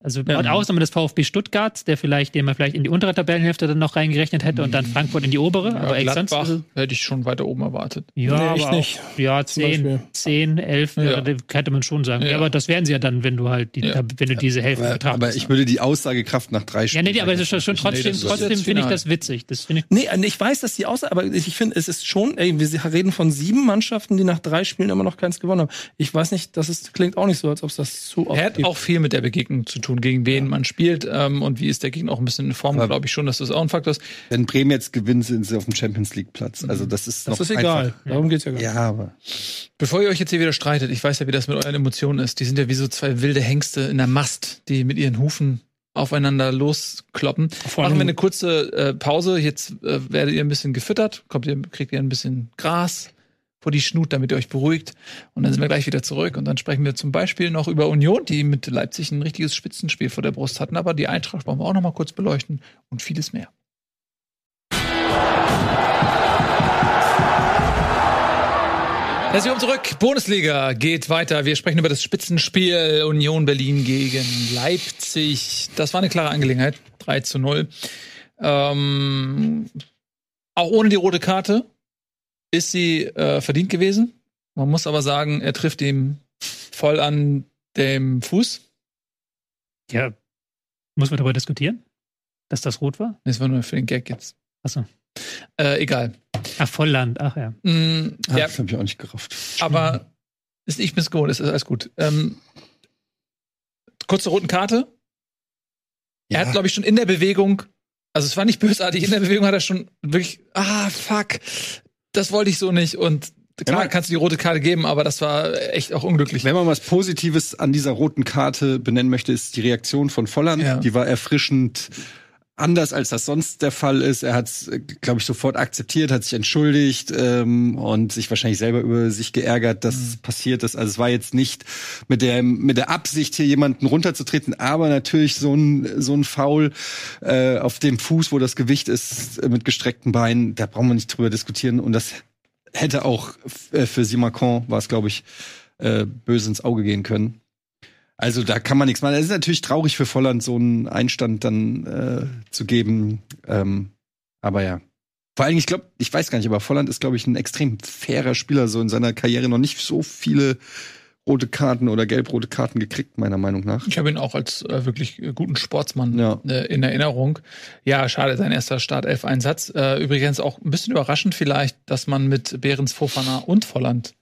Also Ja. mit Ausnahme des VfB Stuttgart, der vielleicht, den man vielleicht in die untere Tabellenhälfte dann noch reingerechnet hätte und dann Frankfurt in die obere. aber Ja, sonst, Gladbach hätte ich schon weiter oben erwartet. ja, Nee, ich aber auch, nicht. ja, Zum Beispiel. 10, 10, 11 Ja. hätte man schon sagen. Ja. Ja. aber das wären sie ja dann, wenn du halt die, Ja. Tab- wenn du diese Hälfte Aber, betrachtest. aber ich würde die Aussagekraft nach drei ja, nee, aber das ist schon, schon Nee, trotzdem, trotzdem finde ich das witzig. Das finde ich Nee, äh, ich weiß, dass die aussah, aber ich finde, es ist schon, ey, wir reden von sieben Mannschaften, die nach drei Spielen immer noch keins gewonnen haben. Ich weiß nicht, das ist, klingt auch nicht so, als ob es das zu oft Er hat gibt. auch viel mit der Begegnung zu tun, gegen wen man spielt ähm, und wie ist der Gegner auch ein bisschen in Form, Aber- glaube ich schon, dass das auch ein Faktor ist. Wenn Bremen jetzt gewinnt, sind sie auf dem Champions League Platz. Also das ist das noch ist egal. Einfach. Darum geht's ja gar nicht. Ja, aber Bevor ihr euch jetzt hier wieder streitet, ich weiß ja, wie das mit euren Emotionen ist. Die sind ja wie so zwei wilde Hengste in der Mast, die mit ihren Hufen aufeinander loskloppen. Vor Machen wir eine kurze äh, Pause. Jetzt äh, werdet ihr ein bisschen gefüttert, kommt ihr, kriegt ihr ein bisschen Gras vor die Schnut, damit ihr euch beruhigt. Und dann sind wir gleich wieder zurück. Und dann sprechen wir zum Beispiel noch über Union, die mit Leipzig ein richtiges Spitzenspiel vor der Brust hatten. Aber die Eintracht wollen wir auch noch mal kurz beleuchten und vieles mehr. Herzlich willkommen zurück. Bundesliga geht weiter. Wir sprechen über das Spitzenspiel Union Berlin gegen Leipzig. Das war eine klare Angelegenheit. 3 zu 0. Ähm, auch ohne die rote Karte ist sie äh, verdient gewesen. Man muss aber sagen, er trifft ihm voll an dem Fuß. Ja. Muss man darüber diskutieren? Dass das rot war? Das war nur für den Gag jetzt. Achso. Äh, egal. Ach, Vollland, ach ja. Mm, ja, das habe ich auch nicht gerafft. aber ist ich bin's gewohnt, ist alles gut. Ähm, kurze roten Karte. Er hat, glaube ich, schon in der Bewegung, also es war nicht bösartig, in der Bewegung hat er schon wirklich, ah, fuck, das wollte ich so nicht. Und klar Ja. kannst du die rote Karte geben, aber das war echt auch unglücklich. Wenn man was Positives an dieser roten Karte benennen möchte, ist die Reaktion von Volland. Ja. Die war erfrischend anders, als das sonst der Fall ist. Er hat es, glaube ich, sofort akzeptiert, hat sich entschuldigt ähm, und sich wahrscheinlich selber über sich geärgert, dass es passiert ist. Also es war jetzt nicht mit der mit der Absicht, hier jemanden runterzutreten, aber natürlich so ein so ein Foul äh, auf dem Fuß, wo das Gewicht ist, äh, mit gestreckten Beinen. Da brauchen wir nicht drüber diskutieren. Und das hätte auch äh, für Simacon war es, glaube ich, äh, böse ins Auge gehen können. Also da kann man nichts machen. Es ist natürlich traurig für Volland, so einen Einstand dann äh, zu geben. Ähm, aber ja. Vor allem, ich glaube, ich weiß gar nicht, aber Volland ist, glaube ich, ein extrem fairer Spieler, so in seiner Karriere noch nicht so viele rote Karten oder gelb-rote Karten gekriegt, meiner Meinung nach. Ich habe ihn auch als äh, wirklich guten Sportsmann Ja. äh, in Erinnerung. Ja, schade, sein erster Startelf-Einsatz. Äh, übrigens auch ein bisschen überraschend vielleicht, dass man mit Behrens, Fofana und Volland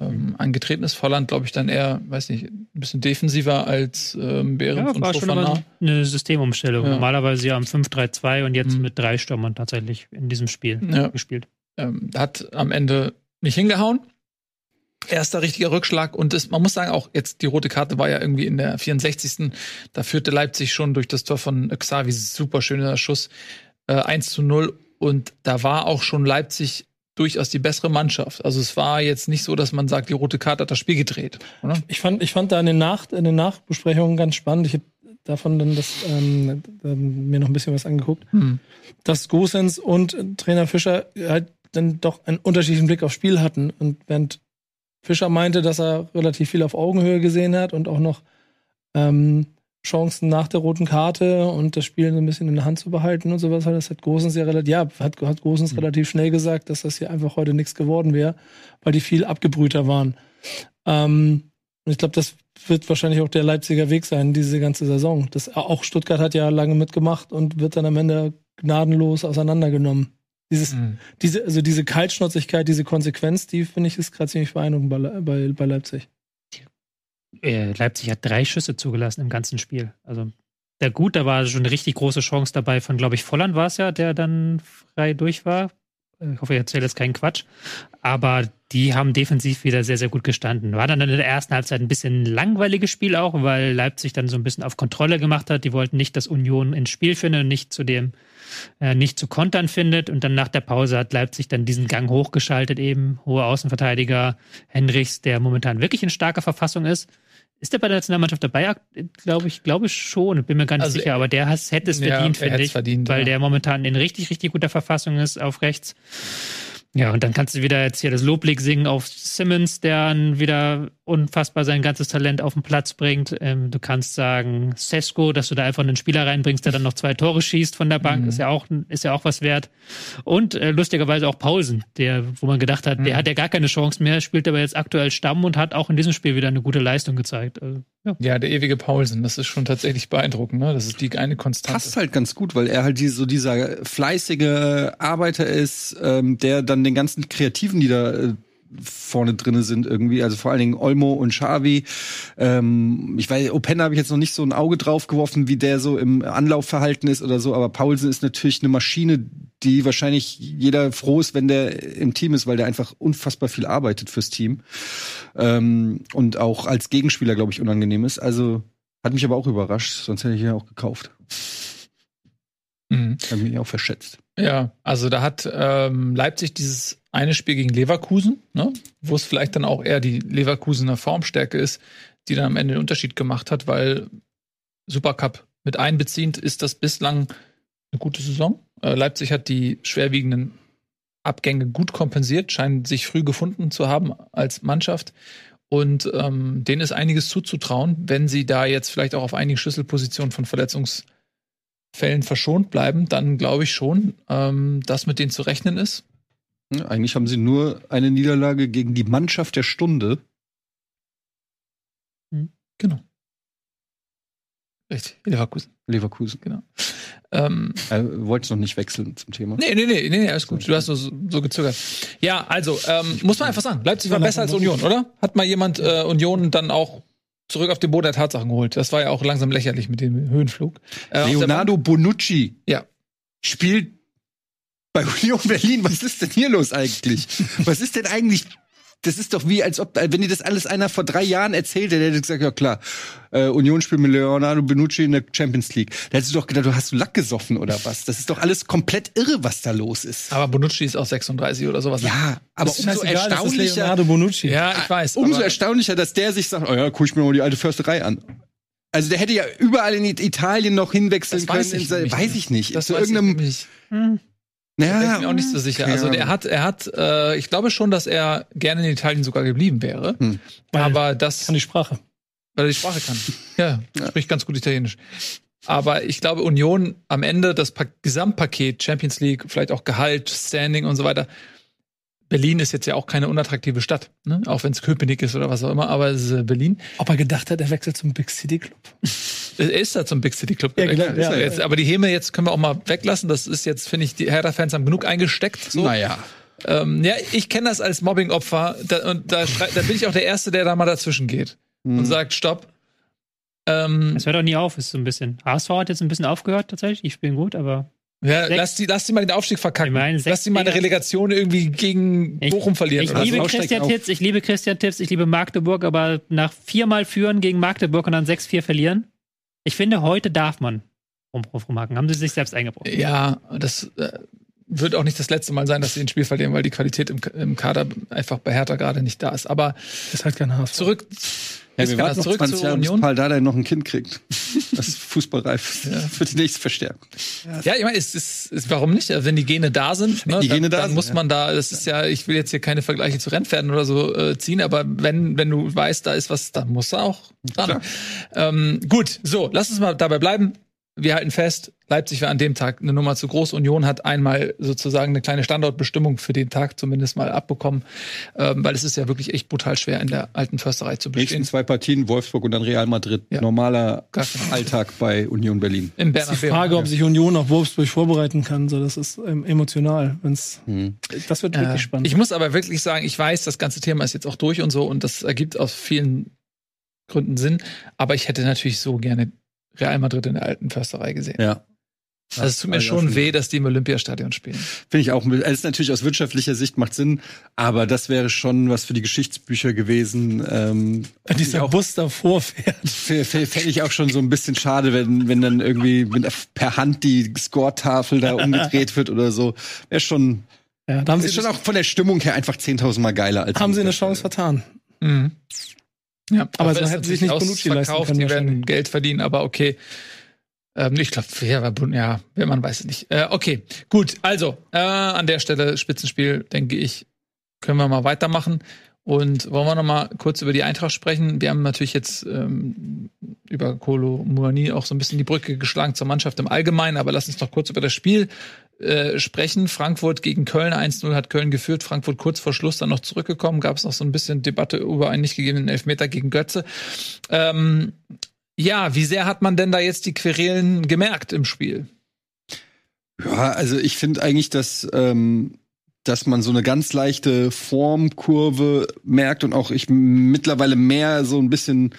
ähm, angetreten ist. Volland, glaube ich, dann eher, weiß nicht, ein bisschen defensiver als ähm, Behrens Ja, und war schon Fofana. eine Systemumstellung. Ja. Normalerweise ja am 5-3-2 und jetzt Mhm. mit drei Stürmern tatsächlich in diesem Spiel Ja. gespielt. ähm, hat am Ende nicht hingehauen. Erster richtiger Rückschlag und das, man muss sagen, auch jetzt die rote Karte war ja irgendwie in der 64. Da führte Leipzig schon durch das Tor von Xavi, super schöner Schuss, äh, 1 zu 0 und da war auch schon Leipzig durchaus die bessere Mannschaft. Also es war jetzt nicht so, dass man sagt, die rote Karte hat das Spiel gedreht, oder? Ich fand, ich fand da in den, Nach in den Nachbesprechungen ganz spannend. Ich habe davon dann das, ähm, mir noch ein bisschen was angeguckt, Hm. dass Gosens und Trainer Fischer halt dann doch einen unterschiedlichen Blick aufs Spiel hatten. Und während Fischer meinte, dass er relativ viel auf Augenhöhe gesehen hat und auch noch ähm, Chancen nach der roten Karte und das Spiel so ein bisschen in der Hand zu behalten und sowas, das hat Gosens ja relativ, ja, hat, hat Gosens relativ schnell gesagt, dass das hier einfach heute nichts geworden wäre, weil die viel abgebrühter waren. Ähm, und ich glaube, das wird wahrscheinlich auch der Leipziger Weg sein, diese ganze Saison. Das, auch Stuttgart hat ja lange mitgemacht und wird dann am Ende gnadenlos auseinandergenommen. Dieses, Hm. diese, also diese Kaltschnäuzigkeit, diese Konsequenz, die finde ich ist gerade ziemlich beeindruckend bei, bei, bei Leipzig. Äh, Leipzig hat drei Schüsse zugelassen im ganzen Spiel. Also der gut, da war schon eine richtig große Chance dabei von, glaube ich, Volland war es ja, der dann frei durch war. Äh, Ich hoffe, ich erzähle jetzt keinen Quatsch. Aber die haben defensiv wieder sehr, sehr gut gestanden. War dann in der ersten Halbzeit ein bisschen ein langweiliges Spiel auch, weil Leipzig dann so ein bisschen auf Kontrolle gemacht hat. Die wollten nicht, dass Union ins Spiel findet und nicht zu dem, äh, nicht zu kontern findet. Und dann nach der Pause hat Leipzig dann diesen Gang hochgeschaltet, eben hoher Außenverteidiger Henrichs, der momentan wirklich in starker Verfassung ist. Ist der bei der Nationalmannschaft dabei? Glaube ich, glaube ich schon. Bin mir gar nicht Also sicher, er- aber der has- hätte es Ja, verdient, er finde hätte es ich. verdient, weil ja. der momentan in richtig, richtig guter Verfassung ist auf rechts. Ja, und dann kannst du wieder jetzt hier das Loblied singen auf Simmons, der dann wieder unfassbar sein ganzes Talent auf den Platz bringt. Ähm, du kannst sagen, Sesko, dass du da einfach einen Spieler reinbringst, der dann noch zwei Tore schießt von der Bank, Mhm. ist ja auch ist ja auch was wert. Und äh, lustigerweise auch Paulsen, der, wo man gedacht hat, Mhm. der hat ja gar keine Chance mehr, spielt aber jetzt aktuell Stamm und hat auch in diesem Spiel wieder eine gute Leistung gezeigt. Also, ja. Ja, der ewige Paulsen, das ist schon tatsächlich beeindruckend, ne? Das ist die eine Konstante. passt halt ganz gut, weil er halt die, so dieser fleißige Arbeiter ist, ähm, der dann den ganzen Kreativen, die da äh, vorne drinne sind irgendwie, also vor allen Dingen Olmo und Xavi. Ähm, ich weiß, Openda habe ich jetzt noch nicht so ein Auge drauf geworfen, wie der so im Anlaufverhalten ist oder so, aber Paulsen ist natürlich eine Maschine, die wahrscheinlich jeder froh ist, wenn der im Team ist, weil der einfach unfassbar viel arbeitet fürs Team ähm, und auch als Gegenspieler, glaube ich, unangenehm ist. Also hat mich aber auch überrascht, sonst hätte ich ihn ja auch gekauft. Mhm. Hab mich auch verschätzt. Ja, also da hat ähm, Leipzig dieses eine Spiel gegen Leverkusen, ne, wo es vielleicht dann auch eher die Leverkusener Formstärke ist, die dann am Ende den Unterschied gemacht hat, weil Supercup mit einbeziehend ist das bislang eine gute Saison. Äh, Leipzig hat die schwerwiegenden Abgänge gut kompensiert, scheinen sich früh gefunden zu haben als Mannschaft. Und ähm, denen ist einiges zuzutrauen, wenn sie da jetzt vielleicht auch auf einigen Schlüsselpositionen von Verletzungsfällen verschont bleiben, dann glaube ich schon, ähm, dass mit denen zu rechnen ist. Ja, eigentlich haben sie nur eine Niederlage gegen die Mannschaft der Stunde. Genau. Richtig, Leverkusen. Leverkusen. Ähm, Äh, Wolltest noch nicht wechseln zum Thema. nee, nee, nee, nee, alles gut. Du hast so, so gezögert. Ja, also, ähm, muss man einfach sagen, Leipzig war besser als Union, oder? Hat mal jemand äh, Union dann auch zurück auf den Boden der Tatsachen geholt? Das war ja auch langsam lächerlich mit dem Höhenflug. Äh, Leonardo Bonucci Ja. spielt bei Union Berlin. Was ist denn hier los eigentlich? Was ist denn eigentlich? Das ist doch wie, als ob, wenn dir das alles einer vor drei Jahren erzählt hätte, der hätte gesagt, ja klar, äh, Union spielt mit Leonardo Bonucci in der Champions League. Da hättest du doch gedacht, du hast du Lack gesoffen oder was? Das ist doch alles komplett irre, was da los ist. Aber Bonucci ist auch 36 oder sowas. Ja, aber umso erstaunlicher, Leonardo Bonucci. Ja, ich weiß. umso aber- erstaunlicher, dass der sich sagt, oh ja, guck ich mir mal die alte Försterei an. Also der hätte ja überall in Italien noch hinwechseln Das weiß können. ich in, nämlich weiß nicht. ich nicht. das Zu weiß ich irgendeinem, nicht. Hm. Da bin ich mir auch nicht so sicher. keine Also der Ahnung. hat, er hat, äh, ich glaube schon, dass er gerne in Italien sogar geblieben wäre. Hm. Weil- Aber das, Kann die Sprache. weil er die Sprache kann. Ja, spricht ganz gut Italienisch. Aber ich glaube, Union am Ende das pa Gesamtpaket Champions League, vielleicht auch Gehalt, Standing und so weiter. Berlin ist jetzt ja auch keine unattraktive Stadt, ne? auch wenn es Köpenick ist oder was auch immer, aber es ist äh, Berlin. Ob er gedacht hat, er wechselt zum Big City Club. Er ist da zum Big City Club. Ja, gewechselt. genau, Ist er ja. jetzt. Aber die Häme jetzt können wir auch mal weglassen. Das ist jetzt, finde ich, die Hertha-Fans haben genug eingesteckt. So. Naja. Ähm, ja, ich kenne das als Mobbing-Opfer da, und da, da bin ich auch der Erste, der da mal dazwischen geht Hm. und sagt, stopp. Ähm, Es hört auch nie auf, ist so ein bisschen. HSV hat jetzt ein bisschen aufgehört tatsächlich, die spielen gut, aber ja, sechs- lass, die, lass die mal den Aufstieg verkacken. Meine, lass die mal eine Relegation irgendwie gegen Ich- Bochum verlieren. ich liebe so. Christian auf. Titz, ich liebe Christian Titz, ich liebe Magdeburg, aber nach viermal führen gegen Magdeburg und dann 6-4 verlieren, ich finde, heute darf man rum, rum, rumhaken. Haben sie sich selbst eingebrochen. Ja, das äh, wird auch nicht das letzte Mal sein, dass sie ein Spiel verlieren, weil die Qualität im, im Kader einfach bei Hertha gerade nicht da ist. Aber Ist halt kein HSV. zurück, Ja, wir warten noch zurück 20 zur Jahre, bis. Paul Dardai noch ein Kind kriegt. Das ist fußballreif für die nächste Verstärkung. Ja, ich meine, ist, ist, ist, warum nicht? Also, wenn die Gene da sind, ne, die dann, Gene da dann sind, muss ja. man da, das ist ja, ich will jetzt hier keine Vergleiche zu Rennpferden oder so äh, ziehen, aber wenn, wenn du weißt, da ist was, dann muss er auch dran. Ähm, gut, so, lass uns mal dabei bleiben. Wir halten fest, Leipzig war an dem Tag eine Nummer zu groß. Union hat einmal sozusagen eine kleine Standortbestimmung für den Tag zumindest mal abbekommen, ähm, weil es ist ja wirklich echt brutal schwer in der alten Försterei zu Nächsten bestehen. zwei Partien, Wolfsburg und dann Real Madrid. Ja. Normaler Alltag bei Union Berlin. Im ist die. Frage, ob sich Union auf Wolfsburg vorbereiten kann. So, das ist ähm, emotional. Wenn's, Hm. Das wird Äh, wirklich spannend. Ich muss aber wirklich sagen, ich weiß, das ganze Thema ist jetzt auch durch und so und das ergibt aus vielen Gründen Sinn, aber ich hätte natürlich so gerne Real Madrid in der alten Försterei gesehen. Ja. Also es tut mir Also schon weh, dass die im Olympiastadion spielen. Finde ich auch. Es ist natürlich aus wirtschaftlicher Sicht macht Sinn, aber das wäre schon was für die Geschichtsbücher gewesen. Ähm, Wenn dieser Bus davor fährt. Fände ich auch schon so ein bisschen schade, wenn, wenn dann irgendwie mit, per Hand die Score-Tafel da umgedreht wird oder so. Wäre schon, Ja, da haben sie, ist schon auch von der Stimmung her einfach 10.000 Mal geiler als haben sie eine Chance vertan. Mhm. Ja, Aber hätten sie natürlich sich nicht Bonucci leisten können Die werden. Geld verdienen, aber okay. Ähm, ich glaube, ja, ja, man weiß es nicht. Äh, okay, gut. Also äh, an der Stelle Spitzenspiel, denke ich, können wir mal weitermachen. Und wollen wir noch mal kurz über die Eintracht sprechen? Wir haben natürlich jetzt ähm, über Kolo Muani auch so ein bisschen die Brücke geschlagen zur Mannschaft im Allgemeinen, aber lass uns noch kurz über das Spiel äh, sprechen. Frankfurt gegen Köln 1-0 hat Köln geführt, Frankfurt kurz vor Schluss dann noch zurückgekommen, gab es noch so ein bisschen Debatte über einen nicht gegebenen Elfmeter gegen Götze. Ähm, ja, wie sehr hat man denn da jetzt die Querelen gemerkt im Spiel? Ja, also ich finde eigentlich, dass ähm, dass man so eine ganz leichte Formkurve merkt und auch ich mittlerweile mehr so ein bisschen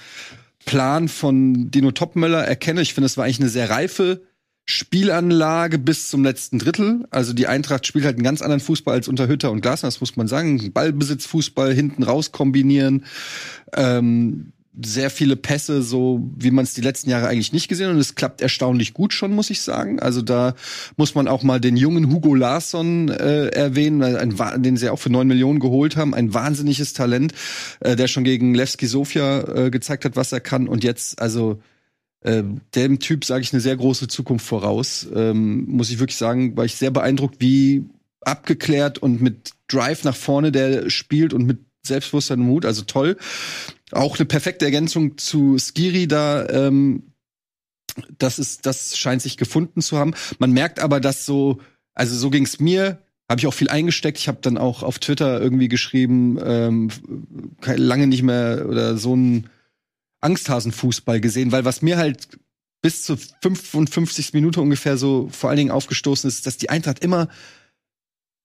Plan von Dino Topmöller erkenne. Ich finde, es war eigentlich eine sehr reife Spielanlage bis zum letzten Drittel. Also die Eintracht spielt halt einen ganz anderen Fußball als unter Hütter und Glasner, das muss man sagen. Ballbesitzfußball hinten raus kombinieren. Ähm, sehr viele Pässe, so wie man es die letzten Jahre eigentlich nicht gesehen. Und es klappt erstaunlich gut schon, muss ich sagen. Also da muss man auch mal den jungen Hugo Larsson äh, erwähnen, ein, den sie auch für neun Millionen geholt haben. Ein wahnsinniges Talent, äh, der schon gegen Levski Sofia äh, gezeigt hat, was er kann. Und jetzt, also äh, dem Typ sage ich eine sehr große Zukunft voraus. Ähm, muss ich wirklich sagen, war ich sehr beeindruckt, wie abgeklärt und mit Drive nach vorne der spielt und mit Selbstbewusstsein und Mut, also toll. Auch eine perfekte Ergänzung zu Skiri da. Ähm, das ist, das scheint sich gefunden zu haben. Man merkt aber, dass so, also so ging's mir. Habe ich auch viel eingesteckt. Ich habe dann auch auf Twitter irgendwie geschrieben, ähm, lange nicht mehr oder so ein Angsthasenfußball gesehen, weil was mir halt bis zur 55. Minute ungefähr so vor allen Dingen aufgestoßen ist, dass die Eintracht immer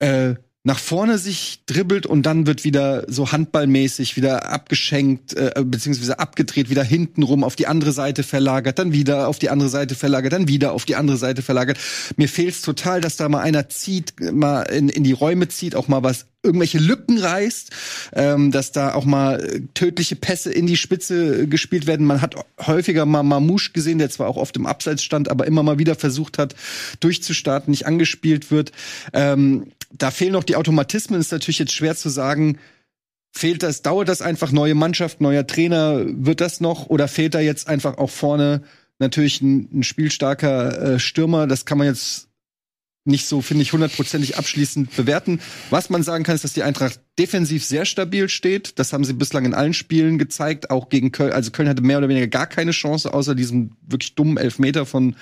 äh, nach vorne sich dribbelt und dann wird wieder so handballmäßig wieder abgeschenkt, äh, beziehungsweise abgedreht, wieder hintenrum auf die andere Seite verlagert, dann wieder auf die andere Seite verlagert, dann wieder auf die andere Seite verlagert. Mir fehlt's total, dass da mal einer zieht, mal in, in die Räume zieht, auch mal was irgendwelche Lücken reißt, ähm, dass da auch mal äh, tödliche Pässe in die Spitze gespielt werden. Man hat häufiger mal Mamouche gesehen, der zwar auch oft im Abseits stand, aber immer mal wieder versucht hat, durchzustarten, nicht angespielt wird. Ähm, da fehlen noch die Automatismen, ist natürlich jetzt schwer zu sagen, fehlt das, dauert das einfach, neue Mannschaft, neuer Trainer, wird das noch oder fehlt da jetzt einfach auch vorne natürlich ein, ein spielstarker äh, Stürmer? Das kann man jetzt nicht so, finde ich, hundertprozentig abschließend bewerten. Was man sagen kann, ist, dass die Eintracht defensiv sehr stabil steht. Das haben sie bislang in allen Spielen gezeigt, auch gegen Köln. Also Köln hatte mehr oder weniger gar keine Chance, außer diesem wirklich dummen Elfmeter von,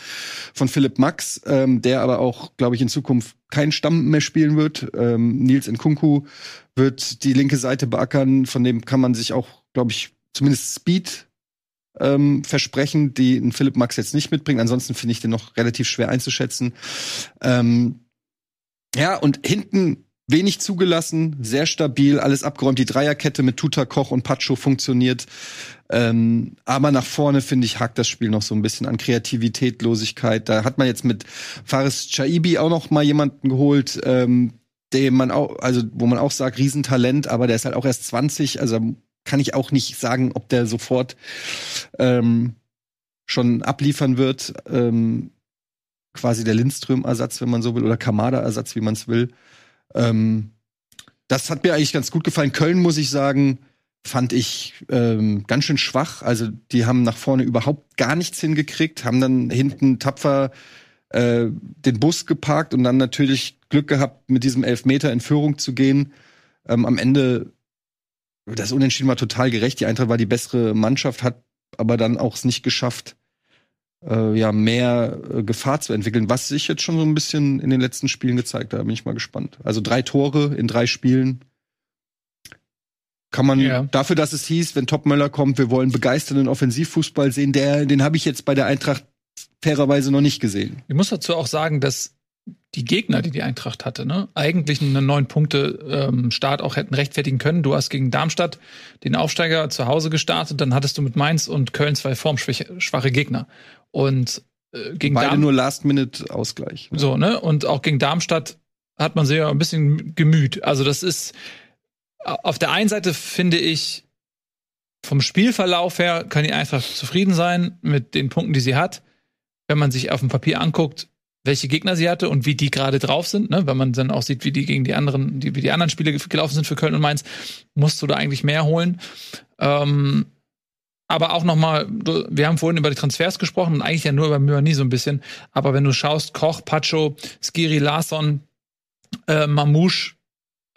von Philipp Max, ähm, der aber auch, glaube ich, in Zukunft keinen Stamm mehr spielen wird. Ähm, Nils Nkunku wird die linke Seite beackern, von dem kann man sich auch, glaube ich, zumindest Speed ähm, Versprechen, die ein Philipp Max jetzt nicht mitbringt. Ansonsten finde ich den noch relativ schwer einzuschätzen. Ähm, ja, und hinten wenig zugelassen, sehr stabil, alles abgeräumt. Die Dreierkette mit Tuta, Koch und Pacho funktioniert. Ähm, aber nach vorne, finde ich, hakt das Spiel noch so ein bisschen an Kreativitätlosigkeit. Da hat man jetzt mit Faris Chaibi auch noch mal jemanden geholt, ähm, dem man auch, also wo man auch sagt, Riesentalent, aber der ist halt auch erst 20, also kann ich auch nicht sagen, ob der sofort ähm, schon abliefern wird. Ähm, quasi der Lindström-Ersatz, wenn man so will, oder Kamada-Ersatz, wie man es will. Ähm, das hat mir eigentlich ganz gut gefallen. Köln, muss ich sagen, fand ich ähm, ganz schön schwach. Also die haben nach vorne überhaupt gar nichts hingekriegt, haben dann hinten tapfer äh, den Bus geparkt und dann natürlich Glück gehabt, mit diesem Elfmeter in Führung zu gehen. Ähm, am Ende das Unentschieden war total gerecht. Die Eintracht war die bessere Mannschaft, hat aber dann auch es nicht geschafft, äh, ja, mehr äh, Gefahr zu entwickeln, was sich jetzt schon so ein bisschen in den letzten Spielen gezeigt hat. Da bin ich mal gespannt. Also drei Tore in drei Spielen. Kann man ja. dafür, dass es hieß, wenn Topmöller kommt, wir wollen begeisternden Offensivfußball sehen, der, den habe ich jetzt bei der Eintracht fairerweise noch nicht gesehen. Ich muss dazu auch sagen, dass die Gegner, die die Eintracht hatte, ne, eigentlich einen neun Punkte ähm, Start auch hätten rechtfertigen können. Du hast gegen Darmstadt den Aufsteiger zu Hause gestartet, dann hattest du mit Mainz und Köln zwei formschwache Gegner und äh, gegen beide Darm nur Last-Minute-Ausgleich. Ne? So ne und auch gegen Darmstadt hat man sich ja ein bisschen gemüht. Also das ist auf der einen Seite finde ich vom Spielverlauf her kann die Eintracht zufrieden sein mit den Punkten, die sie hat. Wenn man sich auf dem Papier anguckt, welche Gegner sie hatte und wie die gerade drauf sind, ne? wenn man dann auch sieht, wie die gegen die anderen, die, wie die anderen Spiele gelaufen sind für Köln und Mainz, musst du da eigentlich mehr holen. Ähm, aber auch nochmal, wir haben vorhin über die Transfers gesprochen und eigentlich ja nur über Myani so ein bisschen. Aber wenn du schaust, Koch, Pacho, Skiri, Larsson, äh, Mamouche,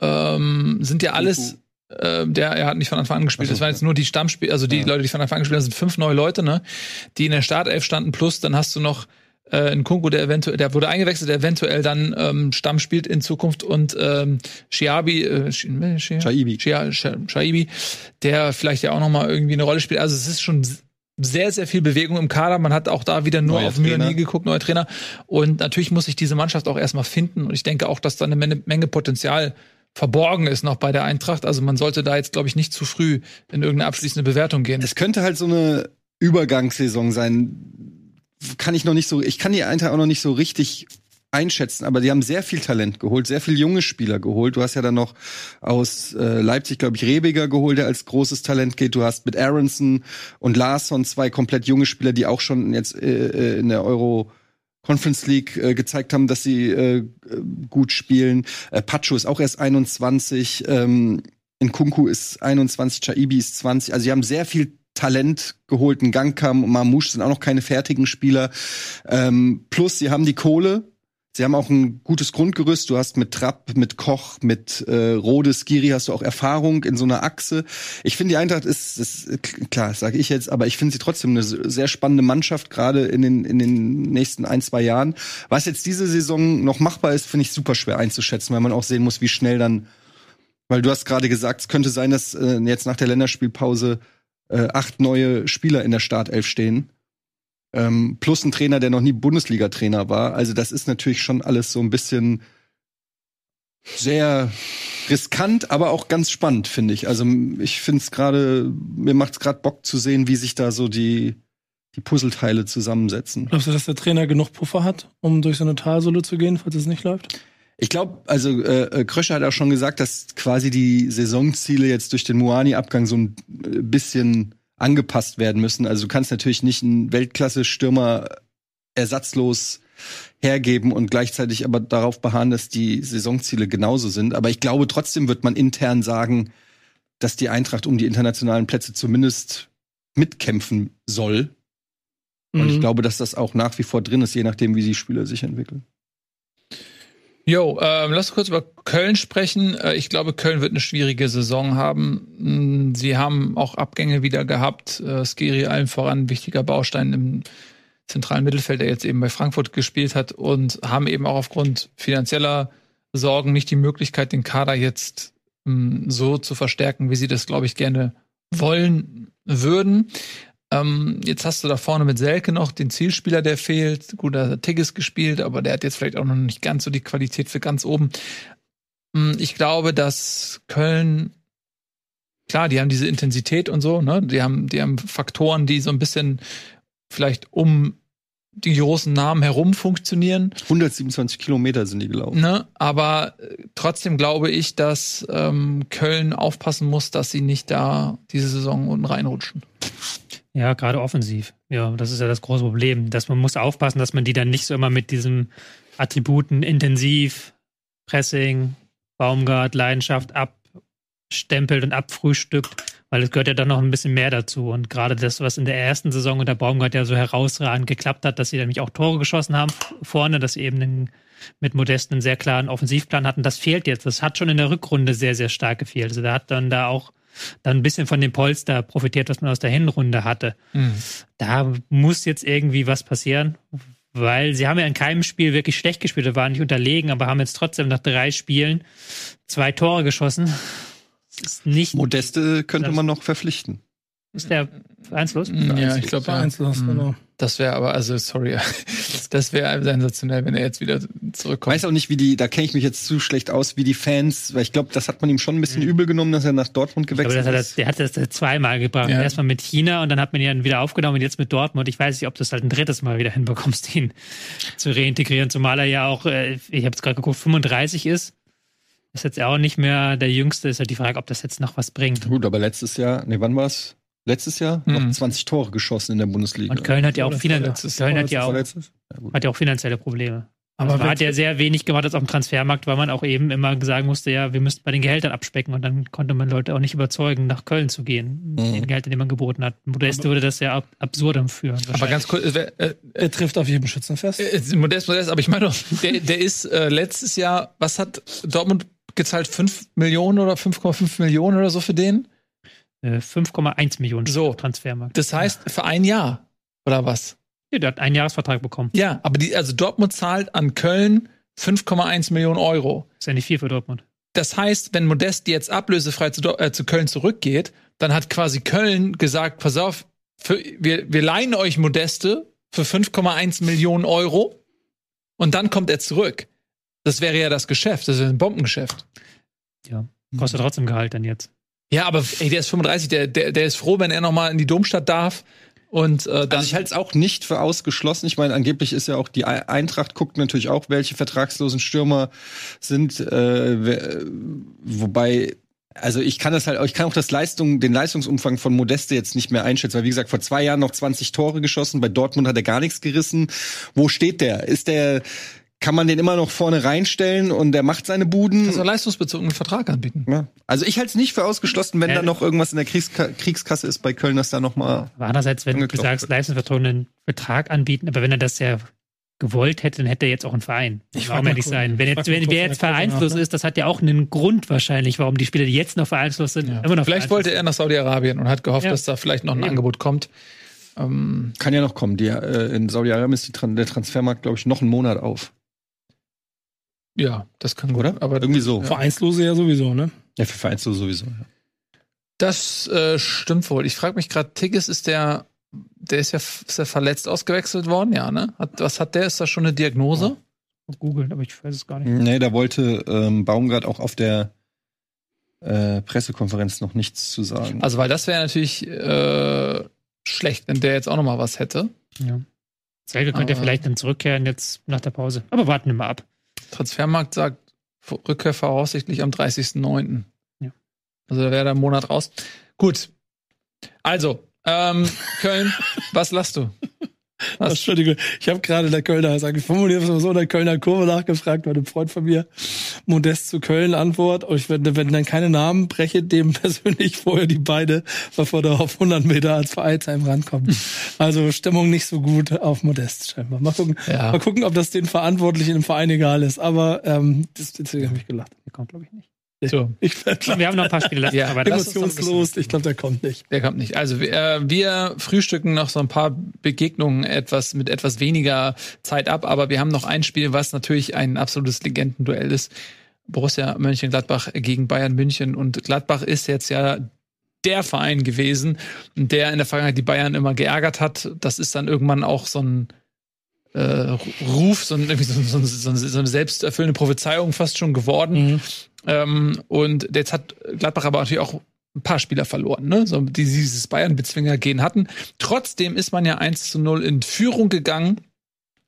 ähm, sind ja alles äh, der er hat nicht von Anfang an gespielt. Das waren jetzt nur die Stammspieler, also die Ja. Leute, die von Anfang an gespielt haben, sind fünf neue Leute, ne? Die in der Startelf standen, plus dann hast du noch äh, einen Kunku, der eventuell, der wurde eingewechselt, der eventuell dann ähm, Stamm spielt in Zukunft und ähm, Shiabi, äh, Shaibi. Shia- Sha- Shaibi, der vielleicht ja auch noch mal irgendwie eine Rolle spielt. Also es ist schon sehr, sehr viel Bewegung im Kader. Man hat auch da wieder nur Neuer auf Mühe Trainer. nie geguckt, neuer Trainer. Und natürlich muss sich diese Mannschaft auch erstmal finden. Und ich denke auch, dass da eine Menge, Menge Potenzial verborgen ist noch bei der Eintracht. Also man sollte da jetzt, glaube ich, nicht zu früh in irgendeine abschließende Bewertung gehen. Es könnte halt so eine Übergangssaison sein. Kann ich noch nicht so, ich kann die Eintracht auch noch nicht so richtig einschätzen, aber die haben sehr viel Talent geholt, sehr viel junge Spieler geholt. Du hast ja dann noch aus äh, Leipzig, glaube ich, Rebiger geholt, der als großes Talent geht. Du hast mit Aronson und Larsson zwei komplett junge Spieler, die auch schon jetzt äh, äh, in der Euro Conference League äh, gezeigt haben, dass sie äh, äh, gut spielen. Äh, Pacho ist auch erst 21, ähm, Nkunku ist 21, Chaibi ist 20. Also sie haben sehr viel Talent geholt. Ein Gangkam und Mamouche sind auch noch keine fertigen Spieler. Ähm, plus sie haben die Kohle. Sie haben auch ein gutes Grundgerüst. Du hast mit Trapp, mit Koch, mit äh, Rode, Skiri hast du auch Erfahrung in so einer Achse. Ich finde, die Eintracht ist, ist klar, sage ich jetzt, aber ich finde sie trotzdem eine sehr spannende Mannschaft, gerade in den, in den nächsten ein, zwei Jahren. Was jetzt diese Saison noch machbar ist, finde ich super schwer einzuschätzen, weil man auch sehen muss, wie schnell dann, weil du hast gerade gesagt, es könnte sein, dass äh, jetzt nach der Länderspielpause äh, acht neue Spieler in der Startelf stehen. Ähm, plus ein Trainer, der noch nie Bundesliga-Trainer war. Also das ist natürlich schon alles so ein bisschen sehr riskant, aber auch ganz spannend, finde ich. Also ich finde es gerade, mir macht es gerade Bock zu sehen, wie sich da so die, die Puzzleteile zusammensetzen. Glaubst du, dass der Trainer genug Puffer hat, um durch so eine Talsohle zu gehen, falls es nicht läuft? Ich glaube, also äh, äh, Krösche hat auch schon gesagt, dass quasi die Saisonziele jetzt durch den Muani-Abgang so ein äh, bisschen angepasst werden müssen. Also du kannst natürlich nicht einen Weltklasse-Stürmer ersatzlos hergeben und gleichzeitig aber darauf beharren, dass die Saisonziele genauso sind. Aber ich glaube, trotzdem wird man intern sagen, dass die Eintracht um die internationalen Plätze zumindest mitkämpfen soll. Und ich Mhm. glaube, dass das auch nach wie vor drin ist, je nachdem, wie die Spieler sich entwickeln. Jo, ähm, lass kurz über Köln sprechen. Äh, ich glaube, Köln wird eine schwierige Saison haben. Mm, Sie haben auch Abgänge wieder gehabt. Äh, Skiri allen voran, wichtiger Baustein im zentralen Mittelfeld, der jetzt eben bei Frankfurt gespielt hat und haben eben auch aufgrund finanzieller Sorgen nicht die Möglichkeit, den Kader jetzt mm, so zu verstärken, wie sie das, glaube ich, gerne wollen würden. Ähm, jetzt hast du da vorne mit Selke noch den Zielspieler, der fehlt. Gut, da hat Tigges gespielt, aber der hat jetzt vielleicht auch noch nicht ganz so die Qualität für ganz oben. Mm, Ich glaube, dass Köln, klar, die haben diese Intensität und so, ne? Die haben, die haben Faktoren, die so ein bisschen vielleicht um die großen Namen herum funktionieren. 127 Kilometer sind die gelaufen. Ne? Aber äh, trotzdem glaube ich, dass ähm, Köln aufpassen muss, dass sie nicht da diese Saison unten reinrutschen. Ja, gerade offensiv. Ja, das ist ja das große Problem, dass man muss aufpassen, dass man die dann nicht so immer mit diesen Attributen intensiv, Pressing, Baumgart, Leidenschaft abstempelt und abfrühstückt, weil es gehört ja dann noch ein bisschen mehr dazu. Und gerade das, was in der ersten Saison unter Baumgart ja so herausragend geklappt hat, dass sie nämlich auch Tore geschossen haben vorne, dass sie eben einen, mit Modest einen sehr klaren Offensivplan hatten, das fehlt jetzt. Das hat schon in der Rückrunde sehr, sehr stark gefehlt. Also da hat dann da auch dann ein bisschen von dem Polster profitiert, was man aus der Hinrunde hatte. Da muss jetzt irgendwie was passieren, weil sie haben ja in keinem Spiel wirklich schlecht gespielt, da waren nicht unterlegen, aber haben jetzt trotzdem nach drei Spielen zwei Tore geschossen. Das ist nicht, Modeste könnte man noch verpflichten. Ist der vereinslos? Ja, ich glaube, ja. Vereinslos, Mhm. genau. Das wäre aber, also sorry, das wäre sensationell, wenn er jetzt wieder Ich zurückkommt. weiß auch nicht, wie die, da kenne ich mich jetzt zu schlecht aus, wie die Fans, weil ich glaube, das hat man ihm schon ein bisschen übel genommen, dass er nach Dortmund Ich glaube, gewechselt das hat er, ist. der hat das zweimal gebracht. Ja. Erstmal mit China und dann hat man ihn wieder aufgenommen und jetzt mit Dortmund. Ich weiß nicht, ob du es halt ein drittes Mal wieder hinbekommst, ihn zu reintegrieren, zumal er ja auch, äh, ich habe es gerade geguckt, 35 ist. Ist jetzt auch nicht mehr der Jüngste. Ist halt die Frage, ob das jetzt noch was bringt. Gut, aber letztes Jahr, nee, wann war's? Letztes Jahr Mhm. noch 20 Tore geschossen in der Bundesliga. Und Köln hat ja auch, finan Köln hat ja auch, hat ja auch finanzielle Probleme. Aber Aber man hat ja sehr wenig gemacht jetzt auf dem Transfermarkt, weil man auch eben immer sagen musste, ja, wir müssten bei den Gehältern abspecken und dann konnte man Leute auch nicht überzeugen, nach Köln zu gehen, mit den Gehältern, die man geboten hat. Modeste würde das ja ab absurdum führen. aber ganz kurz, äh, äh, Er trifft auf jedem Schützen fest. äh, Modest, Modest, aber ich meine doch, der, der ist äh, letztes Jahr, was hat Dortmund gezahlt 5 Millionen oder 5,5 Millionen oder so für den. Äh, 5,1 Millionen So. Transfermarkt. Das heißt, für ein Jahr. Oder was? Ja, der hat einen Jahresvertrag bekommen. Ja, aber die, also Dortmund zahlt an Köln 5,1 Millionen Euro. Ist ja nicht viel für Dortmund. Das heißt, wenn Modest jetzt ablösefrei zu, äh, zu Köln zurückgeht, dann hat quasi Köln gesagt, pass auf, für, wir, wir leihen euch Modeste für 5,1 Millionen Euro und dann kommt er zurück. Das wäre ja das Geschäft, das ist ein Bombengeschäft. Kostet trotzdem Gehalt dann jetzt. Ja, aber ey, der ist 35, der, der, der ist froh, wenn er noch mal in die Domstadt darf. Und äh, dann Also ich halte es auch nicht für ausgeschlossen. Ich meine, angeblich ist ja auch die Ei- Eintracht guckt natürlich auch, welche vertragslosen Stürmer sind. Äh, wobei, also ich kann das halt, ich kann auch das Leistung, den Leistungsumfang von Modeste jetzt nicht mehr einschätzen, weil wie gesagt vor zwei Jahren noch 20 Tore geschossen. Bei Dortmund hat er gar nichts gerissen. Wo steht der? Ist der? Kann man den immer noch vorne reinstellen und der macht seine Buden? kannst du einen leistungsbezogenen Vertrag anbieten. Ja. Also ich halte es nicht für ausgeschlossen, wenn Ja. da noch irgendwas in der Kriegska Kriegskasse ist bei Köln, dass da noch mal Aber andererseits, wenn du sagst, leistungsbezogenen Vertrag anbieten, aber wenn er das ja gewollt hätte, dann hätte er jetzt auch einen Verein. Ich Warum ehrlich kurz- sein? Wenn, jetzt, wenn wer jetzt vereinslos nach, ne? ist, das hat ja auch einen Grund wahrscheinlich, warum die Spieler, die jetzt noch vereinslos sind, immer noch Vielleicht wollte er nach Saudi-Arabien und hat gehofft, Ja. dass da vielleicht noch ein Eben. Angebot kommt. Ähm, Kann ja noch kommen. Die, äh, in Saudi-Arabien ist die, Tran- der Transfermarkt, glaube ich, noch einen Monat auf. Ja, das kann gut. Oder? Aber Irgendwie so. Ja. Vereinslose ja sowieso, ne? Ja, für Vereinslose sowieso. Ja. Das äh, stimmt wohl. Ich frage mich gerade, Tigges ist der, der ist ja ist der verletzt ausgewechselt worden, ja, ne? Hat, was hat der? Ist da schon eine Diagnose? googeln, aber ich weiß es gar nicht. Nee, da wollte ähm, Baumgart auch auf der äh, Pressekonferenz noch nichts zu sagen. Also, weil das wäre natürlich äh, schlecht, wenn der jetzt auch noch mal was hätte. Ja. Selke könnte ja Aber- vielleicht dann zurückkehren jetzt nach der Pause. Aber warten wir mal ab. Transfermarkt sagt Rückkehr voraussichtlich am 30.09. Ja. Also da wäre der Monat raus. Gut. Also, ähm, Köln, was lachst du? Was? Entschuldige, ich habe gerade der Kölner, sag ich formuliere es mal so, der Kölner Kurve nachgefragt bei einem Freund von mir. Modest zu Köln Antwort. Und ich werde, wenn dann keine Namen breche, dem persönlich vorher die Beine, bevor der auf 100 Meter als Vereinsheim rankommt. Also Stimmung nicht so gut auf Modest scheinbar. Mal gucken, Ja. mal gucken, ob das den Verantwortlichen im Verein egal ist. Aber ähm, das, deswegen habe ich gelacht. Der kommt, glaube ich, nicht. So, Ich werde Wir haben noch ein paar Spiele. Ja, aber emotionslos. Ich glaube, der kommt nicht. der kommt nicht. Also wir, äh, wir frühstücken noch so ein paar Begegnungen etwas mit etwas weniger Zeit ab, aber wir haben noch ein Spiel, was natürlich ein absolutes Legendenduell ist. Borussia Mönchengladbach gegen Bayern München und Gladbach ist jetzt ja der Verein gewesen, der in der Vergangenheit die Bayern immer geärgert hat. Das ist dann irgendwann auch so ein äh, Ruf, so, irgendwie so, so, so, so eine selbsterfüllende Prophezeiung fast schon geworden. Mhm. Ähm, und jetzt hat Gladbach aber natürlich auch ein paar Spieler verloren, ne? so, die dieses Bayern-Bezwinger-Gehen hatten. Trotzdem ist man ja 1 zu 0 in Führung gegangen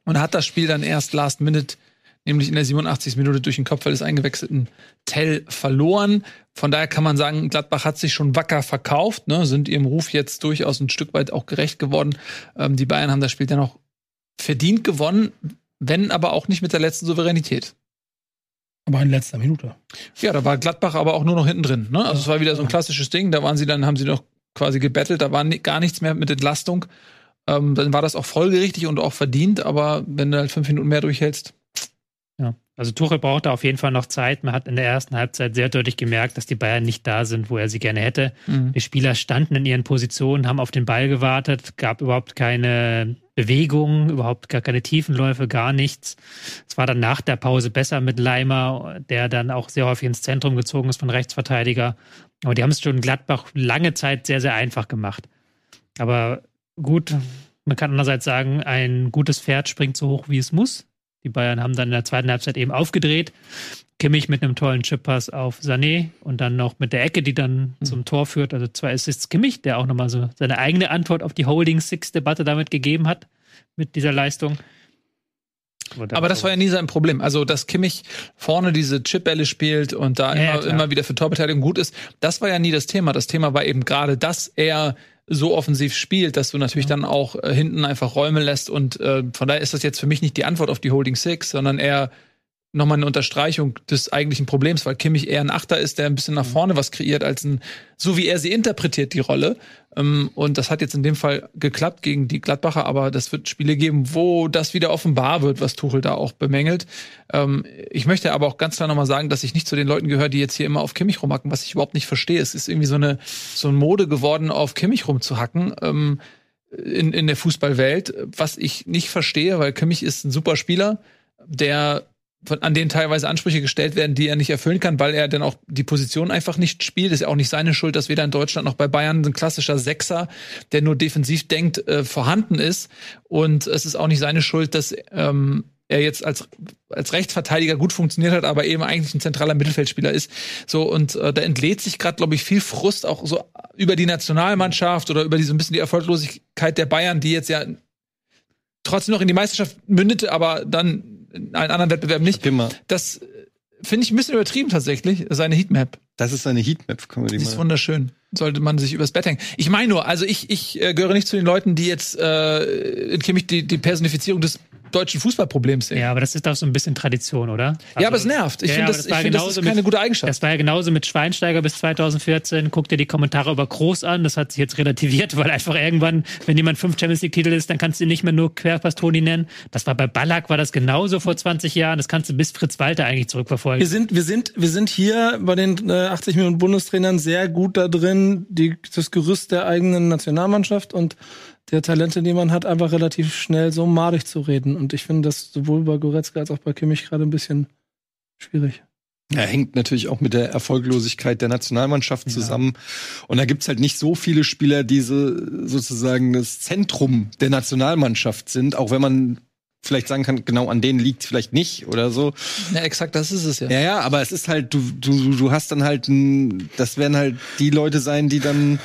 und hat das Spiel dann erst last minute, nämlich in der 87. Minute durch den Kopfball des eingewechselten Tell verloren. Von daher kann man sagen, Gladbach hat sich schon wacker verkauft, ne? sind ihrem Ruf jetzt durchaus ein Stück weit auch gerecht geworden. Ähm, die Bayern haben das Spiel dann auch verdient gewonnen, wenn aber auch nicht mit der letzten Souveränität. Aber in letzter Minute. Ja, da war Gladbach aber auch nur noch hinten drin. Ne? Also es war wieder so ein Ja. klassisches Ding. Da waren sie dann, haben sie noch quasi gebettelt. Da war ni gar nichts mehr mit Entlastung. Ähm, dann war das auch folgerichtig und auch verdient. Aber wenn du halt fünf Minuten mehr durchhältst, Ja. Also Tuchel brauchte auf jeden Fall noch Zeit. Man hat in der ersten Halbzeit sehr deutlich gemerkt, dass die Bayern nicht da sind, wo er sie gerne hätte. Die Spieler standen in ihren Positionen, haben auf den Ball gewartet, gab überhaupt keine Bewegung, überhaupt gar keine Tiefenläufe, gar nichts. Es war dann nach der Pause besser mit Leimer, der dann auch sehr häufig ins Zentrum gezogen ist von Rechtsverteidiger. Aber die haben es schon Gladbach lange Zeit sehr, sehr einfach gemacht. Aber gut, man kann andererseits sagen, ein gutes Pferd springt so hoch, wie es muss. Die Bayern haben dann in der zweiten Halbzeit eben aufgedreht. Kimmich mit einem tollen Chippass auf Sané und dann noch mit der Ecke, die dann zum Tor führt. Also zwei Assists Kimmich, der auch nochmal so seine eigene Antwort auf die Holding Six-Debatte damit gegeben hat, mit dieser Leistung. Aber das war ja nie sein Problem. Also, dass Kimmich vorne diese Chipbälle spielt und da Ja, ja, immer, klar. immer wieder für Torbeteiligung gut ist, das war ja nie das Thema. Das Thema war eben gerade, dass er so offensiv spielt, dass du natürlich dann auch äh, hinten einfach Räume lässt und äh, von daher ist das jetzt für mich nicht die Antwort auf die Holding Six, sondern eher nochmal eine Unterstreichung des eigentlichen Problems, weil Kimmich eher ein Achter ist, der ein bisschen nach vorne was kreiert, als ein, so wie er sie interpretiert, die Rolle. Ähm, und das hat jetzt in dem Fall geklappt gegen die Gladbacher, aber das wird Spiele geben, wo das wieder offenbar wird, was Tuchel da auch bemängelt. Ähm, ich möchte aber auch ganz klar nochmal sagen, dass ich nicht zu den Leuten gehöre, die jetzt hier immer auf Kimmich rumhacken, was ich überhaupt nicht verstehe. Es ist irgendwie so eine, so eine Mode geworden, auf Kimmich rumzuhacken. Ähm, in, in der Fußballwelt, was ich nicht verstehe, weil Kimmich ist ein super Spieler, der von, an denen teilweise Ansprüche gestellt werden, die er nicht erfüllen kann, weil er dann auch die Position einfach nicht spielt. ist ja auch nicht seine Schuld, dass weder in Deutschland noch bei Bayern ein klassischer Sechser, der nur defensiv denkt, äh, vorhanden ist. Und es ist auch nicht seine Schuld, dass ähm, er jetzt als als Rechtsverteidiger gut funktioniert hat, aber eben eigentlich ein zentraler Mittelfeldspieler ist. So und äh, da entlädt sich gerade, glaube ich, viel Frust auch so über die Nationalmannschaft oder über diese ein bisschen die Erfolglosigkeit der Bayern, die jetzt ja trotzdem noch in die Meisterschaft mündete, aber dann in allen anderen Wettbewerben nicht. Immer. Das finde ich ein bisschen übertrieben tatsächlich, seine Heatmap. Das ist seine Heatmap, können wir die Die ist wunderschön. Sollte man sich übers Bett hängen. Ich meine nur, also ich, ich äh, gehöre nicht zu den Leuten, die jetzt äh, in Kimmich die, die Personifizierung des deutschen Fußballproblems sehen. Ja, aber das ist doch so ein bisschen Tradition, oder? ja, aber es nervt. Ich Ja, finde, das, das ich find, das ist keine mit- gute Eigenschaft. Das war ja genauso mit Schweinsteiger bis 2014. Guck dir die Kommentare über Groß an. Das hat sich jetzt relativiert, weil einfach irgendwann, wenn jemand fünf Champions League Titel ist, dann kannst du ihn nicht mehr nur Querpastoni nennen. Das war bei Ballack, war das genauso vor 20 Jahren. Das kannst du bis Fritz Walter eigentlich Wir zurückverfolgen. sind, wir sind, wir sind hier bei den äh, 80 Millionen Bundestrainern sehr gut da drin, die, das Gerüst der eigenen Nationalmannschaft und der Talente, die man hat, einfach relativ schnell so madig zu reden. Und ich finde das sowohl bei Goretzka als auch bei Kimmich gerade ein bisschen schwierig. Ja, hängt natürlich auch mit der Erfolglosigkeit der Nationalmannschaft zusammen. Und da gibt's halt nicht so viele Spieler, die so, sozusagen das Zentrum der Nationalmannschaft sind, auch wenn man vielleicht sagen kann, genau an denen liegt vielleicht nicht oder so. Ja, exakt, das ist es ja. Ja, ja, aber es ist halt, du, du, du hast dann halt, ein, das werden halt die Leute sein, die dann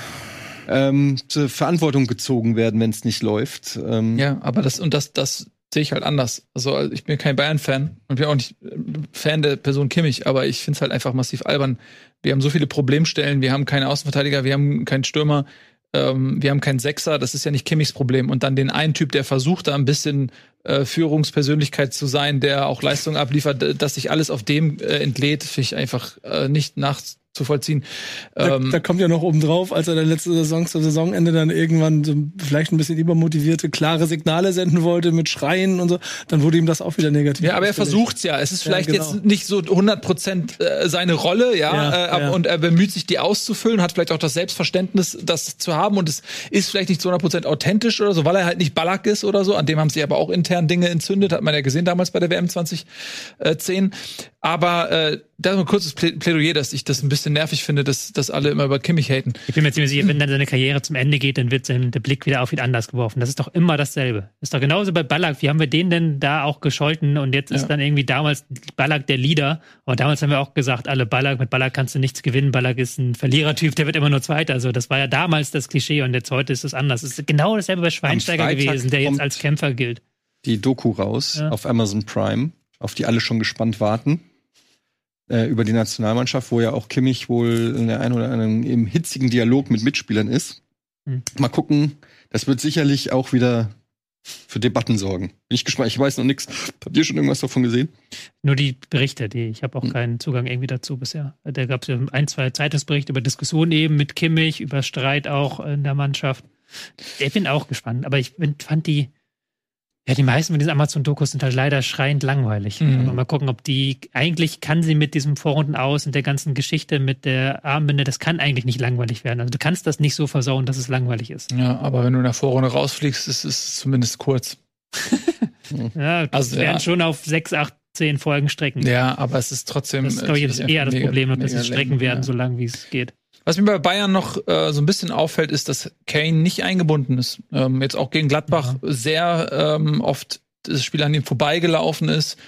ähm, zur Verantwortung gezogen werden, wenn es nicht läuft. Ähm, Ja, aber das und das, das sehe ich halt anders. Also also ich bin kein Bayern-Fan und bin auch nicht äh, Fan der Person Kimmich, aber ich finde es halt einfach massiv albern. Wir haben so viele Problemstellen, wir haben keine Außenverteidiger, wir haben keinen Stürmer, ähm, wir haben keinen Sechser, das ist ja nicht Kimmichs Problem. Und dann den einen Typ, der versucht, da ein bisschen äh, Führungspersönlichkeit zu sein, der auch Leistung abliefert, dass sich alles auf dem äh, entlädt, finde ich einfach äh, nicht nachzuvollziehen. Da, Ähm, da kommt ja noch oben drauf, als er der letzte Saison zum Saisonende dann irgendwann so vielleicht ein bisschen übermotivierte, klare Signale senden wollte mit Schreien und so, dann wurde ihm das auch wieder negativ. Ja, aber er versucht's ja. Es ist Ja, vielleicht genau. jetzt nicht so 100% äh, seine Rolle, ja, Ja, äh, ja. und er bemüht sich, die auszufüllen, hat vielleicht auch das Selbstverständnis, das zu haben und es ist vielleicht nicht zu 100% authentisch oder so, weil er halt nicht Ballack ist oder so. An dem haben sich aber auch intern Dinge entzündet, hat man ja gesehen damals bei der WM 2010. Aber äh, da ein kurzes Plä- Plädoyer, dass ich das ein bisschen nervig finde, dass, dass alle immer über Kimmich haten. Ich bin mir ziemlich sicher, wenn dann seine Karriere zum Ende geht, dann wird sein, der Blick wieder auf ihn anders geworfen. Das ist doch immer dasselbe. ist doch genauso bei Ballack. Wie haben wir den denn da auch gescholten? Und jetzt ist Ja. dann irgendwie damals Ballack der Leader. Und damals haben wir auch gesagt, alle Ballack, mit Ballack kannst du nichts gewinnen. Ballack ist ein Verlierertyp, der wird immer nur Zweiter. Also das war ja damals das Klischee und jetzt heute ist es anders. Es ist genau dasselbe bei Schweinsteiger gewesen, der jetzt als Kämpfer gilt. die Doku raus Ja. auf Amazon Prime, auf die alle schon gespannt warten. Äh, über die Nationalmannschaft, wo ja auch Kimmich wohl in der einen oder anderen im hitzigen Dialog mit Mitspielern ist. Hm. Mal gucken, das wird sicherlich auch wieder für Debatten sorgen. Bin ich gespannt, ich weiß noch nichts. Habt ihr schon irgendwas davon gesehen? Nur die Berichte, die ich habe auch Hm. keinen Zugang irgendwie dazu bisher. Da gab es ja ein, zwei Zeitungsberichte über Diskussionen eben mit Kimmich, über Streit auch in der Mannschaft. Ich bin auch gespannt, aber ich fand die, ja, die meisten von diesen Amazon-Dokus sind halt leider schreiend langweilig. Mhm. Aber mal gucken, ob die, eigentlich kann sie mit diesem Vorrunden aus und der ganzen Geschichte mit der Armbinde, das kann eigentlich nicht langweilig werden. Also du kannst das nicht so versauen, dass es langweilig ist. Ja, aber wenn du in der Vorrunde rausfliegst, ist es zumindest kurz. Ja, das Also, werden ja. schon auf sechs, acht, zehn Folgen strecken. Ja, aber es ist trotzdem. Das ist, glaube ich, eher das Problem, dass sie strecken werden, ja. so lange wie es geht. Was mir bei Bayern noch äh, so ein bisschen auffällt, ist, dass Kane nicht eingebunden ist. Ähm, jetzt auch gegen Gladbach sehr ähm, oft das Spiel an ihm vorbeigelaufen ist.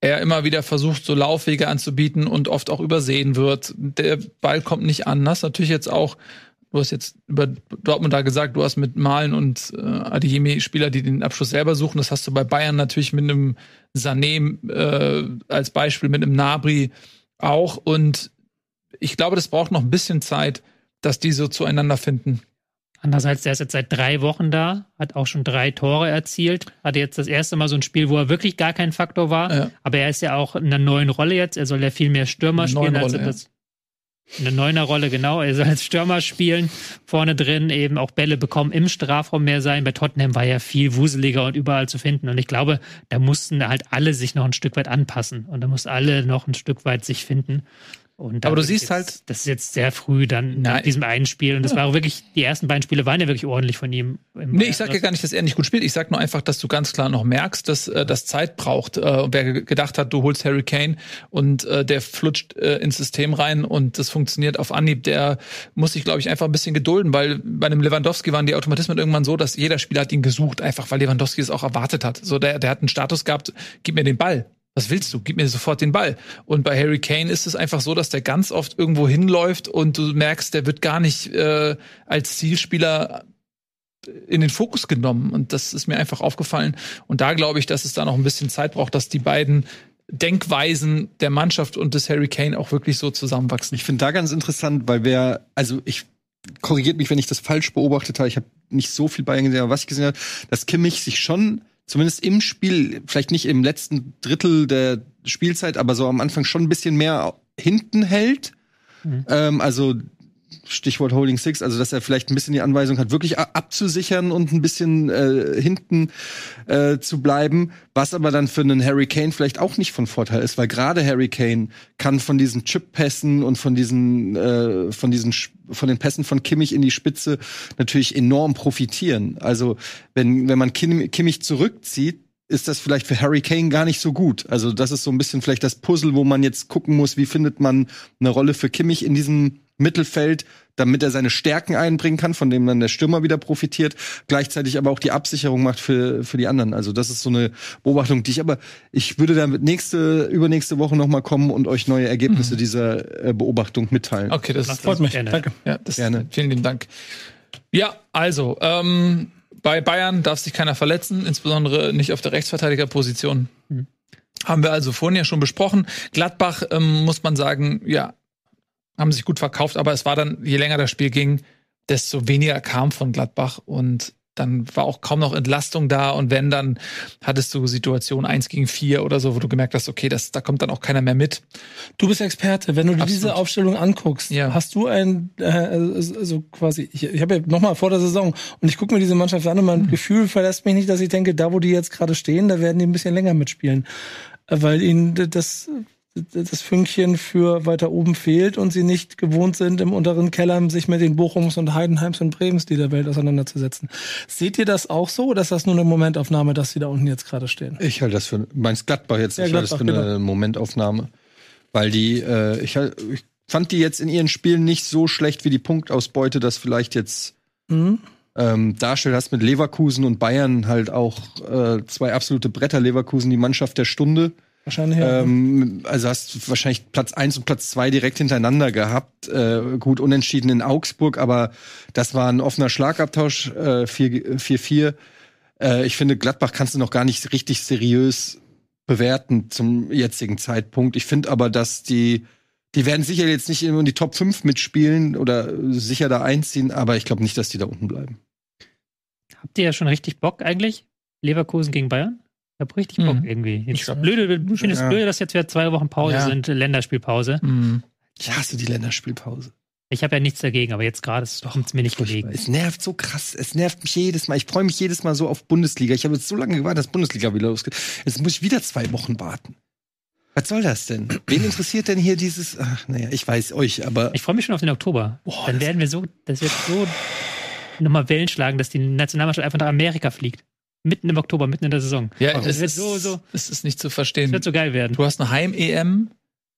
Er immer wieder versucht, so Laufwege anzubieten und oft auch übersehen wird. Der Ball kommt nicht an. Das ist natürlich jetzt auch, du hast jetzt über Dortmund da gesagt, du hast mit Malen und äh, Adeyemi Spieler, die den Abschluss selber suchen. Das hast du bei Bayern natürlich mit einem Sané äh, als Beispiel, mit einem Nabri auch. Und ich glaube, das braucht noch ein bisschen Zeit, dass die so zueinander finden. Andererseits, der ist jetzt seit drei Wochen da, hat auch schon drei Tore erzielt, hatte jetzt das erste Mal so ein Spiel, wo er wirklich gar kein Faktor war. Ja. Aber er ist ja auch in einer neuen Rolle jetzt. Er soll ja viel mehr Stürmer spielen, als er Rolle, das. Eine neuner Rolle, genau. Er soll als Stürmer spielen, vorne drin eben auch Bälle bekommen, im Strafraum mehr sein. Bei Tottenham war er viel wuseliger und überall zu finden. Und ich glaube, da mussten halt alle sich noch ein Stück weit anpassen. Und da mussten alle noch ein Stück weit sich finden. Und Aber du siehst jetzt, halt- das ist jetzt sehr früh dann Nein. nach diesem einen Spiel. Und das war auch wirklich, die ersten beiden Spiele waren ja wirklich ordentlich von ihm. Im Nee, ich sage ja gar nicht, dass er nicht gut spielt. Ich sage nur einfach, dass du ganz klar noch merkst, dass äh, das Zeit braucht. Äh, wer ge- gedacht hat, du holst Harry Kane und äh, der flutscht äh, ins System rein und das funktioniert auf Anhieb, der muss sich, glaube ich, einfach ein bisschen gedulden, weil bei dem Lewandowski waren die Automatismen irgendwann so, dass jeder Spieler hat ihn gesucht, einfach weil Lewandowski es auch erwartet hat. So, der, der hat einen Status gehabt, gib mir den Ball. Was willst du? Gib mir sofort den Ball. Und bei Harry Kane ist es einfach so, dass der ganz oft irgendwo hinläuft und du merkst, der wird gar nicht äh, als Zielspieler in den Fokus genommen. Und das ist mir einfach aufgefallen. Und da glaube ich, dass es da noch ein bisschen Zeit braucht, dass die beiden Denkweisen der Mannschaft und des Harry Kane auch wirklich so zusammenwachsen. Ich finde da ganz interessant, weil wer, also ich korrigiert mich, wenn ich das falsch beobachtet habe. Ich habe nicht so viel Bayern gesehen, aber was ich gesehen habe, dass Kimmich sich schon zumindest im Spiel, vielleicht nicht im letzten Drittel der Spielzeit, aber so am Anfang schon ein bisschen mehr hinten hält. Mhm. Ähm, also Stichwort Holding Six, also dass er vielleicht ein bisschen die Anweisung hat, wirklich abzusichern und ein bisschen äh, hinten äh, zu bleiben, was aber dann für einen Harry Kane vielleicht auch nicht von Vorteil ist, weil gerade Harry Kane kann von diesen Chip-Pässen und von diesen äh, von diesen von den Pässen von Kimmich in die Spitze natürlich enorm profitieren. Also wenn wenn man Kim, Kimmich zurückzieht, ist das vielleicht für Harry Kane gar nicht so gut. Also das ist so ein bisschen vielleicht das Puzzle, wo man jetzt gucken muss, wie findet man eine Rolle für Kimmich in diesem Mittelfeld, damit er seine Stärken einbringen kann, von dem dann der Stürmer wieder profitiert, gleichzeitig aber auch die Absicherung macht für, für die anderen. Also das ist so eine Beobachtung, die ich aber, ich würde damit nächste, übernächste Woche nochmal kommen und euch neue Ergebnisse dieser äh, Beobachtung mitteilen. Okay, das, Macht das Freut mich. Gerne. Danke. ja, das Gerne. vielen lieben Dank. Ja, also ähm, bei Bayern darf sich keiner verletzen, insbesondere nicht auf der Rechtsverteidigerposition. Mhm. Haben wir also vorhin ja schon besprochen. Gladbach ähm, muss man sagen, ja, haben sich gut verkauft, aber es war dann, je länger das Spiel ging, desto weniger kam von Gladbach und dann war auch kaum noch Entlastung da und wenn, dann hattest du Situation 1 gegen 4 oder so, wo du gemerkt hast, okay, das, da kommt dann auch keiner mehr mit. Du bist Experte. Wenn du dir diese Aufstellung anguckst, Ja. hast du ein, äh, also quasi, ich, ich habe ja noch mal vor der Saison und ich gucke mir diese Mannschaft an und mein Gefühl verlässt mich nicht, dass ich denke, da wo die jetzt gerade stehen, da werden die ein bisschen länger mitspielen, Äh, weil ihnen das das Fünkchen für weiter oben fehlt und sie nicht gewohnt sind, im unteren Keller sich mit den Bochums und Heidenheims und Bremens dieser Welt auseinanderzusetzen. Seht ihr das auch so oder ist das nur eine Momentaufnahme, dass sie da unten jetzt gerade stehen? Ich halte das für, meinst Gladbach jetzt, Ja, ich halte das für Gladbach, eine Momentaufnahme. Weil die, äh, ich, halt- ich fand die jetzt in ihren Spielen nicht so schlecht, wie die Punktausbeute das vielleicht jetzt Mhm. ähm, darstellt. Hast mit Leverkusen und Bayern halt auch äh, zwei absolute Bretter. Leverkusen die Mannschaft der Stunde. Wahrscheinlich ja. Ähm, also hast wahrscheinlich Platz eins und Platz zwei direkt hintereinander gehabt. Äh, gut unentschieden in Augsburg, aber das war ein offener Schlagabtausch, äh, 4-4. Äh, ich finde, Gladbach kannst du noch gar nicht richtig seriös bewerten zum jetzigen Zeitpunkt. Ich finde aber, dass die, die werden sicher jetzt nicht in die Top 5 mitspielen oder sicher da einziehen, aber ich glaube nicht, dass die da unten bleiben. Habt ihr ja schon richtig Bock eigentlich? Leverkusen gegen Bayern? Ich hab richtig Bock Mhm. irgendwie. Ich Jetzt glaub- blöde, ich finde es Ja. blöde, dass jetzt wieder zwei Wochen Pause Ja. sind, Länderspielpause. Mhm. Ich hasse die Länderspielpause. Ich habe ja nichts dagegen, aber jetzt gerade kommt es mir nicht gelegen. Es nervt so krass. Es nervt mich jedes Mal. Ich freue mich jedes Mal so auf Bundesliga. Ich habe jetzt so lange gewartet, dass Bundesliga wieder losgeht. Jetzt muss ich wieder zwei Wochen warten. Was soll das denn? Wen interessiert denn hier dieses? Ach, naja, ich weiß euch, aber Ich freue mich schon auf den Oktober. Boah, Dann werden wir so, das wird so nochmal Wellen schlagen, dass die Nationalmannschaft einfach nach Amerika fliegt. Mitten im Oktober, mitten in der Saison. Ja, das es wird ist, so, so, es ist nicht zu verstehen. wird so geil werden. Du hast eine Heim-EM.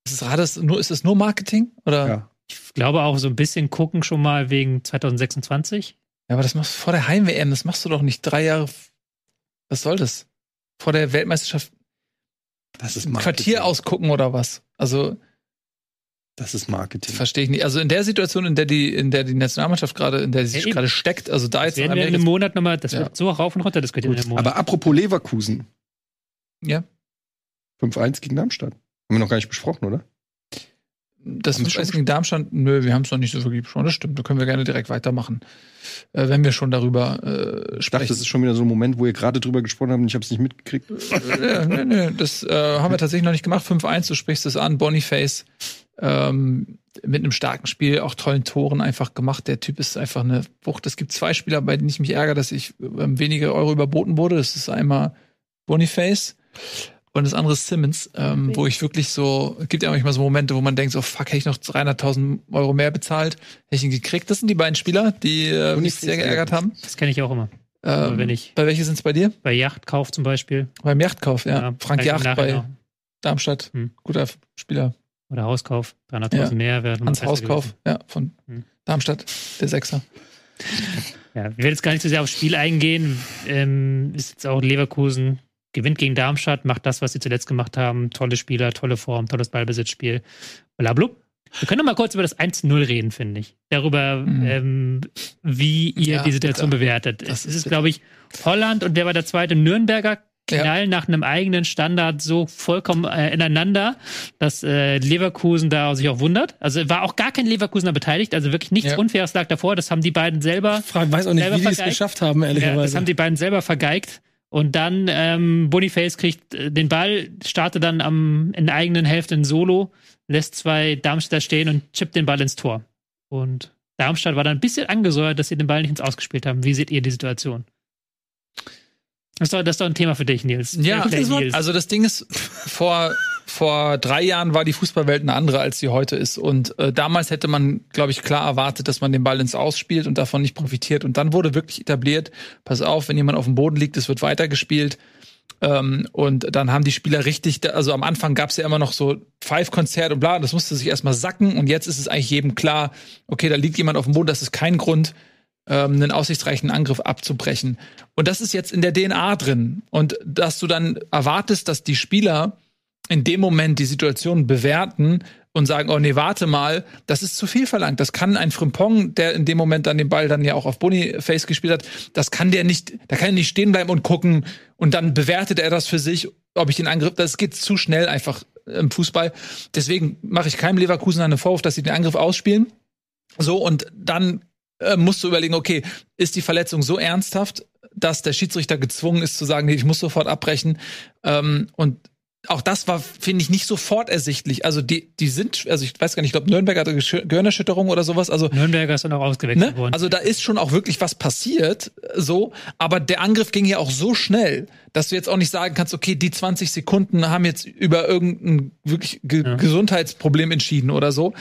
Ist es nur, ist es nur Marketing? Oder? Ja. Ich glaube auch so ein bisschen gucken schon mal wegen 2026. Ja, aber das machst du vor der Heim-WM, das machst du doch nicht drei Jahre. Was soll das? Vor der Weltmeisterschaft das ist ein Marketing. Quartier ausgucken oder was? Also, Das ist Marketing. verstehe ich nicht. Also in der Situation, in der die, in der die Nationalmannschaft gerade, in der sie Ja, sich eben. gerade steckt, also da Das jetzt werden wir in einem Monat nochmal, das Ja. wird so rauf und runter diskutiert in einem Monat. Aber apropos Leverkusen. Ja. 5-1 gegen Darmstadt. Haben wir noch gar nicht besprochen, oder? das Haben wir 5 schon gegen Darmstadt, nö, wir haben es noch nicht so wirklich besprochen. Das stimmt, da können wir gerne direkt weitermachen, äh, wenn wir schon darüber äh, Ich dachte, sprechen. das ist schon wieder so ein Moment, wo ihr gerade drüber gesprochen habt und ich habe es nicht mitgekriegt. ja, nee, nee, das äh, haben wir tatsächlich noch nicht gemacht. 5-1, du sprichst es an. Boniface ähm, mit einem starken Spiel, auch tollen Toren einfach gemacht. Der Typ ist einfach eine Wucht. Es gibt zwei Spieler, bei denen ich mich ärgere, dass ich ähm, wenige Euro überboten wurde. Das ist einmal Boniface und das andere ist Simmons, ähm, wo ich wirklich so, es gibt ja manchmal so Momente, wo man denkt, so fuck, hätte ich noch 300.000 Euro mehr bezahlt, hätte ich ihn gekriegt. Das sind die beiden Spieler, die äh, mich sehr geärgert haben. Das kenne ich auch immer. Ähm, wenn ich- bei welche sind es bei dir? Bei Yachtkauf zum Beispiel. Beim Yachtkauf, ja. Ja, Frank Yacht bei noch. Darmstadt, Hm. guter Spieler. Oder Hauskauf. 300.000 Ja. mehr werden. Hans Hauskauf, ja, von Hm. Darmstadt, der Sechser. Ja, ich will jetzt gar nicht so sehr aufs Spiel eingehen. Ähm, ist jetzt auch Leverkusen, gewinnt gegen Darmstadt, macht das, was sie zuletzt gemacht haben. Tolle Spieler, tolle Form, tolles Ballbesitzspiel. Blablub. Wir können noch mal kurz über das 1-0 reden, finde ich. Darüber, Mhm. ähm, wie ihr Ja, die Situation bitte. bewertet. Das es ist ist, glaube ich, Holland und wer war der zweite? Nürnberger Ja. knallen nach einem eigenen Standard so vollkommen äh, ineinander, dass äh, Leverkusen da sich auch wundert. Also war auch gar kein Leverkusener beteiligt, also wirklich nichts Ja. Unfaires lag davor. Das haben die beiden selber Frag, weiß auch nicht, wie die es geschafft haben, ja, ehrlicherweise. das haben die beiden selber vergeigt. Und dann ähm, Boniface kriegt äh, den Ball, startet dann am, in der eigenen Hälfte ein Solo, lässt zwei Darmstädter stehen und chippt den Ball ins Tor. Und Darmstadt war dann ein bisschen angesäuert, dass sie den Ball nicht ins Ausgespielt haben. Wie seht ihr die Situation? Das ist doch, das ist doch ein Thema für dich, Nils. Ja, Nils. also das Ding ist, vor, vor drei Jahren war die Fußballwelt eine andere, als sie heute ist. Und äh, damals hätte man, glaube ich, klar erwartet, dass man den Ball ins Ausspielt und davon nicht profitiert. Und dann wurde wirklich etabliert, pass auf, wenn jemand auf dem Boden liegt, es wird weitergespielt. Ähm, und dann haben die Spieler richtig, also am Anfang gab es ja immer noch so Five-Konzert und bla, das musste sich erstmal sacken. Und jetzt ist es eigentlich jedem klar, okay, da liegt jemand auf dem Boden, das ist kein Grund, ähm, einen aussichtsreichen Angriff abzubrechen. Und das ist jetzt in der DNA drin. Und dass du dann erwartest, dass die Spieler in dem Moment die Situation bewerten und sagen, oh nee, warte mal, das ist zu viel verlangt. Das kann ein Frimpong, der in dem Moment dann den Ball dann ja auch auf Boniface gespielt hat, das kann der nicht, da kann er nicht stehen bleiben und gucken und dann bewertet er das für sich, ob ich den Angriff, das geht zu schnell einfach im Fußball. Deswegen mache ich keinem Leverkusen einen Vorwurf, dass sie den Angriff ausspielen. So, und dann äh, musst du überlegen, okay, ist die Verletzung so ernsthaft, dass der Schiedsrichter gezwungen ist zu sagen, nee, ich muss sofort abbrechen. Ähm, und auch das war, finde ich, nicht sofort ersichtlich. Also die, die sind, also ich weiß gar nicht, ich glaube, Nürnberg hatte Gesch- Gehirnerschütterung oder sowas. Also Nürnberger ist dann auch ausgewechselt Ne? worden. Also da ist schon auch wirklich was passiert, so. Aber der Angriff ging ja auch so schnell, dass du jetzt auch nicht sagen kannst, okay, die 20 Sekunden haben jetzt über irgendein wirklich Ge Ja. Gesundheitsproblem entschieden oder so.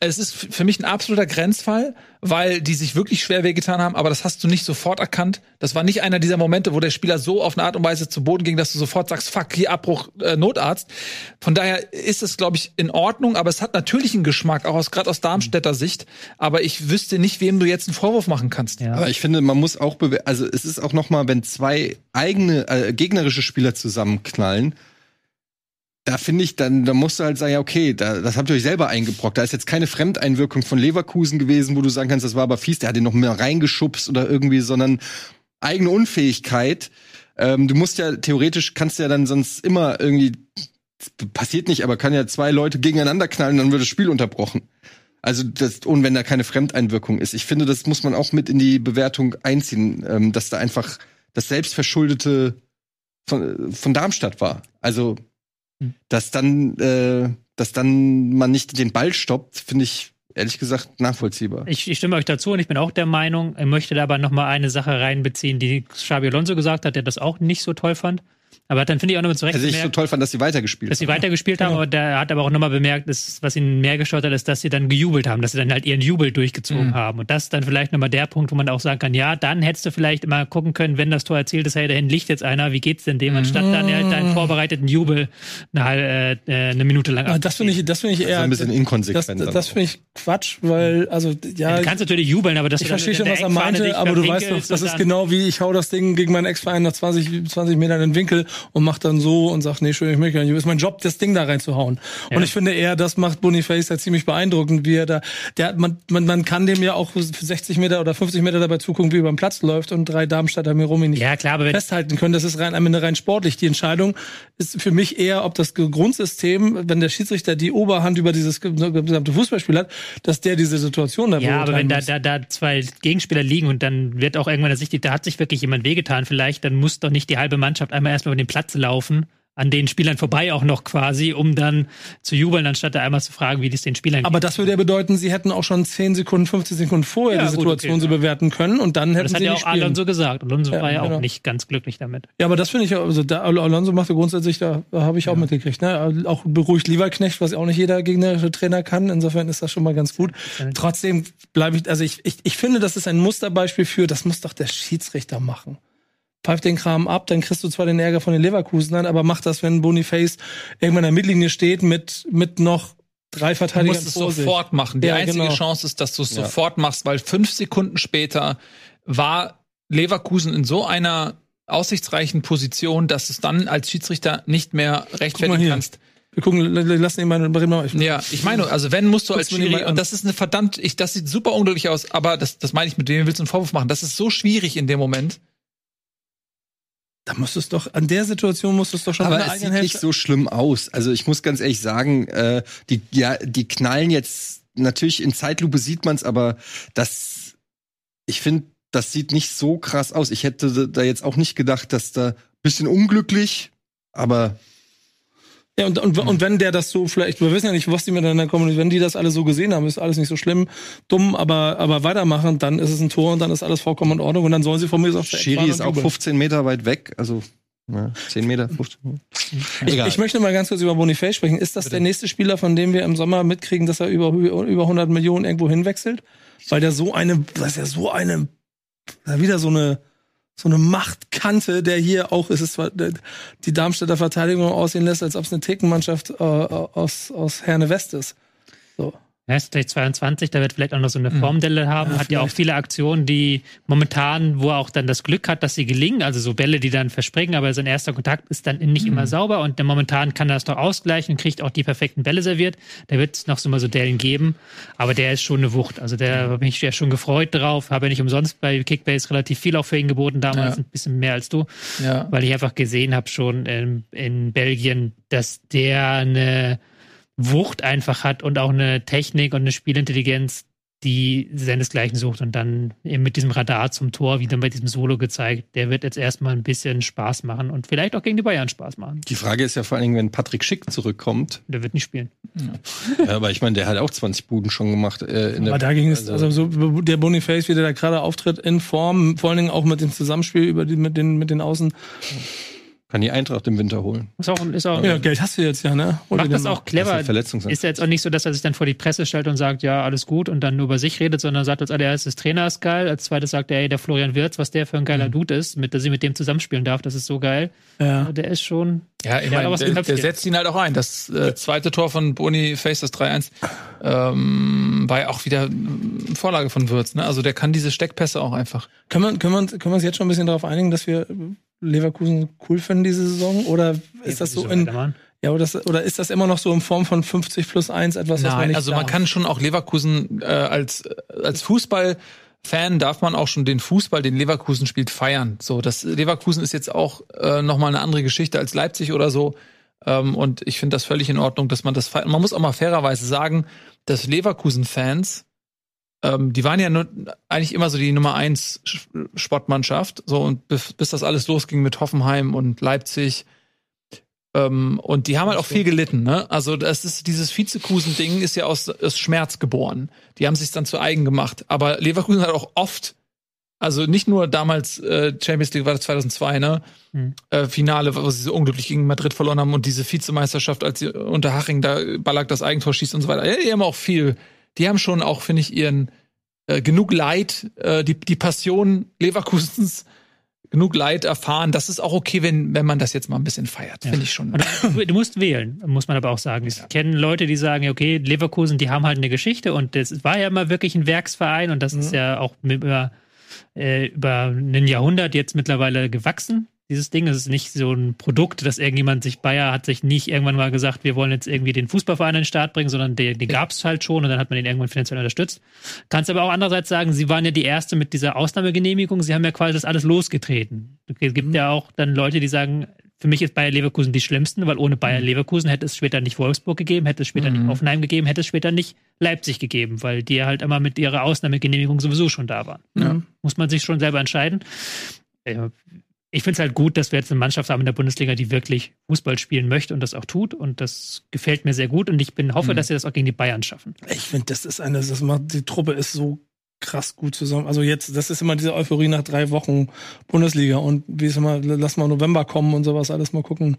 Es ist für mich ein absoluter Grenzfall, weil die sich wirklich schwer wehgetan haben, aber das hast du nicht sofort erkannt. Das war nicht einer dieser Momente, wo der Spieler so auf eine Art und Weise zu Boden ging, dass du sofort sagst, fuck, hier Abbruch, äh, Notarzt. Von daher ist es, glaube ich, in Ordnung, aber es hat natürlich einen Geschmack, auch aus, gerade aus Darmstädter Sicht. Aber ich wüsste nicht, wem du jetzt einen Vorwurf machen kannst. ja. Aber ich finde, man muss auch, bewe- also es ist auch noch mal, wenn zwei eigene äh, gegnerische Spieler zusammenknallen, da finde ich, dann, da musst du halt sagen, ja, okay, da, das habt ihr euch selber eingebrockt. Da ist jetzt keine Fremdeinwirkung von Leverkusen gewesen, wo du sagen kannst, das war aber fies, der hat den noch mehr reingeschubst oder irgendwie, sondern eigene Unfähigkeit. Ähm, du musst ja theoretisch kannst ja dann sonst immer irgendwie passiert nicht, aber kann ja zwei Leute gegeneinander knallen, dann wird das Spiel unterbrochen. Also das, und wenn da keine Fremdeinwirkung ist. Ich finde, das muss man auch mit in die Bewertung einziehen, ähm, dass da einfach das Selbstverschuldete von, von Darmstadt war. Also, Hm. dass dann, äh, dass dann man nicht den Ball stoppt, finde ich ehrlich gesagt nachvollziehbar. Ich, ich stimme euch dazu und ich bin auch der Meinung, ich möchte da aber noch mal eine Sache reinbeziehen, die Xabi Alonso gesagt hat, der das auch nicht so toll fand. Aber dann finde ich auch noch zu Recht Also ich so bemerkt, toll fand, dass sie weitergespielt dass sie haben. weitergespielt haben, aber der hat aber auch nochmal bemerkt, dass, was ihn mehr gestört hat, ist, dass sie dann gejubelt haben, dass sie dann halt ihren Jubel durchgezogen Mhm. haben. Und das ist dann vielleicht nochmal der Punkt, wo man auch sagen kann, ja, dann hättest du vielleicht immer gucken können, wenn das Tor erzielt ist, hey, dahin liegt jetzt einer, wie geht's denn dem? Anstatt dann halt deinen vorbereiteten Jubel eine, halbe, äh, eine Minute lang Ah, das finde ich, das finde ich eher. ein bisschen das inkonsequent das auch. finde ich Quatsch, weil, also, ja. Du kannst natürlich jubeln, aber das ich verstehe schon, was er meinte, aber du weißt doch, das ist genau wie ich hau das Ding gegen meinen Ex-Verein nach 20, 20 Metern in den Winkel und macht dann so und sagt, nee, schön, ich möchte gar nicht, ist mein Job, das Ding da reinzuhauen. Ja. Und ich finde eher, das macht Boniface ja ziemlich beeindruckend, wie er da, der, man, man, man kann dem ja auch für 60 Meter oder 50 Meter dabei zugucken, wie er über den Platz läuft und drei Darmstädter mir rum ihn nicht Ja, klar, aber festhalten können. Das ist rein, am Ende rein sportlich. Die Entscheidung ist für mich eher, ob das Grundsystem, wenn der Schiedsrichter die Oberhand über dieses gesamte Fußballspiel hat, dass der diese Situation da Ja, aber wenn da, da, da zwei Gegenspieler liegen und dann wird auch irgendwann ersichtlich, da hat sich wirklich jemand wehgetan vielleicht, dann muss doch nicht die halbe Mannschaft einmal erstmal über den Platz laufen, an den Spielern vorbei auch noch quasi, um dann zu jubeln, anstatt da einmal zu fragen, wie das den Spielern Aber das würde ja bedeuten, sie hätten auch schon 10 Sekunden, 15 Sekunden vorher Ja, die gut, Situation okay, so ja. bewerten können und dann hätten Das hat sie ja nicht auch spielen. Alonso gesagt. Alonso Ja, war ja genau. auch nicht ganz glücklich damit. Ja, aber das finde ich, ja- also da, Al- Alonso machte grundsätzlich, da, da habe ich auch mitgekriegt, ne? Auch beruhigt Lieberknecht, was auch nicht jeder gegnerische Trainer kann. Insofern ist das schon mal ganz gut. Trotzdem bleibe ich, also ich, ich, ich finde, das ist ein Musterbeispiel für, das muss doch der Schiedsrichter machen. Pfeift den Kram ab, dann kriegst du zwar den Ärger von den Leverkusenern, aber mach das, wenn Boniface irgendwann in der Mittellinie steht mit, mit noch drei Du Verteidigern musst es vor sich. sofort machen. Die Ja, einzige genau. Chance ist, dass du es Ja. sofort machst, weil fünf Sekunden später war Leverkusen in so einer aussichtsreichen Position, dass es dann als Schiedsrichter nicht mehr rechtfertigen kannst. Wir gucken, lassen ihn mal. Ich- Ja, ich meine, also wenn musst du als Guck's Schiri, und das ist eine verdammt, ich, das sieht super unglücklich aus, aber das, das meine ich mit dem willst du einen Vorwurf machen. Das ist so schwierig in dem Moment. Da musst du es doch, an der Situation musst du es doch schon Aber es sieht eigenen nicht so schlimm aus. Also ich muss ganz ehrlich sagen, äh, die, ja, die knallen jetzt, natürlich in Zeitlupe sieht man's, aber das, ich finde, das sieht nicht so krass aus. Ich hätte da jetzt auch nicht gedacht, dass da bisschen unglücklich, aber Ja, und, und, und wenn der das so vielleicht, wir wissen ja nicht, was die miteinander kommen, wenn die das alle so gesehen haben, ist alles nicht so schlimm, dumm, aber, aber weitermachen, dann ist es ein Tor und dann ist alles vollkommen in Ordnung und dann sollen sie von mir der Schiri ist auch jubeln. 15 Meter weit weg, also ja, 10 Meter, 15. Ich, ich möchte mal ganz kurz über Boniface sprechen. Ist das der nächste Spieler, von dem wir im Sommer mitkriegen, dass er über, über 100 Millionen irgendwo hinwechselt? Weil der so eine, das ist ja so eine, wieder so eine, so eine Machtkante, der hier auch, es ist der- die Darmstädter Verteidigung aussehen lässt, als ob es eine Thekenmannschaft äh, aus, aus Herne West ist. So. Vielleicht 22, da wird vielleicht auch noch so eine Mhm. Formdelle haben. Ja, hat ja auch viele Aktionen, die momentan, wo er auch dann das Glück hat, dass sie gelingen. Also so Bälle, die dann verspringen, aber sein erster Kontakt ist dann nicht Mhm. immer sauber und der momentan kann er das doch ausgleichen und kriegt auch die perfekten Bälle serviert. Da wird es noch so mal so Dellen geben, aber der ist schon eine Wucht. Also der habe ich ja schon gefreut drauf. Habe ja nicht umsonst bei Kickbase relativ viel auch für ihn geboten, damals Ja. ein bisschen mehr als du Ja. weil ich einfach gesehen habe schon in, in Belgien, dass der eine Wucht einfach hat und auch eine Technik und eine Spielintelligenz, die seinesgleichen sucht und dann eben mit diesem Radar zum Tor, wie dann bei diesem Solo gezeigt, der wird jetzt erstmal ein bisschen Spaß machen und vielleicht auch gegen die Bayern Spaß machen. Die Frage ist ja vor allen Dingen, wenn Patrick Schick zurückkommt. Der wird nicht spielen. ja, aber ich meine, der hat auch 20 Buden schon gemacht. Äh, in der, Aber dagegen ist, also so, der Boniface, wie der da gerade auftritt, in Form, vor allen Dingen auch mit dem Zusammenspiel über die, mit den, mit den Außen. Kann die Eintracht im Winter holen. Ist auch, ist auch, Ja, Geld hast du jetzt ja, ne? Hol dir macht das auch clever. Das ist. Ist ja jetzt auch nicht so, dass er sich dann vor die Presse stellt und sagt, ja, alles gut und dann nur über sich redet, sondern sagt als allererstes, Trainer ist geil, als zweites sagt er, ey, der Florian Wirtz, was der für ein geiler Dude ist, mit, dass ich mit dem zusammenspielen darf, das ist so geil. Ja. Der ist schon, Ja, ich meine, der, der setzt ihn halt auch ein. Das äh, zweite Tor von Boniface, das 3-1, ähm, war ja auch wieder Vorlage von Würz. Ne? Also der kann diese Steckpässe auch einfach. Können wir, können, wir, uns- können wir uns jetzt schon ein bisschen darauf einigen, dass wir Leverkusen cool finden diese Saison? Oder ist das so in, ja, oder, das, oder ist das immer noch so in Form von 50 plus 1 etwas, was man Nein, nicht also man darf? kann schon auch Leverkusen äh, als, als Fußballfan darf man auch schon den Fußball, den Leverkusen spielt, feiern. So, das Leverkusen ist jetzt auch äh, nochmal eine andere Geschichte als Leipzig oder so. Ähm, und ich finde das völlig in Ordnung, dass man das feiert. Man muss auch mal fairerweise sagen, dass Leverkusen-Fans, ähm, die waren ja nur, eigentlich immer so die Nummer eins Sch- Sportmannschaft. So, und bis, bis das alles losging mit Hoffenheim und Leipzig. Ähm, und die haben halt auch viel gelitten, ne? Also das ist dieses Vizekusen-Ding ist ja aus, aus Schmerz geboren. Die haben sich dann zu eigen gemacht. Aber Leverkusen hat auch oft, also nicht nur damals äh, Champions League war das 2002, ne? Hm. Äh, Finale, wo sie so unglücklich gegen Madrid verloren haben und diese Vizemeisterschaft, als sie unter Haching da Ballack das Eigentor schießt und so weiter. Ja, die haben auch viel. Die haben schon auch, finde ich, ihren äh, genug Leid, äh, die die Passion Leverkusens genug Leid erfahren. Das ist auch okay, wenn wenn man das jetzt mal ein bisschen feiert, finde ich schon. Du, du musst wählen, muss man aber auch sagen. Ich kenne Leute, die sagen, ja, okay, Leverkusen, die haben halt eine Geschichte und das war ja immer wirklich ein Werksverein und das ist ja auch mit- über, äh, über ein Jahrhundert jetzt mittlerweile gewachsen. Dieses Ding. Es ist nicht so ein Produkt, dass irgendjemand sich, Bayer hat sich nicht irgendwann mal gesagt, wir wollen jetzt irgendwie den Fußballverein in den Start bringen, sondern den, den gab es halt schon und dann hat man den irgendwann finanziell unterstützt. Kannst aber auch andererseits sagen, sie waren ja die Erste mit dieser Ausnahmegenehmigung. Sie haben ja quasi das alles losgetreten. Es gibt ja auch dann Leute, die sagen, für mich ist Bayer Leverkusen die schlimmsten, weil ohne Bayer Leverkusen hätte es später nicht Wolfsburg gegeben, hätte es später Mhm. nicht Hoffenheim gegeben, hätte es später nicht Leipzig gegeben, weil die halt immer mit ihrer Ausnahmegenehmigung sowieso schon da waren. Ja. Muss man sich schon selber entscheiden. Ich finde es halt gut, dass wir jetzt eine Mannschaft haben in der Bundesliga, die wirklich Fußball spielen möchte und das auch tut. Und das gefällt mir sehr gut. Und ich bin, hoffe, Mhm. dass sie das auch gegen die Bayern schaffen. Ich finde, das ist eine, das macht, die Truppe ist so krass gut zusammen. Also jetzt, das ist immer diese Euphorie nach drei Wochen Bundesliga und wie ist immer, lass mal November kommen und sowas, alles mal gucken,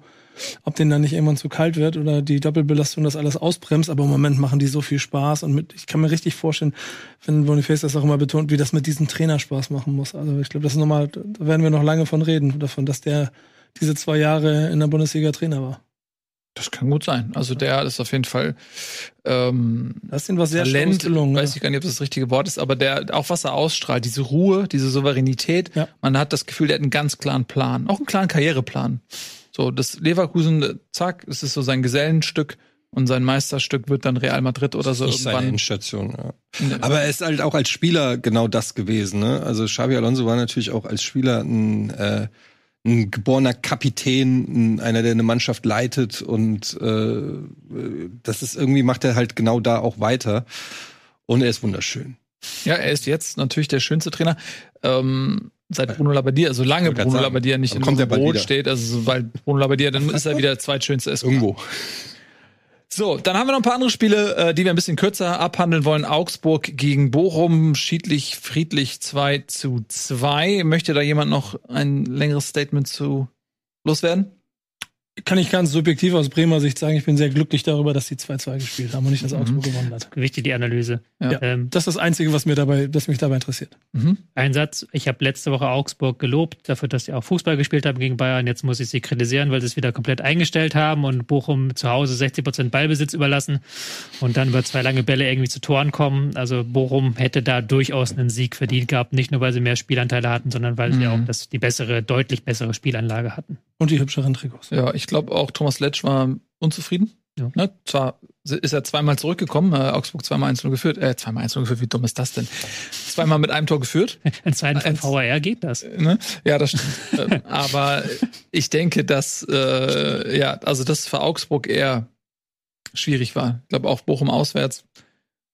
ob denen dann nicht irgendwann zu kalt wird oder die Doppelbelastung das alles ausbremst. Aber im Moment machen die so viel Spaß und mit, ich kann mir richtig vorstellen, wenn Boniface das auch immer betont, wie das mit diesem Trainer Spaß machen muss. Also ich glaube, das ist nochmal, da werden wir noch lange von reden, davon, dass der diese zwei Jahre in der Bundesliga Trainer war. Das kann gut sein. Also der ist auf jeden Fall ähm, Das ist ihnen was sehr Talent, gelungen. weiß ich gar nicht, ob das das richtige Wort ist, aber der auch was er ausstrahlt, diese Ruhe, diese Souveränität. Ja. Man hat das Gefühl, der hat einen ganz klaren Plan, auch einen klaren Karriereplan. So, das Leverkusen, zack, es ist so sein Gesellenstück und sein Meisterstück wird dann Real Madrid oder so nicht seine irgendwann. Endstation, ja. Aber er ist halt auch als Spieler genau das gewesen. Ne? Also Xabi Alonso war natürlich auch als Spieler ein, äh, ein geborener Kapitän, ein, einer, der eine Mannschaft leitet und äh, das ist irgendwie macht er halt genau da auch weiter. Und er ist wunderschön. Ja, er ist jetzt natürlich der schönste Trainer. Ähm, seit Bruno Labbadia, solange grad Bruno sagen, Labbadia nicht in Brot wieder. steht, also sobald Bruno Labbadia, dann ist er wieder der zweitschönste Escobar. Irgendwo. So, dann haben wir noch ein paar andere Spiele, äh, die wir ein bisschen kürzer abhandeln wollen. Augsburg gegen Bochum, schiedlich, friedlich 2 zu 2. Möchte da jemand noch ein längeres Statement zu loswerden? Kann ich ganz subjektiv aus Bremer Sicht sagen, ich bin sehr glücklich darüber, dass die 2-2 gespielt haben und nicht, dass Augsburg gewonnen hat. Wichtig die Analyse. Ja. Ähm, Das ist das Einzige, was mir dabei, das mich dabei interessiert. Mhm. Ein Satz, ich habe letzte Woche Augsburg gelobt dafür, dass sie auch Fußball gespielt haben gegen Bayern. Jetzt muss ich sie kritisieren, weil sie es wieder komplett eingestellt haben und Bochum zu Hause 60 Prozent Ballbesitz überlassen und dann über zwei lange Bälle irgendwie zu Toren kommen. Also Bochum hätte da durchaus einen Sieg verdient gehabt, nicht nur weil sie mehr Spielanteile hatten, sondern weil sie Mhm. auch das, die bessere, deutlich bessere Spielanlage hatten. Und die hübscheren Trikots. Ja, ich glaube auch Thomas Letsch war unzufrieden. Ja. Ne? Zwar ist er zweimal zurückgekommen, äh, Augsburg zweimal 1 geführt, äh, zweimal 1 geführt, wie dumm ist das denn? Zweimal mit einem Tor geführt. In Zeiten von. VAR geht das. Ne? Ja, das stimmt. Ähm, Aber ich denke, dass äh, ja, also das für Augsburg eher schwierig war. Ich glaube auch Bochum auswärts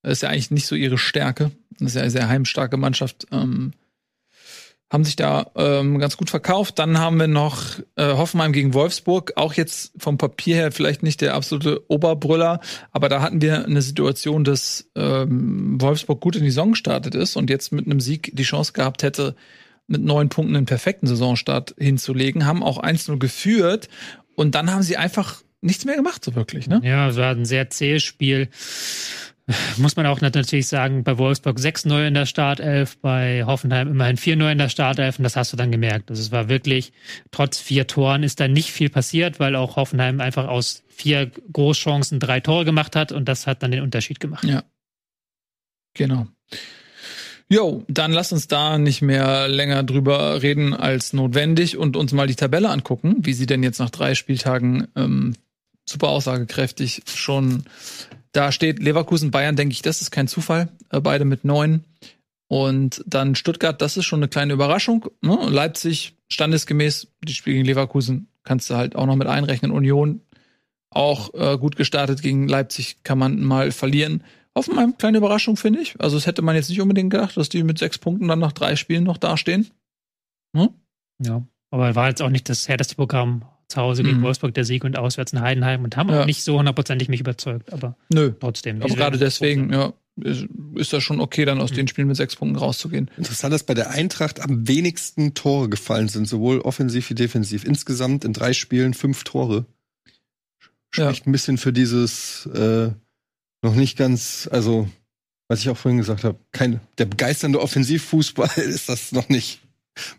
ist ja eigentlich nicht so ihre Stärke. Das ist ja eine sehr heimstarke Mannschaft. Ähm, haben sich da ähm, ganz gut verkauft. Dann haben wir noch äh, Hoffenheim gegen Wolfsburg. Auch jetzt vom Papier her vielleicht nicht der absolute Oberbrüller, aber da hatten wir eine Situation, dass ähm, Wolfsburg gut in die Saison gestartet ist und jetzt mit einem Sieg die Chance gehabt hätte, mit neun Punkten einen perfekten Saisonstart hinzulegen, haben auch 1-0 geführt und dann haben sie einfach nichts mehr gemacht, so wirklich, ne? Ja, es war ein sehr zähes Spiel. Muss man auch natürlich sagen, bei Wolfsburg 6 neu in der Startelf, bei Hoffenheim immerhin 4 neu in der Startelf und das hast du dann gemerkt. Also es war wirklich, trotz vier Toren ist da nicht viel passiert, weil auch Hoffenheim einfach aus vier Großchancen drei Tore gemacht hat und das hat dann den Unterschied gemacht. Ja. Genau. Jo, dann lass uns da nicht mehr länger drüber reden als notwendig und uns mal die Tabelle angucken, wie sie denn jetzt nach drei Spieltagen ähm, super aussagekräftig schon da steht. Leverkusen, Bayern, denke ich, das ist kein Zufall. Äh, beide mit neun. Und dann Stuttgart, das ist schon eine kleine Überraschung. Ne? Leipzig, standesgemäß, die Spiele gegen Leverkusen kannst du halt auch noch mit einrechnen. Union auch äh, gut gestartet gegen Leipzig, kann man mal verlieren. Hoffenheim, kleine Überraschung, finde ich. Also, das hätte man jetzt nicht unbedingt gedacht, dass die mit sechs Punkten dann nach drei Spielen noch dastehen. Ja, aber war jetzt auch nicht das härteste Programm. Zu Hause gegen Mhm. Wolfsburg der Sieg und auswärts in Heidenheim und haben Ja. auch nicht so hundertprozentig mich überzeugt, aber Nö. trotzdem. Aber gerade deswegen, ja, ist, ist das schon okay, dann aus den Spielen mit sechs Punkten rauszugehen. Interessant, dass bei der Eintracht am wenigsten Tore gefallen sind, sowohl offensiv wie defensiv. Insgesamt in drei Spielen fünf Tore. Spricht ein bisschen für dieses äh, noch nicht ganz, also was ich auch vorhin gesagt habe, kein der begeisternde Offensivfußball ist das noch nicht.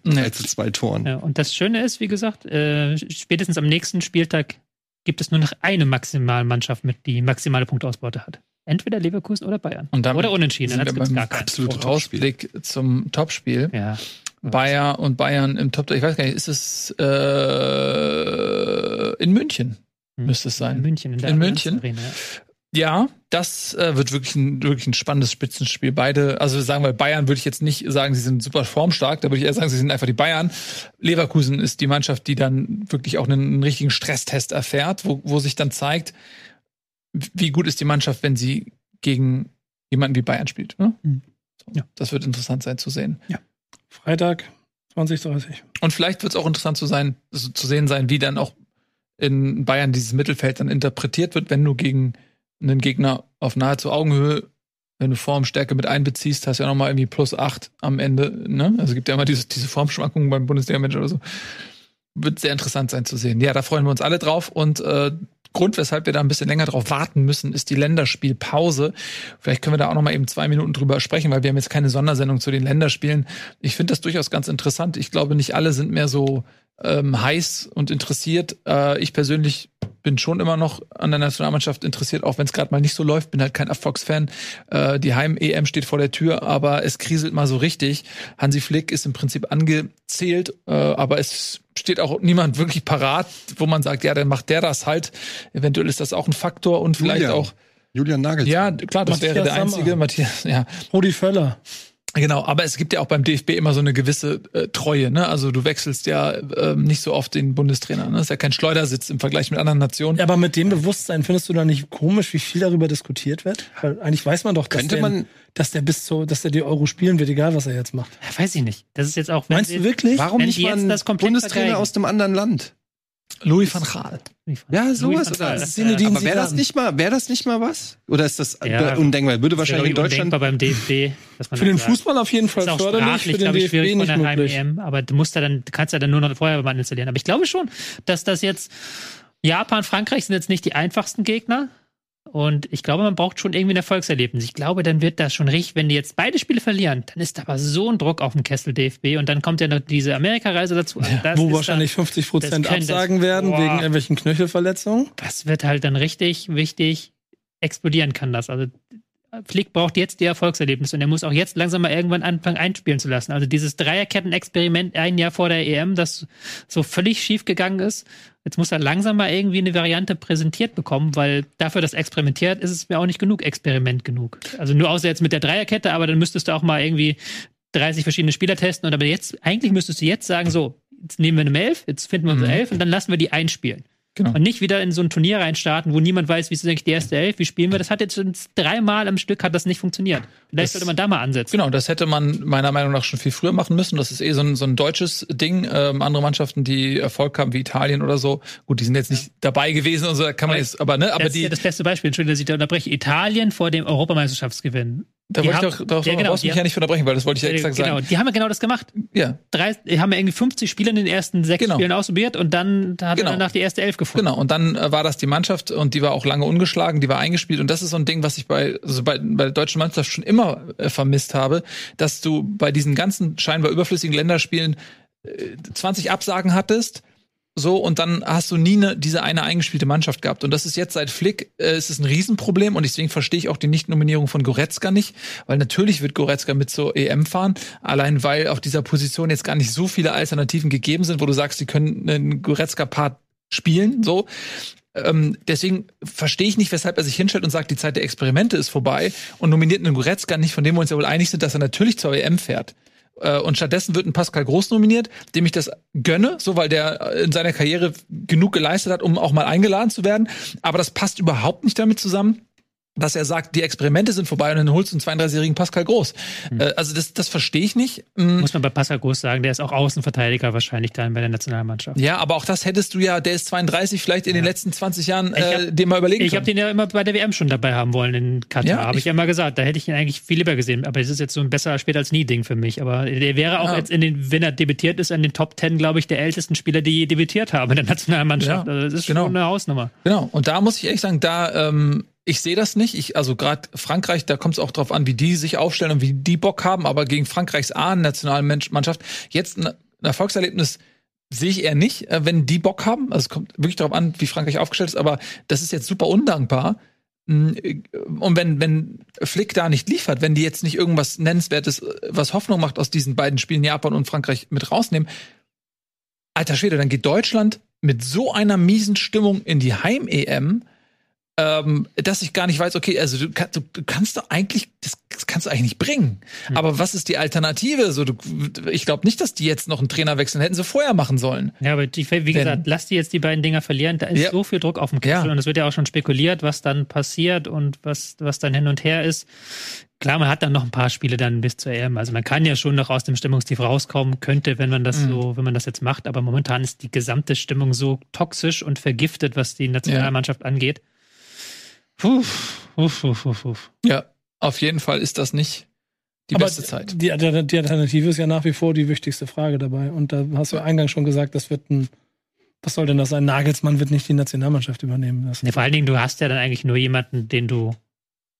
Nee. Als zu zwei Toren. Ja, und das Schöne ist, wie gesagt, äh, spätestens am nächsten Spieltag gibt es nur noch eine Maximalmannschaft mit, die maximale Punktausbeute hat. Entweder Leverkusen oder Bayern. Und damit oder Unentschieden. Dann gibt es gar keinen. absoluten Ausblick zum Topspiel. Ja. Bayer und Bayern im Top. Ich weiß gar nicht, ist es äh, in München? Müsste es sein. In München. In, der In München? Arena, ja. Ja, das äh, wird wirklich ein, wirklich ein spannendes Spitzenspiel. Beide, also sagen wir, Bayern würde ich jetzt nicht sagen, sie sind super formstark, da würde ich eher sagen, sie sind einfach die Bayern. Leverkusen ist die Mannschaft, die dann wirklich auch einen, einen richtigen Stresstest erfährt, wo, wo sich dann zeigt, wie gut ist die Mannschaft, wenn sie gegen jemanden wie Bayern spielt. Ne? Mhm. So, Ja. Das wird interessant sein zu sehen. Freitag 2030. Und vielleicht wird es auch interessant zu sein, also zu sehen sein, wie dann auch in Bayern dieses Mittelfeld dann interpretiert wird, wenn du gegen einen Gegner auf nahezu Augenhöhe, wenn du Formstärke mit einbeziehst, hast du ja nochmal irgendwie plus acht am Ende, ne? Also es gibt ja immer diese, diese Formschwankungen beim Bundesliga-Mensch oder so. Wird sehr interessant sein zu sehen. Ja, da freuen wir uns alle drauf und äh, Grund, weshalb wir da ein bisschen länger drauf warten müssen, ist die Länderspielpause. Vielleicht können wir da auch noch mal eben zwei Minuten drüber sprechen, weil wir haben jetzt keine Sondersendung zu den Länderspielen. Ich finde das durchaus ganz interessant. Ich glaube, nicht alle sind mehr so ähm, heiß und interessiert. Äh, ich persönlich bin schon immer noch an der Nationalmannschaft interessiert, auch wenn es gerade mal nicht so läuft. Bin halt kein Erfolgsfan. Äh, die Heim-EM steht vor der Tür, aber es kriselt mal so richtig. Hansi Flick ist im Prinzip angezählt, äh, aber es steht auch niemand wirklich parat, wo man sagt, ja, dann macht der das halt. Eventuell ist das auch ein Faktor und vielleicht Julian. auch. Julian Nagelsmann. Ja, klar, das Matthias wäre der Sammer. einzige. Matthias, ja, Rudi Völler. Genau, aber es gibt ja auch beim DFB immer so eine gewisse äh, Treue, ne? Also du wechselst ja ähm, nicht so oft den Bundestrainer, ne? Das ist ja kein Schleudersitz im Vergleich mit anderen Nationen. Ja, aber mit dem Bewusstsein findest du da nicht komisch, wie viel darüber diskutiert wird? Weil eigentlich weiß man doch, dass, Könnte der, man- dass der bis zu, dass der die Euro spielen wird, egal was er jetzt macht. Ja, weiß ich nicht. Das ist jetzt auch. wenn Meinst du wirklich? Warum nicht mal Bundestrainer vergleichen. aus dem anderen Land? Louis van Gaal. Ja, Louis sowas. van Gaal, Oder? das, Zinedine Aber wäre das nicht mal, wäre das nicht mal was? Oder ist das Ja. undenkbar? Würde ja, wahrscheinlich in Deutschland. beim DFB. Dass man Für den sagt, Fußball auf jeden Fall ist auch förderlich, für den glaube ich, DFB schwierig von nicht der möglich. Aber du musst ja dann, du kannst ja dann nur noch Feuerwehrmann installieren. Aber ich glaube schon, dass das jetzt Japan, Frankreich sind jetzt nicht die einfachsten Gegner. Und ich glaube, man braucht schon irgendwie ein Erfolgserlebnis. Ich glaube, dann wird das schon richtig, wenn die jetzt beide Spiele verlieren, dann ist da aber so ein Druck auf dem Kessel DFB und dann kommt ja noch diese Amerikareise dazu. Also das Wo wahrscheinlich 50 Prozent können das- absagen werden Boah. wegen irgendwelchen Knöchelverletzungen. Dann, das wird halt dann richtig wichtig, explodieren kann das. Also Flick braucht jetzt die Erfolgserlebnisse und er muss auch jetzt langsam mal irgendwann anfangen einspielen zu lassen. Also dieses Dreierketten-Experiment ein Jahr vor der EM, das so völlig schief gegangen ist. Jetzt muss er langsam mal irgendwie eine Variante präsentiert bekommen, weil dafür, dass experimentiert, ist es mir auch nicht genug Experiment genug. Also nur außer jetzt mit der Dreierkette, aber dann müsstest du auch mal irgendwie 30 verschiedene Spieler testen und aber jetzt, eigentlich müsstest du jetzt sagen, so, jetzt nehmen wir eine Elf, jetzt finden wir unsere Mhm. Elf und dann lassen wir die einspielen. Genau. Und nicht wieder in so ein Turnier reinstarten, wo niemand weiß, wie ist eigentlich die erste Elf, wie spielen wir. Das hat jetzt schon dreimal am Stück hat das nicht funktioniert. Vielleicht Das- sollte man da mal ansetzen. Genau, das hätte man meiner Meinung nach schon viel früher machen müssen. Das ist eh so ein, so ein deutsches Ding. Ähm, andere Mannschaften, die Erfolg haben, wie Italien oder so, gut, die sind jetzt nicht dabei gewesen und so, kann man Aber jetzt, aber ne, aber das ist die, ja das beste Beispiel, Entschuldigung, dass ich da unterbreche. Italien vor dem Europameisterschaftsgewinn. Da die wollte ich doch, doch ja, genau, brauchst mich ja nicht unterbrechen, weil das wollte ich ja exakt genau, sagen. die haben ja genau das gemacht. Ja, Drei, haben ja irgendwie 50 Spieler in den ersten sechs Genau. Spielen ausprobiert und dann hat Genau. er danach die erste Elf gefunden. Genau, und dann äh, war das die Mannschaft und die war auch lange ungeschlagen, die war eingespielt. Und das ist so ein Ding, was ich bei, also bei, bei der deutschen Mannschaft schon immer äh, vermisst habe, dass du bei diesen ganzen scheinbar überflüssigen Länderspielen äh, 20 Absagen hattest. So, und dann hast du nie ne, diese eine eingespielte Mannschaft gehabt. Und das ist jetzt seit Flick, äh, ist es ein Riesenproblem. Und deswegen verstehe ich auch die Nicht-Nominierung von Goretzka nicht. Weil natürlich wird Goretzka mit zur EM fahren. Allein weil auf dieser Position jetzt gar nicht so viele Alternativen gegeben sind, wo du sagst, sie können einen Goretzka-Part spielen. So, ähm, deswegen verstehe ich nicht, weshalb er sich hinstellt und sagt, die Zeit der Experimente ist vorbei und nominiert einen Goretzka nicht, von dem wir uns ja wohl einig sind, dass er natürlich zur EM fährt. Äh, Und stattdessen wird ein Pascal Groß nominiert, dem ich das gönne, so weil der in seiner Karriere genug geleistet hat, um auch mal eingeladen zu werden. Aber das passt überhaupt nicht damit zusammen, dass er sagt, die Experimente sind vorbei und dann holst du einen 32-jährigen Pascal Groß. Äh, Also das, das verstehe ich nicht. Mm, Muss man bei Pascal Groß sagen, der ist auch Außenverteidiger wahrscheinlich dann bei der Nationalmannschaft. Ja, aber auch das hättest du ja, der ist 32, vielleicht in den letzten 20 Jahren hab- äh, mal überlegen Ich habe den ja immer bei der WM schon dabei haben wollen in Katar. Ja, habe ich ja immer gesagt. Da hätte ich ihn eigentlich viel lieber gesehen. Aber es ist jetzt so ein besser später als nie Ding für mich. Aber der wäre auch Ja. jetzt in den, wenn er debütiert ist, in den Top Ten, glaube ich, der ältesten Spieler, die je debütiert haben in der Nationalmannschaft. Ja, also das ist genau. schon eine Hausnummer. Genau, und da muss ich ehrlich sagen, da ähm, ich sehe das nicht. Ich, also gerade Frankreich, da kommt es auch drauf an, wie die sich aufstellen und wie die Bock haben. Aber gegen Frankreichs A-Nationalmannschaft jetzt ein, Erfolgserlebnis sehe ich eher nicht, äh, wenn die Bock haben. Also es kommt wirklich darauf an, wie Frankreich aufgestellt ist. Aber das ist jetzt super undankbar, mh, und wenn, wenn Flick da nicht liefert, wenn die jetzt nicht irgendwas Nennenswertes, äh, was Hoffnung macht, aus diesen beiden Spielen Japan und Frankreich mit rausnehmen, alter Schwede, dann geht Deutschland mit so einer miesen Stimmung in die Heim-EM, ähm, dass ich gar nicht weiß, okay, also du, kann, du, du kannst doch eigentlich, das, das kannst du eigentlich nicht bringen. Hm. Aber was ist die Alternative? So, du, ich glaube nicht, dass die jetzt noch einen Trainer wechseln, hätten sie vorher machen sollen. Ja, aber die, wie gesagt, lass die jetzt die beiden Dinger verlieren. Da ist Ja. so viel Druck auf dem Kessel Ja. und es wird ja auch schon spekuliert, was dann passiert und was, was dann hin und her ist. Klar, man hat dann noch ein paar Spiele dann bis zur EM. Also man kann ja schon noch aus dem Stimmungstief rauskommen, könnte, wenn man das Mhm. so, wenn man das jetzt macht. Aber momentan ist die gesamte Stimmung so toxisch und vergiftet, was die Nationalmannschaft angeht. Puh, uff, uff, uff, uff. Ja, auf jeden Fall ist das nicht die Aber beste Zeit. Die, die, die Alternative ist ja nach wie vor die wichtigste Frage dabei. Und da hast du eingangs schon gesagt, das wird ein, was soll denn das sein? Nagelsmann wird nicht die Nationalmannschaft übernehmen. Das Ne, vor allen Dingen, du hast ja dann eigentlich nur jemanden, den du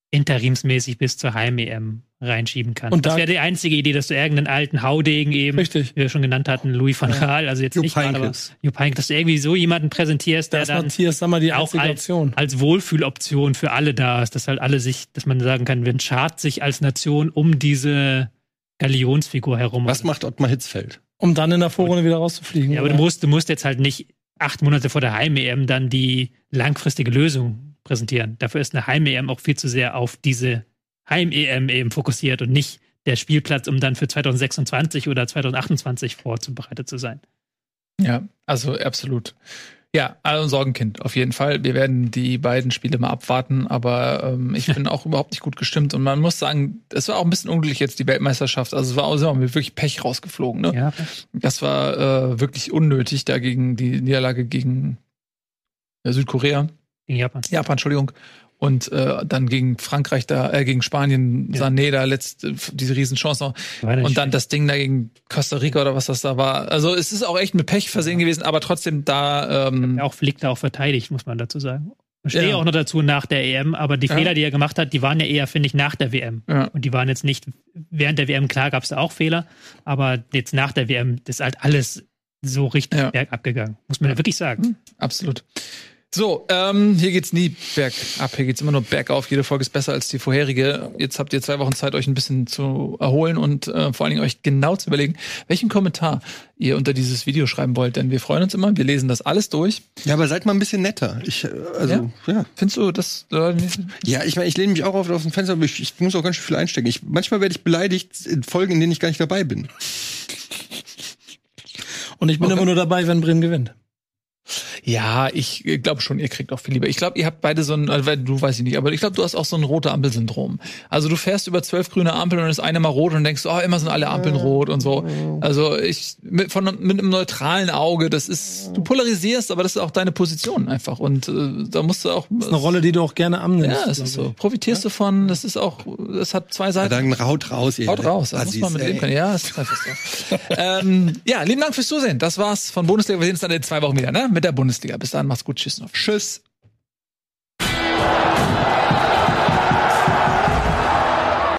interimsmäßig bis zur Heim-EM reinschieben kannst. Und das da- wäre die einzige Idee, dass du irgendeinen alten Haudegen eben, Richtig. wie wir schon genannt hatten, Louis van Gaal, also jetzt Jupp nicht gerade, aber Heynckes. Jupp Heynckes, dass du irgendwie so jemanden präsentierst, der Das dann Matthias Sammer die auch als, Option. als Wohlfühloption für alle da ist, dass halt alle sich, dass man sagen kann, wir schart sich als Nation um diese Galionsfigur herum. Was macht Ottmar Hitzfeld? Um dann in der Vorrunde wieder rauszufliegen. Ja, aber du musst, du musst jetzt halt nicht acht Monate vor der Heim-EM dann die langfristige Lösung präsentieren. Dafür ist eine Heim-EM auch viel zu sehr auf diese Heim-EM eben fokussiert und nicht der Spielplatz, um dann für 2026 oder 2028 vorzubereitet zu sein. Ja, also absolut. Ja, also ein Sorgenkind, auf jeden Fall. Wir werden die beiden Spiele mal abwarten, aber ähm, ich bin auch überhaupt nicht gut gestimmt. Und man muss sagen, es war auch ein bisschen unglücklich jetzt, die Weltmeisterschaft. Also es war auch sind mit wirklich Pech rausgeflogen. Ne? Ja, Das war äh, wirklich unnötig, da gegen die Niederlage gegen äh, Südkorea. gegen Japan. Japan, Entschuldigung. Und äh, dann gegen Frankreich da, äh, gegen Spanien, Ja. Sané da letzt, äh, diese Riesenchance noch. Nicht Und dann das Ding da gegen Costa Rica oder was das da war. Also es ist auch echt mit Pech versehen gewesen, aber trotzdem da ähm, auch Flick da auch verteidigt, muss man dazu sagen. Ich stehe Ja. auch noch dazu nach der EM, aber die Ja. Fehler, die er gemacht hat, die waren ja eher, finde ich, nach der WM. Ja. Und die waren jetzt nicht während der WM, klar gab es da auch Fehler, aber jetzt nach der WM, das ist halt alles so richtig Ja. bergab gegangen. Muss man ja wirklich sagen. Absolut. So, ähm, hier geht's nie bergab, hier geht's immer nur bergauf. Jede Folge ist besser als die vorherige. Jetzt habt ihr zwei Wochen Zeit, euch ein bisschen zu erholen und äh, vor allen Dingen euch genau zu überlegen, welchen Kommentar ihr unter dieses Video schreiben wollt. Denn wir freuen uns immer, wir lesen das alles durch. Ja, aber seid mal ein bisschen netter. Ich, äh, also, ja. Findest du das? Äh, Ja, ich meine, ich lehne mich auch oft aus dem Fenster, aber ich, ich muss auch ganz schön viel einstecken. Ich, manchmal werde ich beleidigt in Folgen, in denen ich gar nicht dabei bin. Und ich bin Okay. immer nur dabei, wenn Bremen gewinnt. Ja, ich glaube schon, ihr kriegt auch viel lieber. Ich glaube, ihr habt beide so ein, also, weil du weiß ich nicht, aber ich glaube, du hast auch so ein rote Ampelsyndrom. Also du fährst über zwölf grüne Ampeln und ist eine mal rot und denkst, oh, immer sind alle Ampeln rot und so. Also ich mit, von mit einem neutralen Auge, das ist, du polarisierst, aber das ist auch deine Position einfach und äh, da musst du auch. Das ist eine Rolle, die du auch gerne annimmst. ja, es ist so. Profitierst du von, das ist auch, das hat zwei Ja, Seiten. dann haut raus, ihr Haut raus, da muss Assis, man mit leben können. Ja, ist einfach so. ähm, ja, lieben Dank fürs Zusehen. Das war's von Bundesliga. Wir sehen uns dann in zwei Wochen wieder, ne? Mit der Bundesliga. Bis dann, macht's gut. Tschüss noch. Tschüss.